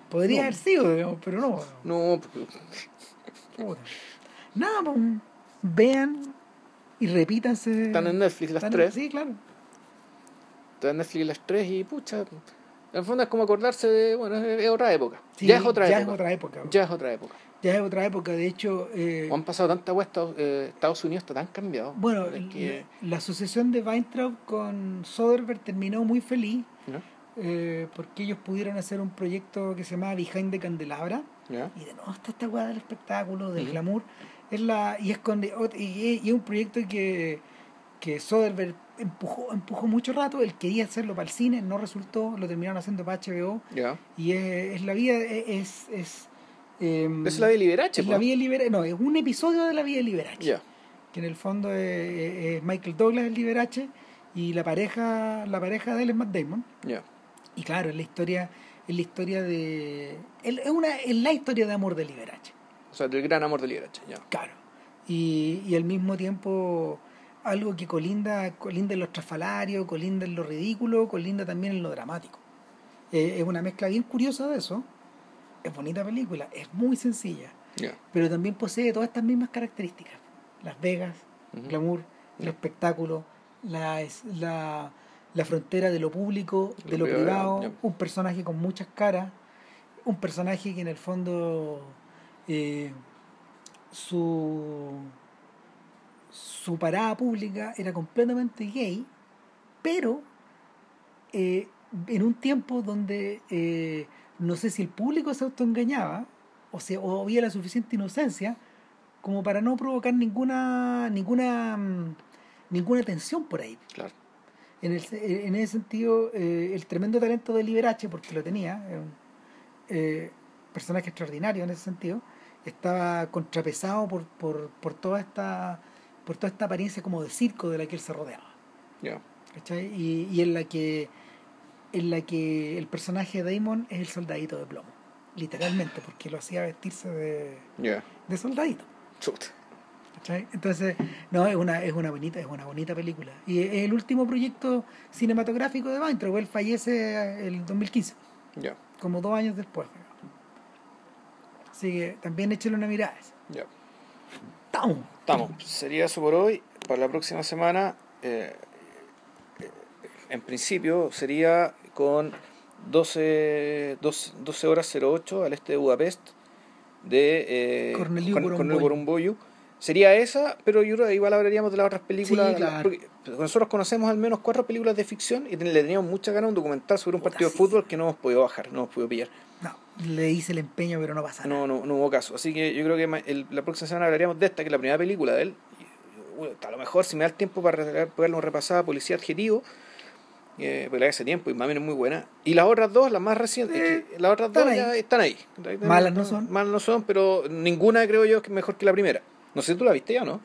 Podría No. haber sido, digamos, pero no. No, porque- Puta. Nada, pues, vean y repítanse. están en Netflix las Están- tres. Sí, claro. Está en Netflix las tres y pucha. En el fondo es como acordarse de. Bueno, es, es otra época. ya es otra ya época. es otra época. Ya es otra época. Ya es otra época. De hecho. eh, han pasado tantas weas, Estados, eh, Estados Unidos está tan cambiado. bueno, que- la, la asociación de Weintraub con Soderbergh terminó muy feliz eh, porque ellos pudieron hacer un proyecto que se llamaba Behind the Candelabra. ¿Ya? Y de nuevo está esta weá del espectáculo, del Ujú. glamour. Es la, y, es con, y, es- un proyecto que, que Soderbergh empujó, empujó mucho rato. Él quería hacerlo para el cine, no resultó, lo terminaron haciendo para HBO. ¿Ya? Y es, es la vida, es... es, es, em, Es la de Liberace, es la vida de Liberace. No, es un episodio de la vida de Liberace. Ya. Que en el fondo es, es- Michael Douglas el Liberace y la pareja, la pareja de él es Matt Damon. Y claro, es la historia, es la historia de. Es, una, es la historia de amor de Liberace. O sea, del gran amor de Liberace. Ya. Claro. Y, y al mismo tiempo algo que colinda, colinda en lo estrafalario, colinda en lo ridículo, colinda también en lo dramático. Eh, es una mezcla bien curiosa de eso. Es bonita película, es muy sencilla, Ya. pero también posee todas estas mismas características. Las Vegas, Ujú. glamour, el espectáculo, la, es- la, la frontera de lo público, de Lo lo privado, un personaje con muchas caras, un personaje que en el fondo eh, su, su parada pública era completamente gay, pero eh, en un tiempo donde eh, no sé si el público se autoengañaba o, se, o había la suficiente inocencia como para no provocar ninguna ninguna mm, ninguna tensión por ahí Claro. En, el, en ese sentido eh, el tremendo talento de Liberace porque lo tenía un eh, personaje extraordinario en ese sentido estaba contrapesado por, por, por toda esta por toda esta apariencia como de circo de la que él se rodeaba. ¿cachai? Y, y en la que en la que el personaje de Damon es el soldadito de plomo literalmente porque lo hacía vestirse de, de soldadito Chuta. ¿Cachai? entonces no es una es una bonita es una bonita película y es el último proyecto cinematográfico de Weintraub él fallece el 2015 Ya. como dos años después así que también échale una mirada. Ya. ¡Tau! Estamos. Sería eso por hoy. Para la próxima semana, eh, eh, en principio, sería con 12, 12, 12 horas 08 al este de Budapest de eh, Corneliu Corn- Porumboiu. Sería esa, pero yo creo que igual hablaríamos de las otras películas. Sí, claro. porque nosotros conocemos al menos cuatro películas de ficción y le teníamos mucha ganas un documental sobre un Puta, partido de fútbol que no hemos podido bajar, no hemos podido pillar. no le hice el empeño pero no pasa nada No, no, no hubo caso. Así que yo creo que el- la próxima semana hablaríamos de esta, que es la primera película de él. Uy, a lo mejor, si me da el tiempo para pegarle una repasada, Policía Adjetivo, eh, porque la de hace tiempo y más bien es muy buena. Y las otras dos, las más recientes, Eh, que las otras están dos ahí. ya están ahí. Malas no son. Malas no son, pero ninguna creo yo es mejor que la primera. No sé si tú la viste ya o no.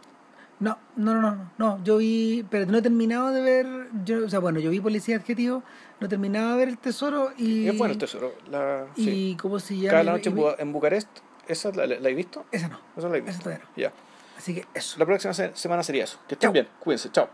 No, no, no, no, no, yo vi, pero no he terminado de ver, yo, o sea, bueno, yo vi Policía Adjetivo, no he terminado de ver El Tesoro y... Es bueno el tesoro. La, Y sí. cómo se llama... Cada noche y en, Bucarest. ¿Esa la, la, la he visto? Esa no, Esa la he esa visto. todavía no. Ya. Así que eso. La próxima se- semana sería eso. Que estén Chao. bien. Cuídense. Chao.